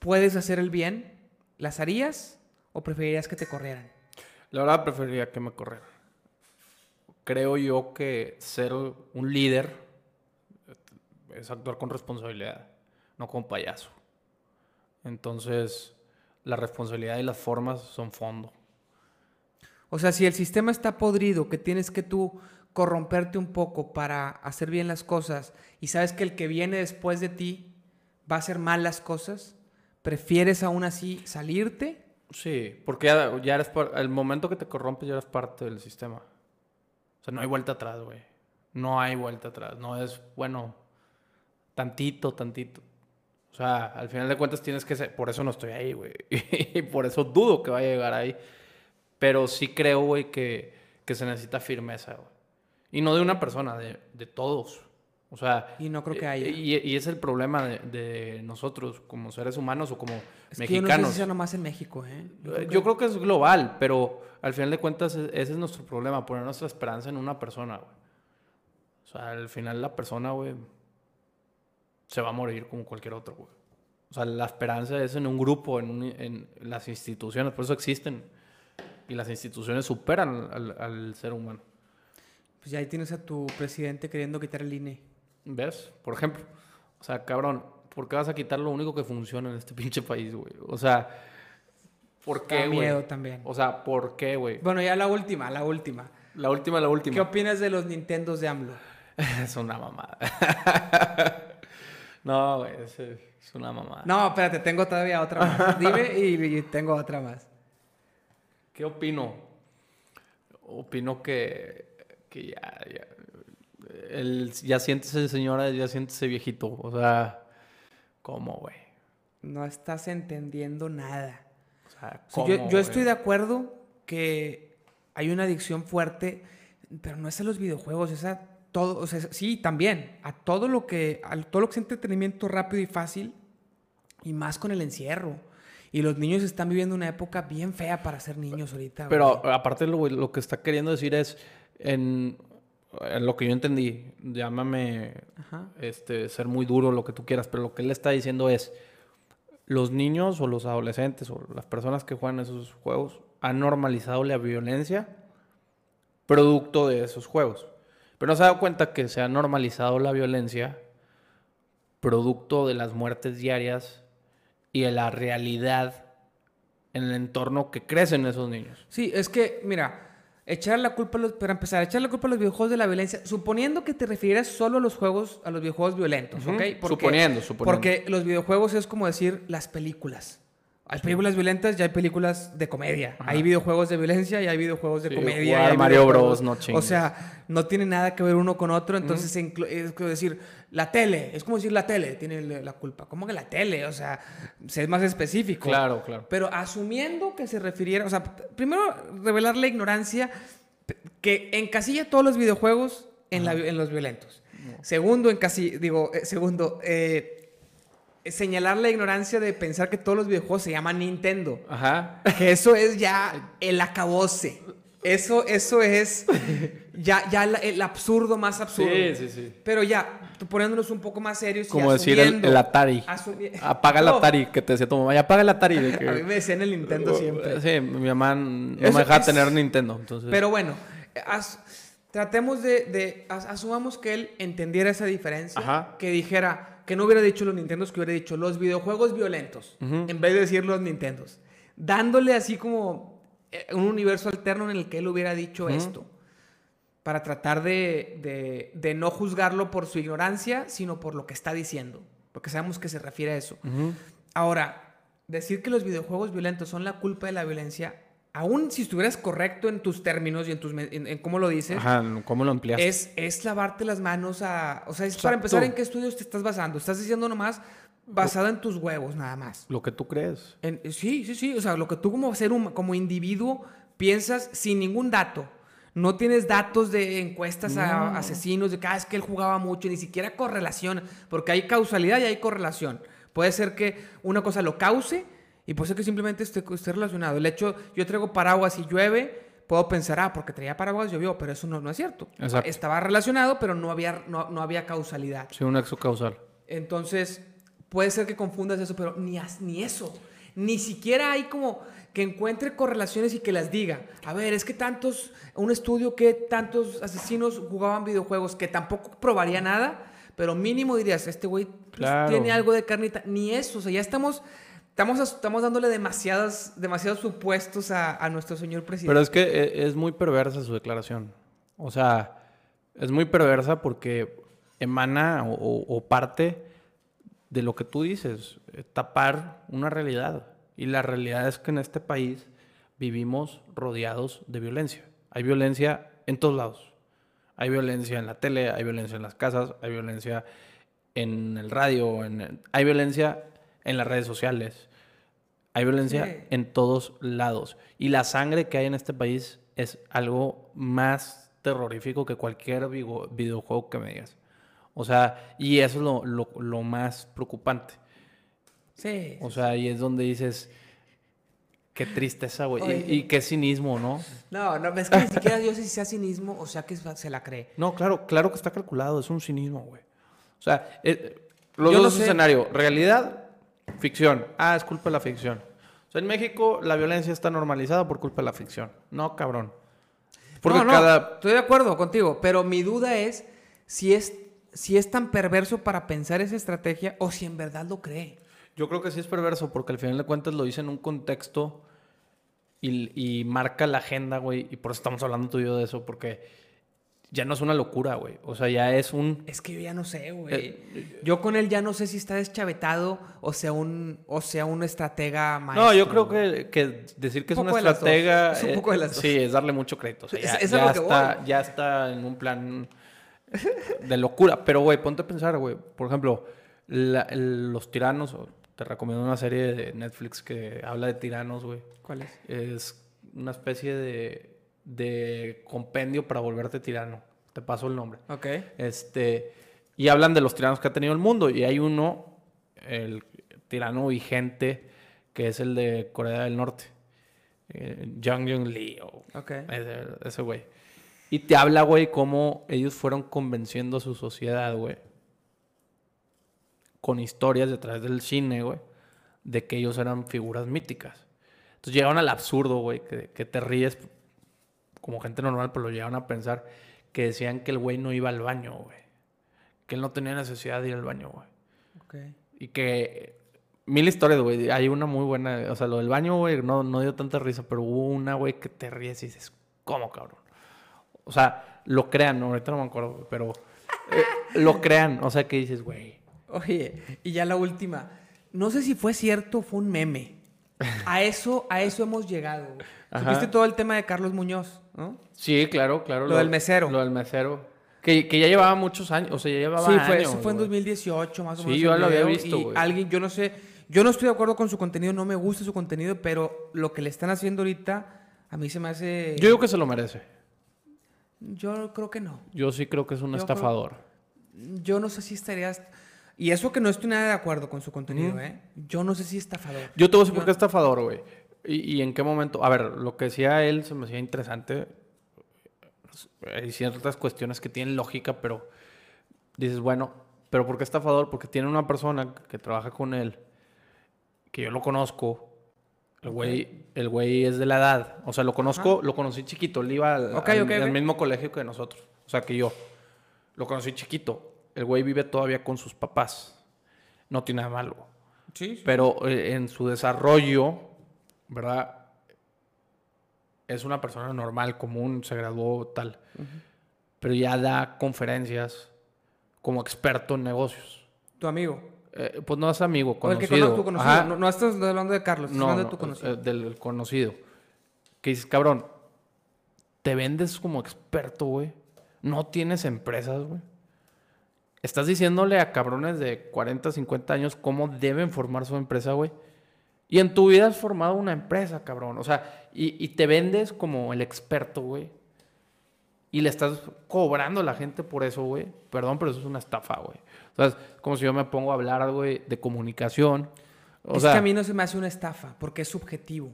puedes hacer el bien, ¿las harías o preferirías que te corrieran? La verdad preferiría que me corrieran. Creo yo que ser un líder es actuar con responsabilidad, no con payaso. Entonces, la responsabilidad y las formas son fondo. O sea, si el sistema está podrido, que tienes que tú corromperte un poco para hacer bien las cosas y sabes que el que viene después de ti va a hacer mal las cosas, ¿prefieres aún así salirte? Sí, porque ya, eres par- el momento que te corrompes ya eres parte del sistema. O sea, no hay vuelta atrás, güey. No hay vuelta atrás. No es, bueno, tantito, tantito. O sea, al final de cuentas tienes que ser. Por eso no estoy ahí, güey. Y por eso dudo que vaya a llegar ahí. Pero sí creo, güey, que, que se necesita firmeza, güey. Y no de una persona, de, de todos. O sea. Y no creo que haya. Y, y es el problema de, de nosotros como seres humanos o como Es que yo no sé mexicanos. si sea nomás en México, ¿eh? Eh, Yo creo que es global, pero al final de cuentas e- ese es nuestro problema, poner nuestra esperanza en una persona, güey. O sea, al final la persona, güey, se va a morir como cualquier otro, güey. O sea, la esperanza es en un grupo, en, un- en las instituciones, por eso existen. Y las instituciones superan al, al ser humano. Pues ya ahí tienes a tu presidente queriendo quitar el INE. ¿Ves? Por ejemplo. O sea, cabrón, ¿por qué vas a quitar lo único que funciona en este pinche país, güey? O sea, ¿por qué, güey? miedo también. O sea, ¿por qué, güey? Bueno, ya la última, la última. La última, la última. ¿Qué opinas de los Nintendos de AMLO? Es una mamada. no, güey, es, es una mamada. No, espérate, tengo todavía otra más. Dime y, y tengo otra más. ¿Qué opino? Opino que, que ya, ya, el, ya siéntese señora, ya siéntese viejito. O sea, ¿cómo, güey? No estás entendiendo nada. O sea, O sea, ¿cómo, yo, yo estoy de acuerdo que hay una adicción fuerte, pero no es a los videojuegos, es a todo, o sea, sí, también, a todo lo que, a todo lo que es entretenimiento rápido y fácil, y más con el encierro. Y los niños están viviendo una época bien fea para ser niños ahorita. Pero güey. aparte lo, lo que está queriendo decir es, en, en lo que yo entendí, llámame Ajá. este, ser muy duro, lo que tú quieras, pero lo que él está diciendo es, los niños o los adolescentes o las personas que juegan esos juegos han normalizado la violencia producto de esos juegos. Pero no se ha dado cuenta que se ha normalizado la violencia producto de las muertes diarias y de la realidad en el entorno que crecen esos niños. Sí, es que, mira, echar la culpa a los, para empezar, echar la culpa a los videojuegos de la violencia, suponiendo que te refieras solo a los juegos, a los videojuegos violentos, ¿ok? suponiendo, suponiendo. Porque los videojuegos es como decir las películas. Hay películas violentas y hay películas de comedia. Hay videojuegos de violencia y hay videojuegos de Sí, comedia. jugar y hay Mario Bros, no O chingues. sea, no tiene nada que ver uno con otro. Entonces inclu- es como decir la tele. Es como decir la tele tiene la culpa. ¿Cómo que la tele? O sea, sé más específico. Claro, claro. Pero asumiendo que se refiriera, o sea, primero revelar la ignorancia. que encasilla todos los videojuegos en, la- en los violentos. Segundo, en casi, digo, eh, segundo, eh, señalar la ignorancia de pensar que todos los videojuegos se llaman Nintendo. Ajá. Que eso es ya el acabose. Eso, eso es ya, ya la- el absurdo más absurdo. Sí, sí, sí. Pero ya, poniéndonos un poco más serios. y Como decir el, Atari. Apaga el No, Atari, que te decía tu mamá, ya apaga el Atari. De que- A mí me decían el Nintendo siempre. Sí, mi mamá no Eso me dejaba es- tener Nintendo. Entonces, Pero bueno, as- tratemos de, de- as- asumamos que él entendiera esa diferencia, Ajá. que dijera, que no hubiera dicho los Nintendos, que hubiera dicho los videojuegos violentos, en vez de decir los Nintendos, dándole así como eh, un universo alterno en el que él hubiera dicho esto, para tratar de, de- de no juzgarlo por su ignorancia, sino por lo que está diciendo, porque sabemos que se refiere a eso. Ahora, decir que los videojuegos violentos son la culpa de la violencia, aún si estuvieras correcto en tus términos y en, tus, me- en, en cómo lo dices, Ajá, ¿cómo lo ampliaste? es, es lavarte las manos a... O sea, es Exacto. para empezar, ¿en qué estudios te estás basando? Estás diciendo nomás basado en tus huevos, nada más. Lo que tú crees. En- sí, sí, sí. O sea, lo que tú como ser humano, como individuo, piensas sin ningún dato. No tienes datos de encuestas a asesinos, de que "Ah, es que él jugaba mucho, ni siquiera correlación, porque hay causalidad y hay correlación. Puede ser que una cosa lo cause y puede ser que simplemente esté, esté relacionado. El hecho, yo traigo paraguas y llueve, puedo pensar, ah, porque traía paraguas llovió, pero eso no, no es cierto. Exacto. Estaba relacionado, pero no había, no, no había causalidad. Sí, un exo causal. Entonces, puede ser que confundas eso, pero ni, ni eso. Ni siquiera hay como que encuentre correlaciones y que las diga. A ver, es que tantos, un estudio que tantos asesinos jugaban videojuegos que tampoco probaría nada, pero mínimo dirías, este güey pues, Claro. tiene algo de carnita. Ni eso, o sea, ya estamos, estamos, estamos dándole demasiadas, demasiados supuestos a, a nuestro señor presidente. Pero es que eh, es muy perversa su declaración. O sea, es muy perversa porque emana o parte de lo que tú dices, eh, tapar una realidad. Y la realidad es que en este país vivimos rodeados de violencia. Hay violencia en todos lados. Hay violencia en la tele, hay violencia en las casas, hay violencia en el radio, en- hay violencia en las redes sociales. Hay violencia Sí. en todos lados. Y la sangre que hay en este país es algo más terrorífico que cualquier videojuego que me digas. O sea, y eso es lo, lo- lo más preocupante. sí. O sea, y es donde dices, qué tristeza, güey. Y, y qué cinismo, ¿no? No, no, es que ni siquiera yo sé si sea cinismo o sea que se la cree. No, claro, claro que está calculado, es un cinismo, güey. O sea, eh, los Yo dos escenarios, realidad, ficción. Ah, es culpa de la ficción. O sea, en México la violencia está normalizada por culpa de la ficción. No, cabrón. Porque no, no, cada... Estoy de acuerdo contigo, pero mi duda es si es, si es tan perverso para pensar esa estrategia o si en verdad lo cree. Yo creo que sí es perverso porque al final de cuentas lo dice en un contexto y, y marca la agenda, güey. Y por eso estamos hablando tú y yo de eso, porque ya no es una locura, güey. O sea, ya es un... Es que yo ya no sé, güey. Eh, yo con él ya no sé si está deschavetado o sea un, o sea un estratega maestro. No, yo creo que, que decir que es Un estratega... Es un eh, poco de las dos. Sí, es darle mucho crédito. O sea, ya, es está, ya está en un plan de locura. Pero, güey, ponte a pensar, güey. Por ejemplo, la- el- los tiranos... Te recomiendo una serie de Netflix que habla de tiranos, güey. ¿Cuál es? Es una especie de, de compendio para volverte tirano. Te paso el nombre. Ok. Este, y hablan de los tiranos que ha tenido el mundo. Y hay uno, el tirano vigente, que es el de Corea del Norte. Eh, Jang Jung Lee, o Ok. ese, ese güey. Y te habla, güey, cómo ellos fueron convenciendo a su sociedad, güey. Con historias detrás del cine, güey. De que ellos eran figuras míticas. Entonces llegaron al absurdo, güey, que, que te ríes como gente normal, pero lo llegaron a pensar que decían que el güey no iba al baño, güey. Que él no tenía necesidad de ir al baño, güey. Ok. Y que mil historias, güey. Hay una muy buena, o sea, lo del baño, güey, no, no dio tanta risa, pero hubo una, güey, que te ríes y dices, ¿cómo, cabrón? O sea, lo crean, ¿no? ahorita no me acuerdo, güey, pero eh, lo crean, o sea, que dices, güey. Oye, y ya la última. No sé si fue cierto o fue un meme. A eso, a eso hemos llegado. Supiste todo el tema de Carlos Muñoz, ¿no? Sí, claro, claro. Lo del mesero. Lo del mesero. Que, que ya llevaba muchos años, o sea, ya llevaba Sí, fue, años, eso fue en güey. 2018 más o Sí, menos. yo el lo había visto, y güey. Alguien, yo no sé, yo no estoy de acuerdo con su contenido, no me gusta su contenido, pero lo que le están haciendo ahorita a mí se me hace... Yo digo que se lo merece. Yo creo que no. Yo sí creo que es un Yo estafador. Yo no sé si estarías... Y eso que no estoy nada de acuerdo con su contenido, ¿eh? Yo no sé si estafador. Yo te voy a decir por qué es estafador, güey. ¿Y, y en qué momento? A ver, lo que decía él se me hacía interesante. Hay ciertas cuestiones que tienen lógica, pero dices, bueno, ¿pero por qué estafador? Porque tiene una persona que trabaja con él, que yo lo conozco. El güey, el güey es de la edad. O sea, lo conozco, lo conocí chiquito. Él iba al, Ok, al- ok, al mismo colegio que nosotros. O sea, que yo. Lo conocí chiquito. El güey vive todavía con sus papás. No tiene nada malo. Sí, Pero eh, en su desarrollo, ¿verdad? Es una persona normal, común, se graduó tal. Pero ya da conferencias como experto en negocios. Tu amigo. Eh, pues no es amigo, O el que conocido. conoce tu conocido. Ajá. No, no estás hablando de Carlos, estás No, hablando no, de tu conocido. eh, del conocido. Que dices, cabrón, te vendes como experto, güey. No tienes empresas, güey. Estás diciéndole a cabrones de 40, 50 años cómo deben formar su empresa, güey. Y en tu vida has formado una empresa, cabrón. O sea, y, y te vendes como el experto, güey. Y le estás cobrando a la gente por eso, güey. Perdón, pero eso es una estafa, güey. O sea, es como si yo me pongo a hablar, güey, de comunicación. O es sea, que a mí no se me hace una estafa, porque es subjetivo.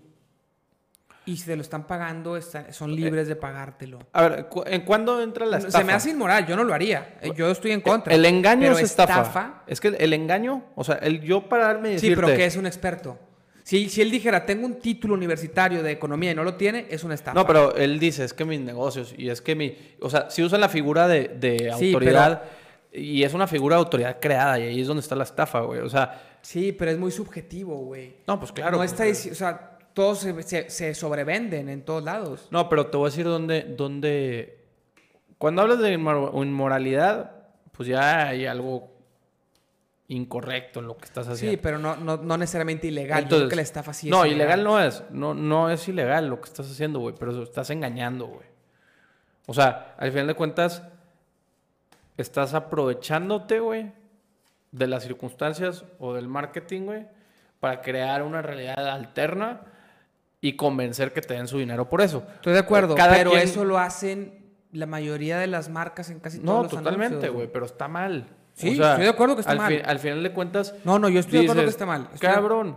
Y si te lo están pagando, está- son libres de pagártelo. A ver, cu- ¿en cuándo entra la estafa? Se me hace inmoral, yo no lo haría. Eh, Yo estoy en contra. El engaño Pero es estafa. Es que el, el engaño, o sea, el yo pararme y Sí, decirte... pero que es un experto. Si, si él dijera, tengo un título universitario de economía y no lo tiene, es una estafa. No, pero él dice, es que mis negocios, y es que mi... O sea, si usan la figura de, de Sí, autoridad, y es una figura de autoridad creada, y ahí es donde está la estafa, güey. O sea, Sí, pero es muy subjetivo, güey. no, pues claro. no está dici- o sea, todos se, se- se sobrevenden en todos lados. No, pero te voy a decir dónde... dónde... Cuando hablas de inmor- inmoralidad, pues ya hay algo incorrecto en lo que estás haciendo. Sí, pero no, no, no necesariamente ilegal. Yo creo Entonces, que la estafa sí es No, ilegal no es. No, no es ilegal lo que estás haciendo, güey. Pero estás engañando, güey. O sea, al final de cuentas, estás aprovechándote, güey, de las circunstancias o del marketing, güey, para crear una realidad alterna y convencer que te den su dinero por eso. Estoy de acuerdo, Cada pero quien- eso lo hacen la mayoría de las marcas en casi todos No, los totalmente, anuncios, güey, pero está mal. Sí, estoy de acuerdo que está al mal. fi- al final de cuentas. No, no, yo estoy de acuerdo que está mal. Estoy Cabrón.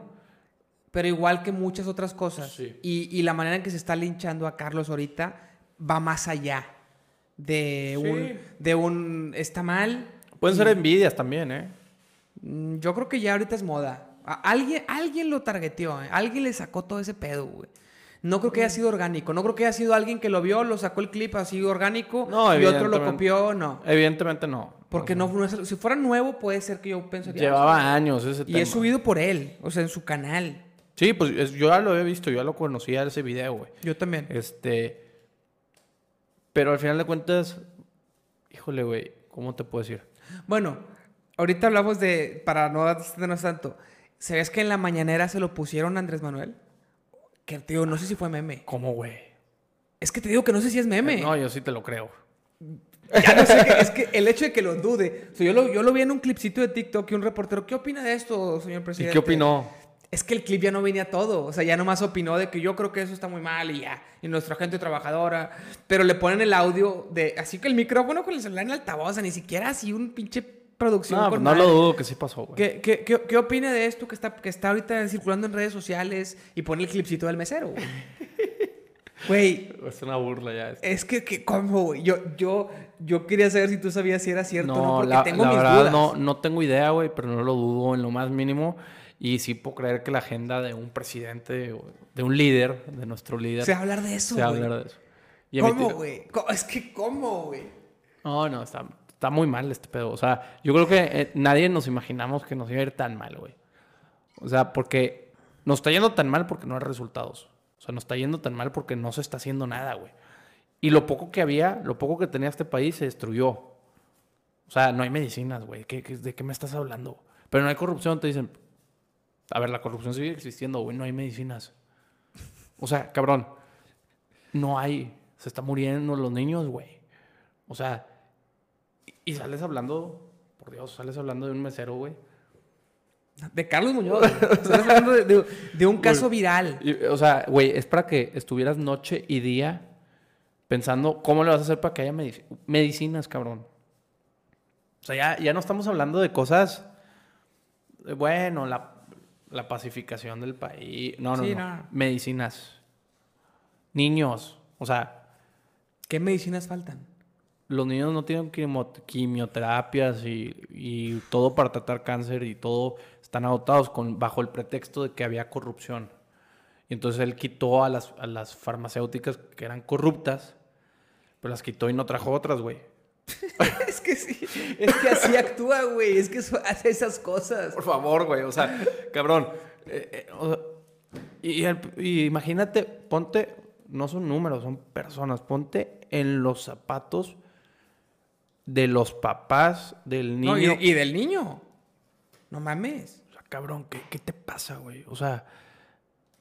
Pero igual que muchas otras cosas. Sí. Y, y la manera en que se está linchando a Carlos ahorita va más allá de Sí. un de un está mal. Pueden ser envidias también, ¿eh? Mm, Yo creo que ya ahorita es moda. Alguien, alguien lo targeteó, ¿eh? alguien le sacó todo ese pedo, güey. No creo que haya sido orgánico. No creo que haya sido alguien que lo vio, lo sacó el clip así orgánico No, y otro lo copió, no. Evidentemente no. Porque no, no es- si fuera nuevo puede ser que yo pensaría. Llevaba años ese Y tema. es subido por él, o sea, en su canal. Sí, pues es- yo ya lo he visto, yo ya lo conocía ese video, güey. Yo también. Este. Pero al final de cuentas, híjole, güey, ¿cómo te puedo decir? Bueno, ahorita hablamos de, para no extendernos tanto, ¿sabes que en la mañanera se lo pusieron a Andrés Manuel? Que te digo, no sé si fue meme. ¿Cómo, güey? Es que te digo que no sé si es meme. No, yo sí te lo creo. Ya no sé, es que el hecho de que lo dude. O sea, yo, lo, yo lo vi en un clipcito de TikTok y un reportero, ¿qué opina de esto, señor ¿Y presidente? qué opinó? Es que el clip ya no venía todo. O sea, ya nomás opinó de que yo creo que eso está muy mal y ya. Y nuestra gente trabajadora. Pero le ponen el audio de. Así que el micrófono con el celular en altavoz. O sea, ni siquiera así un pinche producción No, no lo dudo que sí pasó, güey. ¿Qué, qué, qué, qué opina de esto que está, que está ahorita circulando en redes sociales y pone el clipcito del mesero? güey? Güey, Es una burla ya. esto. es que, que ¿cómo, güey? Yo, yo, yo quería saber si tú sabías si era cierto o no, porque la, tengo la mis verdad dudas. no, no tengo idea, güey, pero no lo dudo en lo más mínimo. Y sí puedo creer que la agenda de un presidente, de un líder, de nuestro líder, Se va a hablar de eso, se va a hablar de eso. Y ¿Cómo, güey? Es que, ¿cómo, güey? No, no, está, está muy mal este pedo. O sea, yo creo que eh, nadie nos imaginamos que nos iba a ir tan mal, güey. O sea, porque nos está yendo tan mal porque no hay resultados. O sea, nos está yendo tan mal porque no se está haciendo nada, güey. Y lo poco que había, lo poco que tenía este país se destruyó. O sea, no hay medicinas, güey. ¿Qué- qué- ¿De qué me estás hablando? Pero no hay corrupción, te dicen. A ver, la corrupción sigue existiendo, güey. No hay medicinas. O sea, cabrón. No hay. Se están muriendo los niños, güey. O sea, y- sales hablando, por Dios, sales hablando de un mesero, güey. De Carlos Muñoz. Estás hablando de, de- de un caso viral. Y, O sea, güey, es para que estuvieras noche y día pensando cómo le vas a hacer para que haya medici- medicinas, cabrón. O sea, ya, ya no estamos hablando de cosas, de, bueno, la, la pacificación del país. No, no, Sí, no. no. Medicinas. Niños. O sea, ¿Qué medicinas faltan? los niños no tienen quimioterapias y, y todo para tratar cáncer y todo están agotados con, bajo el pretexto de que había corrupción. Y entonces él quitó a las, a las farmacéuticas que eran corruptas, pero las quitó y no trajo otras, güey. es que sí. Es que así actúa, güey. Es que eso- hace esas cosas. Por favor, güey. O sea, cabrón. eh, eh, o sea, y, y el- y imagínate, ponte, no son números, son personas. Ponte en los zapatos de los papás del niño. No, y, y del niño. No mames. O sea, cabrón, ¿qué, qué te pasa, güey? O sea,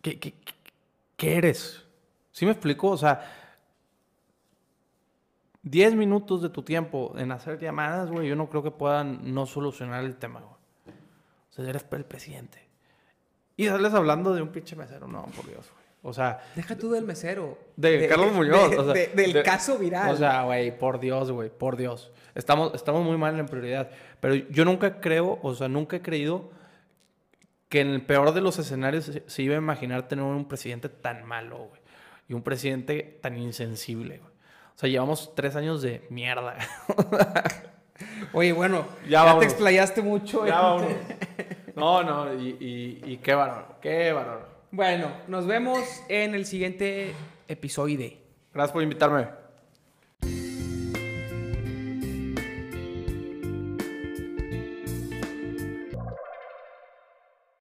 ¿qué, qué, qué- qué eres? ¿Sí me explico? O sea, 10 minutos de tu tiempo en hacer llamadas, güey, yo no creo que puedan no solucionar el tema, güey. O sea, eres el presidente. Y sales hablando de un pinche mesero. No, por Dios, güey. O sea, Deja tú del mesero. de, Carlos Muñoz. de- o sea, de- del de- caso viral. O sea, güey, por Dios, güey, por Dios. Estamos, estamos muy mal en prioridad. Pero yo nunca creo, o sea, nunca he creído que en el peor de los escenarios se, se iba a imaginar tener un presidente tan malo, güey. Y un presidente tan insensible, güey. O sea, llevamos tres años de mierda. Oye, bueno, Ya te explayaste mucho. Ya eh. vámonos. No, no, y, y, y qué bárbaro, qué bárbaro. Bueno, nos vemos en el siguiente episodio. Gracias por invitarme.